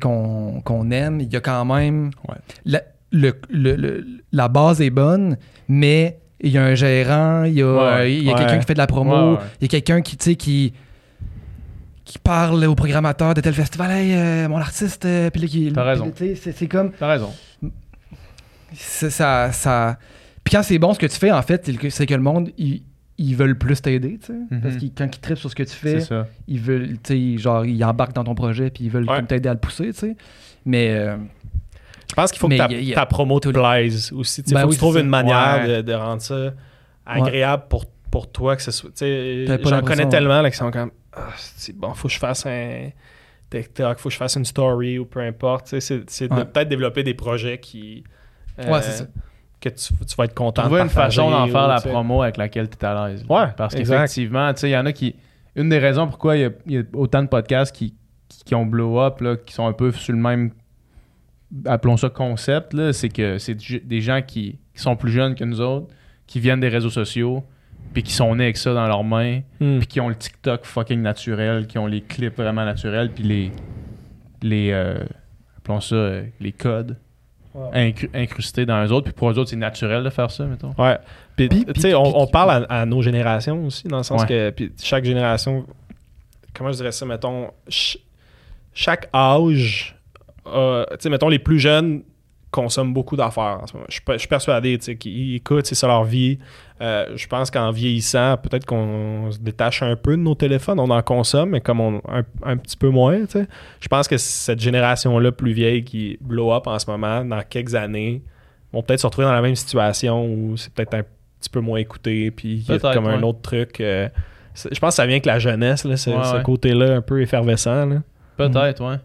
qu'on aime, il y a quand même... Ouais. La, le- le- le- la base est bonne, mais il y a un gérant, il y a, Ouais, euh, a ouais. quelqu'un qui fait de la promo, il y a quelqu'un qui, qui qui parle au programmateur de tel festival, hey, euh, mon artiste, euh, puis là, qui. T'as raison. C'est comme. T'as raison. Ça, ça... Puis quand c'est bon ce que tu fais, en fait, c'est que, le monde, ils, ils veulent plus t'aider, tu sais. Mhm. Parce que quand ils trippent sur ce que tu fais, ça. ils veulent, tu sais, genre, ils embarquent dans ton projet, puis ils veulent Ouais. t'aider à le pousser, tu sais. Mais. euh, Je pense qu'il faut que ta, a- promo te plaise aussi. Il Ben faut oui, que tu trouves une manière Ouais. de, de rendre ça agréable pour, pour toi, que ce soit. l'impression, connais ouais. tellement là, qui sont comme ah, c'est bon, faut que je fasse un TikTok, faut que je fasse une story ou peu importe. Tu sais, C'est c'est de peut-être développer des projets qui. euh, Ouais, c'est ça. Que tu, tu vas être content Trouver de une façon d'en partager faire ou, la promo avec laquelle tu es à l'aise. Ouais, Parce qu'effectivement, tu sais, il y en a qui. Une des raisons pourquoi il y a, il y a autant de podcasts qui, qui, qui ont blow up, là, qui sont un peu sur le même. Appelons ça concept, là, c'est que c'est des gens qui, qui sont plus jeunes que nous autres, qui viennent des réseaux sociaux, puis qui sont nés avec ça dans leurs mains, Hmm. puis qui ont le TikTok fucking naturel, qui ont les clips vraiment naturels, puis les. les euh, appelons ça euh, les codes incru- incrustés dans eux autres, puis pour eux autres, c'est naturel de faire ça, mettons. Ouais. Puis, tu sais, on, parle à, à nos générations aussi, dans le sens Ouais. que puis chaque génération, comment je dirais ça, mettons, ch- chaque âge tu sais, mettons, les plus jeunes consomment beaucoup d'affaires en ce moment. Je suis pe- je suis persuadé, qu'ils écoutent, c'est ça leur vie. Euh, je pense qu'en vieillissant, peut-être qu'on se détache un peu de nos téléphones, on en consomme, mais comme on un, un petit peu moins. Je pense que cette génération-là plus vieille qui blow up en ce moment, dans quelques années, vont peut-être se retrouver dans la même situation où c'est peut-être un petit peu moins écouté, puis il y a comme un autre truc. euh, je pense que ça vient avec la jeunesse, là, ce, Ouais, ce ouais. côté-là un peu effervescent. Peut-être, ouais.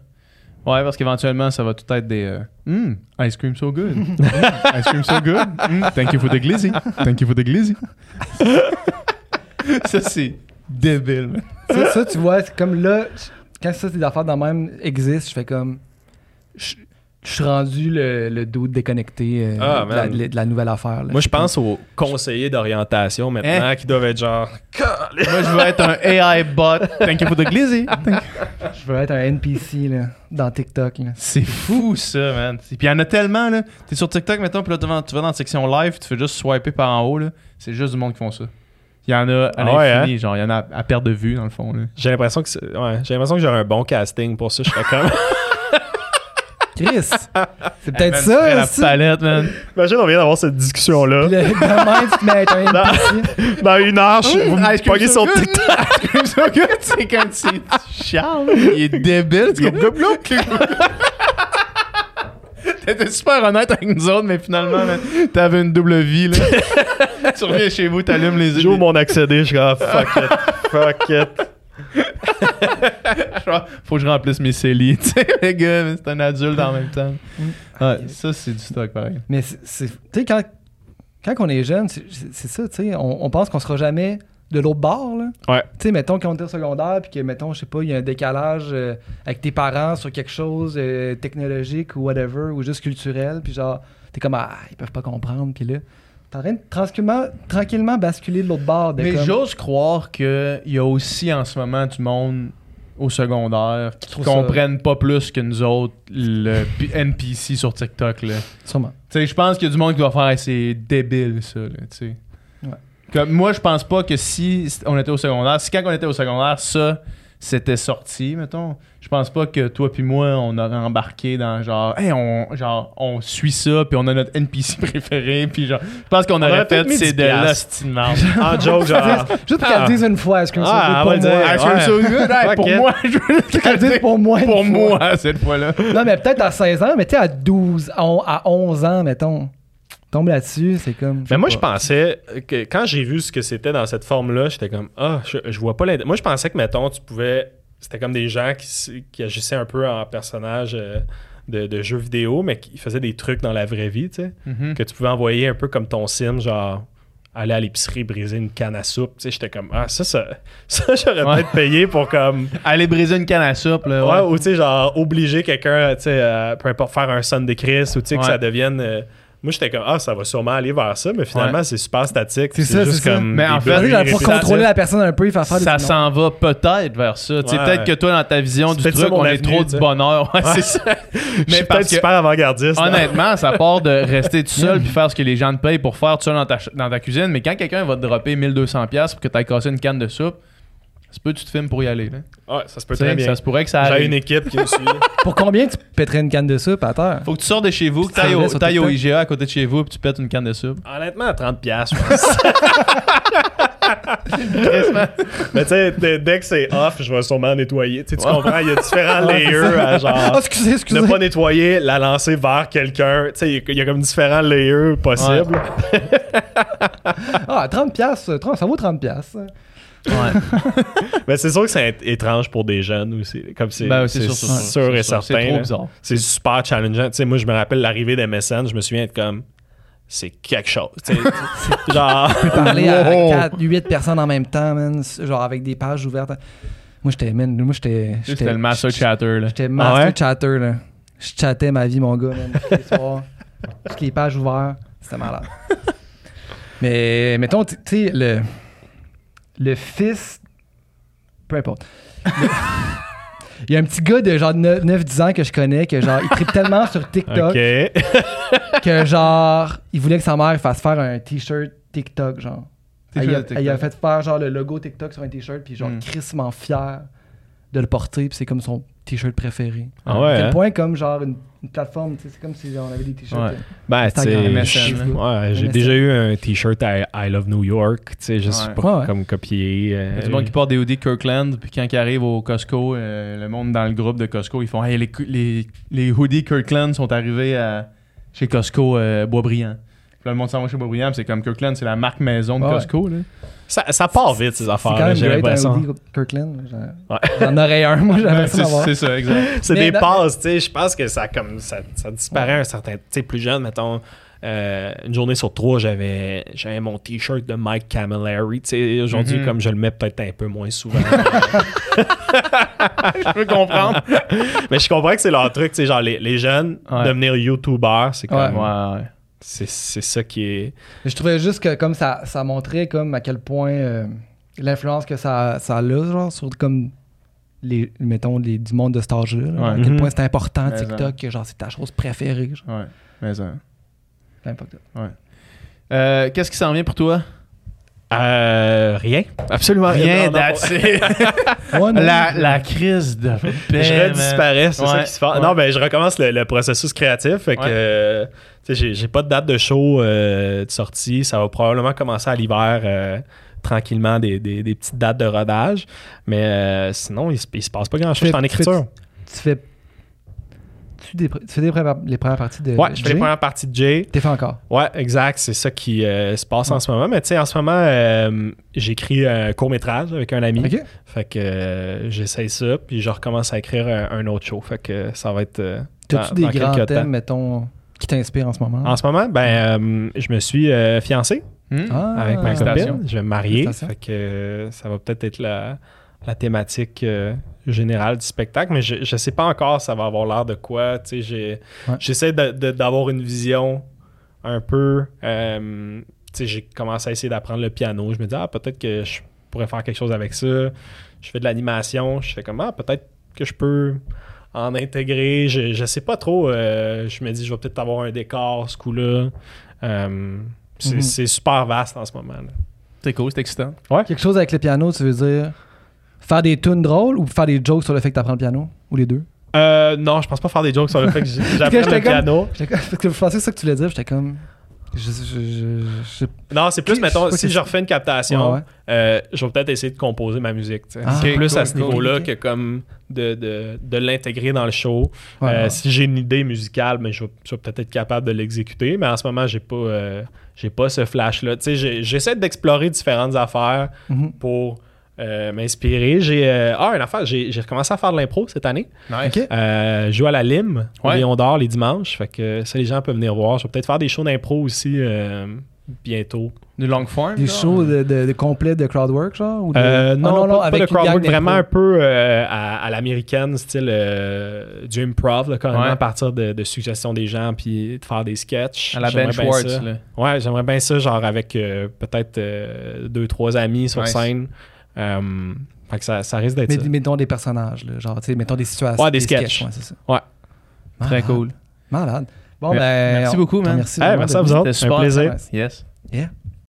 Ouais, parce qu'éventuellement, ça va tout être des. euh, Hmm, ice cream so good. Hmm, ice cream so good. Hmm, thank you for the glizzy. Thank you for the glizzy. ça, c'est débile, ça, ça, tu vois, c'est comme là, quand ça, ces affaires de même existent, je fais comme. Je je suis rendu le, le doute déconnecté euh, Ah, de, la, de la nouvelle affaire. là. Moi, je pense aux conseillers d'orientation maintenant qui doivent être genre. Moi, je veux être un AI bot. Thank you for the glizzy. Je veux être un NPC là, dans TikTok. là. C'est fou, ça, man. Puis il y en a tellement, là. T'es sur TikTok, mettons, puis là, tu vas- tu vas dans la section live, tu fais juste swiper par en haut, là. C'est juste du monde qui font ça. Il y en a à Ah ouais, l'infini, genre, il y en a à, perte de vue, dans le fond, là. J'ai l'impression que c'est- ouais, j'ai l'impression que j'aurais un bon casting pour ça. Je serais comme. Chris, c'est peut-être tu ça. la aussi. palette, man. Imagine, on vient d'avoir cette discussion-là. Le, demain, tu te mets un NPC. Dans une heure, je- vous me pognez so sur good. TikTok. C'est comme c'est Charles, il est débile. Tu? T'étais super honnête avec nous autres, mais finalement, man, t'avais une double vie. Là. tu reviens chez vous, t'allumes les yeux. J'ouvre mon accédé, je suis comme fuck it. Fuck it. Genre, Faut que je remplisse mes. Tu sais, les gars, mais c'est un adulte en même temps. Ouais, ça, c'est du stock pareil. Mais c'est- c'est. Tu sais, quand, quand on est jeune, c'est c'est ça, tu sais, on, on pense qu'on sera jamais de l'autre bord, là. Ouais. Tu sais, mettons qu'on est au secondaire, puis que, mettons, je sais pas, il y a un décalage euh, avec tes parents sur quelque chose euh, technologique ou whatever, ou juste culturel, puis genre, t'es comme, ah, ils peuvent pas comprendre, puis là, t'es en train de tranquillement, tranquillement basculer de l'autre bord. De Mais comme- j'ose croire qu'il y a aussi en ce moment du monde au secondaire qui ça- comprennent pas plus que nous autres le NPC sur TikTok. Là. Sûrement. Tu sais, je pense qu'il y a du monde qui va faire Hey, c'est débile ça. Là, tu sais. Ouais. Comme, moi, je pense pas que si on était au secondaire, si quand on était au secondaire, ça c'était sorti, mettons, je pense pas que toi puis moi, on aurait embarqué dans genre, hey, on, genre, on suit ça, puis on a notre NPC préféré, puis genre, je pense qu'on aurait aurait fait, peut-être mis c'est 10 de merde. En joke, genre. Juste pour qu'elle Ah. le dise une fois, est-ce que Ah, pour moi? Ah. Hey, Fuck pour moi, je veux Qu'elle le dise pour moi. pour fois? moi cette fois-là? Non, mais peut-être à 16 ans, mais tu sais, à 12, à on- à 11 ans, mettons, tombe là-dessus, c'est comme. Mais moi, je pensais que quand j'ai vu ce que c'était dans cette forme-là, j'étais comme, ah, je, je vois pas l'intérêt. Moi, je pensais que, mettons, tu pouvais. C'était comme des gens qui, agissaient un peu en personnage euh, de, de jeux vidéo, mais qui faisaient des trucs dans la vraie vie, tu sais. Mhm. Que tu pouvais envoyer un peu comme ton sim, genre aller à l'épicerie briser une canne à soupe. Tu sais, j'étais comme, ah, ça, ça, ça j'aurais Ouais. peut-être payé pour comme. Aller briser une canne à soupe, là. Ouais, Ouais. ou tu sais, genre, obliger quelqu'un, tu sais, à, peu importe, faire un son de Chris, ou tu sais, que ça devienne. euh, moi, j'étais comme, ah, ça va sûrement aller vers ça, mais finalement, Ouais. c'est super statique. C'est ça, juste c'est ça. comme. Mais en fait, bugs Pour contrôler la personne un peu, il faire faire Ça s'en va peut-être vers ça. Tu sais, Ouais. peut-être que toi, dans ta vision C'est du truc, on est trop sais. bonheur. Ouais, c'est ça. Je suis Mais peut-être parce que, super avant-gardiste. hein. honnêtement, ça part de rester tout seul puis faire ce que les gens te payent pour faire tout seul dans ta, dans ta cuisine. Mais quand quelqu'un va te dropper 1200$ pour que tu ailles casser une canne de soupe, ça peut tu te filmes pour y aller. Là. Ouais, ça se peut très bien. Ça se pourrait que ça J'ai arrive. une équipe qui me suit. Pour combien tu pèterais une canne de soupe à terre? Faut que tu sors de chez vous, que Tu t'ailles au, au? IGA à côté de chez vous puis tu pètes une canne de soupe. Honnêtement, à 30$, piastres, je pense. Mais tu sais, dès, que c'est off, je vais sûrement nettoyer. Tu comprends? Il y a différents layers à Ah, genre. excusez, excusez. Ne pas nettoyer, la lancer vers quelqu'un. Tu sais, il y a- il y, a comme différents layers possibles. Ah, 30 piastres, 30, ça vaut 30 piastres. Ouais. Mais c'est sûr que c'est étrange pour des jeunes aussi. Comme c'est Ben, c'est c'est sûr, sûr, c'est sûr, et c'est sûr. certain. C'est trop là. bizarre. C'est super challengeant. Tu sais, moi, je me rappelle l'arrivée des MSN, je me souviens être comme, c'est quelque chose. Tu sais, genre, Parler à Wow. 4, 8 personnes en même temps, man, genre avec des pages ouvertes. Moi, j'étais, man, moi, j'étais. C'était le master chatter. Là. J'étais master Ah ouais? chatter, là. Je chattais ma vie, mon gars, man, tous les soirs. Toutes les pages ouvertes. C'était malade. Mais, mettons, tu tu sais, le, le fils. Peu importe. Le- Il y a un petit gars de genre 9-10 ans que je connais que genre, il tripe tellement sur TikTok ok. que genre, il voulait que sa mère fasse faire un t-shirt TikTok, genre. T-shirt Elle, a- TikTok. elle a fait faire genre le logo TikTok sur un t-shirt, puis genre Mm. crissement fier de le porter, puis c'est comme son t-shirt préféré. Ah ouais, À quel hein? point, comme genre une, une plateforme, sais, c'est comme si on avait des t-shirts. Ouais. euh, Ben, sais, je- ouais, j'ai déjà eu un t-shirt I, I Love New York, tu sais, juste Ouais. Ouais, ouais. comme copier. euh, Il y a du monde qui porte des hoodies Kirkland, puis quand ils arrivent au Costco, euh, le monde dans le groupe de Costco, ils font Hey, les, les, les hoodies Kirkland sont arrivés à, chez Costco euh, Boisbriand. Puis le monde s'en va chez puis c'est comme Kirkland, c'est la marque maison de Ouais. Costco. Là. ça, ça part vite, ces affaires. j'ai l'impression. Kirkland. J'en aurais un, moi, j'aimerais Ben, ça c'est, ça, exact. C'est des dans- passes, tu sais. Je pense que ça, comme, ça, ça disparaît un certain. Tu sais, plus jeune, mettons. euh, une journée sur trois, j'avais, j'avais mon t-shirt de Mike Camilleri. Tu sais, aujourd'hui, Mhm. comme je le mets peut-être un peu moins souvent. Je peux comprendre. mais je comprends que c'est leur truc. Tu sais, genre, les, les jeunes, Ouais. devenir YouTuber, c'est comme. ouais, ouais. C'est, c'est ça qui est. Mais je trouvais juste que comme ça, ça montrait comme à quel point euh, l'influence que ça, ça a genre sur comme les mettons les, du monde de cet âge-là. là. Ouais. À quel Mhm. point c'est important Mais TikTok, que genre c'est ta chose préférée. Genre. Ouais, mais ça. Importe. Euh, qu'est-ce qui s'en vient pour toi? Euh, rien. Absolument Rien, la, la crise de paix, je redisparais, c'est ça qui se passe. ouais. Non, ben je recommence le, le processus créatif. Fait que, Ouais. euh, j'ai, j'ai pas de date de show euh, de sortie. Ça va probablement commencer à l'hiver euh, tranquillement, des, des- des petites dates de rodage. Mais euh, sinon, il se, il se passe pas grand chose. Je suis en écriture. Tu fais. Tu, des, tu fais des premières- les premières parties de. Ouais, je fais Jay? les premières parties de Jay. T'es fait encore? Ouais, exact. C'est ça qui euh, se passe en ce moment. Mais tu sais, en ce moment, euh, j'écris un court-métrage avec un ami. Ok. Fait que euh, j'essaye ça, puis je recommence à écrire un, un autre show. Fait que ça va être. euh, T'as-tu dans- des dans grands quelques temps. thèmes, mettons, qui t'inspirent en ce moment? En ce moment, ben, euh, je me suis euh, fiancé Hmm? Ah, avec ma copine. Je vais me marier. Fait que euh, ça va peut-être être la, la thématique euh, générale du spectacle, mais je, je sais pas encore ça va avoir l'air de quoi. Tu sais, j'ai- Ouais. J'essaie d'avoir une vision un peu. euh, tu sais, j'ai commencé à essayer d'apprendre le piano. Je me dis, ah, peut-être que je pourrais faire quelque chose avec ça. Je fais de l'animation. Je fais comme, ah, peut-être que je peux en intégrer. Je, je sais pas trop. euh, je me dis, je vais peut-être avoir un décor ce coup-là. Euh, c'est Mhm. c'est super vaste en ce moment. C'est cool, c'est excitant. Quelque chose avec le piano, tu veux dire? Faire des tunes drôles ou faire des jokes sur le fait que t'apprends le piano? Ou les deux? Euh, non, je pense pas faire des jokes sur le fait que j'apprends le comme- piano. Parce que je pensais que c'est ça que tu voulais dire, j'étais comme. Je, je, je, je- je- Non, c'est plus, mettons, si je refais une captation, Ouais, ouais. euh, je vais peut-être essayer de composer ma musique. Ah, c'est plus cool, à ce cool, niveau-là que comme de, de, de l'intégrer dans le show. Ouais, Euh. Si j'ai une idée musicale, mais je vais, peut-être être capable de l'exécuter. Mais en ce moment, j'ai pas, euh, j'ai pas ce flash-là. J'essaie d'explorer différentes affaires Mhm. pour euh, m'inspirer. J'ai euh, ah, une affaire, j'ai j'ai recommencé à faire de l'impro cette année. Nice. Ok. Euh, je joue à la Lime, au Ouais. Lion d'Or les dimanches. Fait que ça, les gens peuvent venir voir. Je vais peut-être faire des shows d'impro aussi euh, bientôt. Du long form. Des genre? shows de, de, de complet de crowdwork, genre ou de- Euh, Ah, non, pas, pas de crowdwork, vraiment un peu euh, à, à l'américaine, style euh, du improv, là, carrément Ouais. à partir de, de suggestions des gens, puis de faire des sketchs. À la Ben J'aimerais là. Ouais, j'aimerais bien ça, genre avec euh, peut-être euh, deux, trois amis sur Nice. scène. Euh, fait que ça, ça risque d'être Mais ça. mettons des personnages, là, genre, tu sais, mettons des situations. Ouais, des sketchs. ouais, c'est ça. Ouais. Très Malade. cool. Malade. Bon, ben. merci on- beaucoup, man. Merci, Hey, merci de- à vous autres. C'était Un super. plaisir. Yes. Yeah.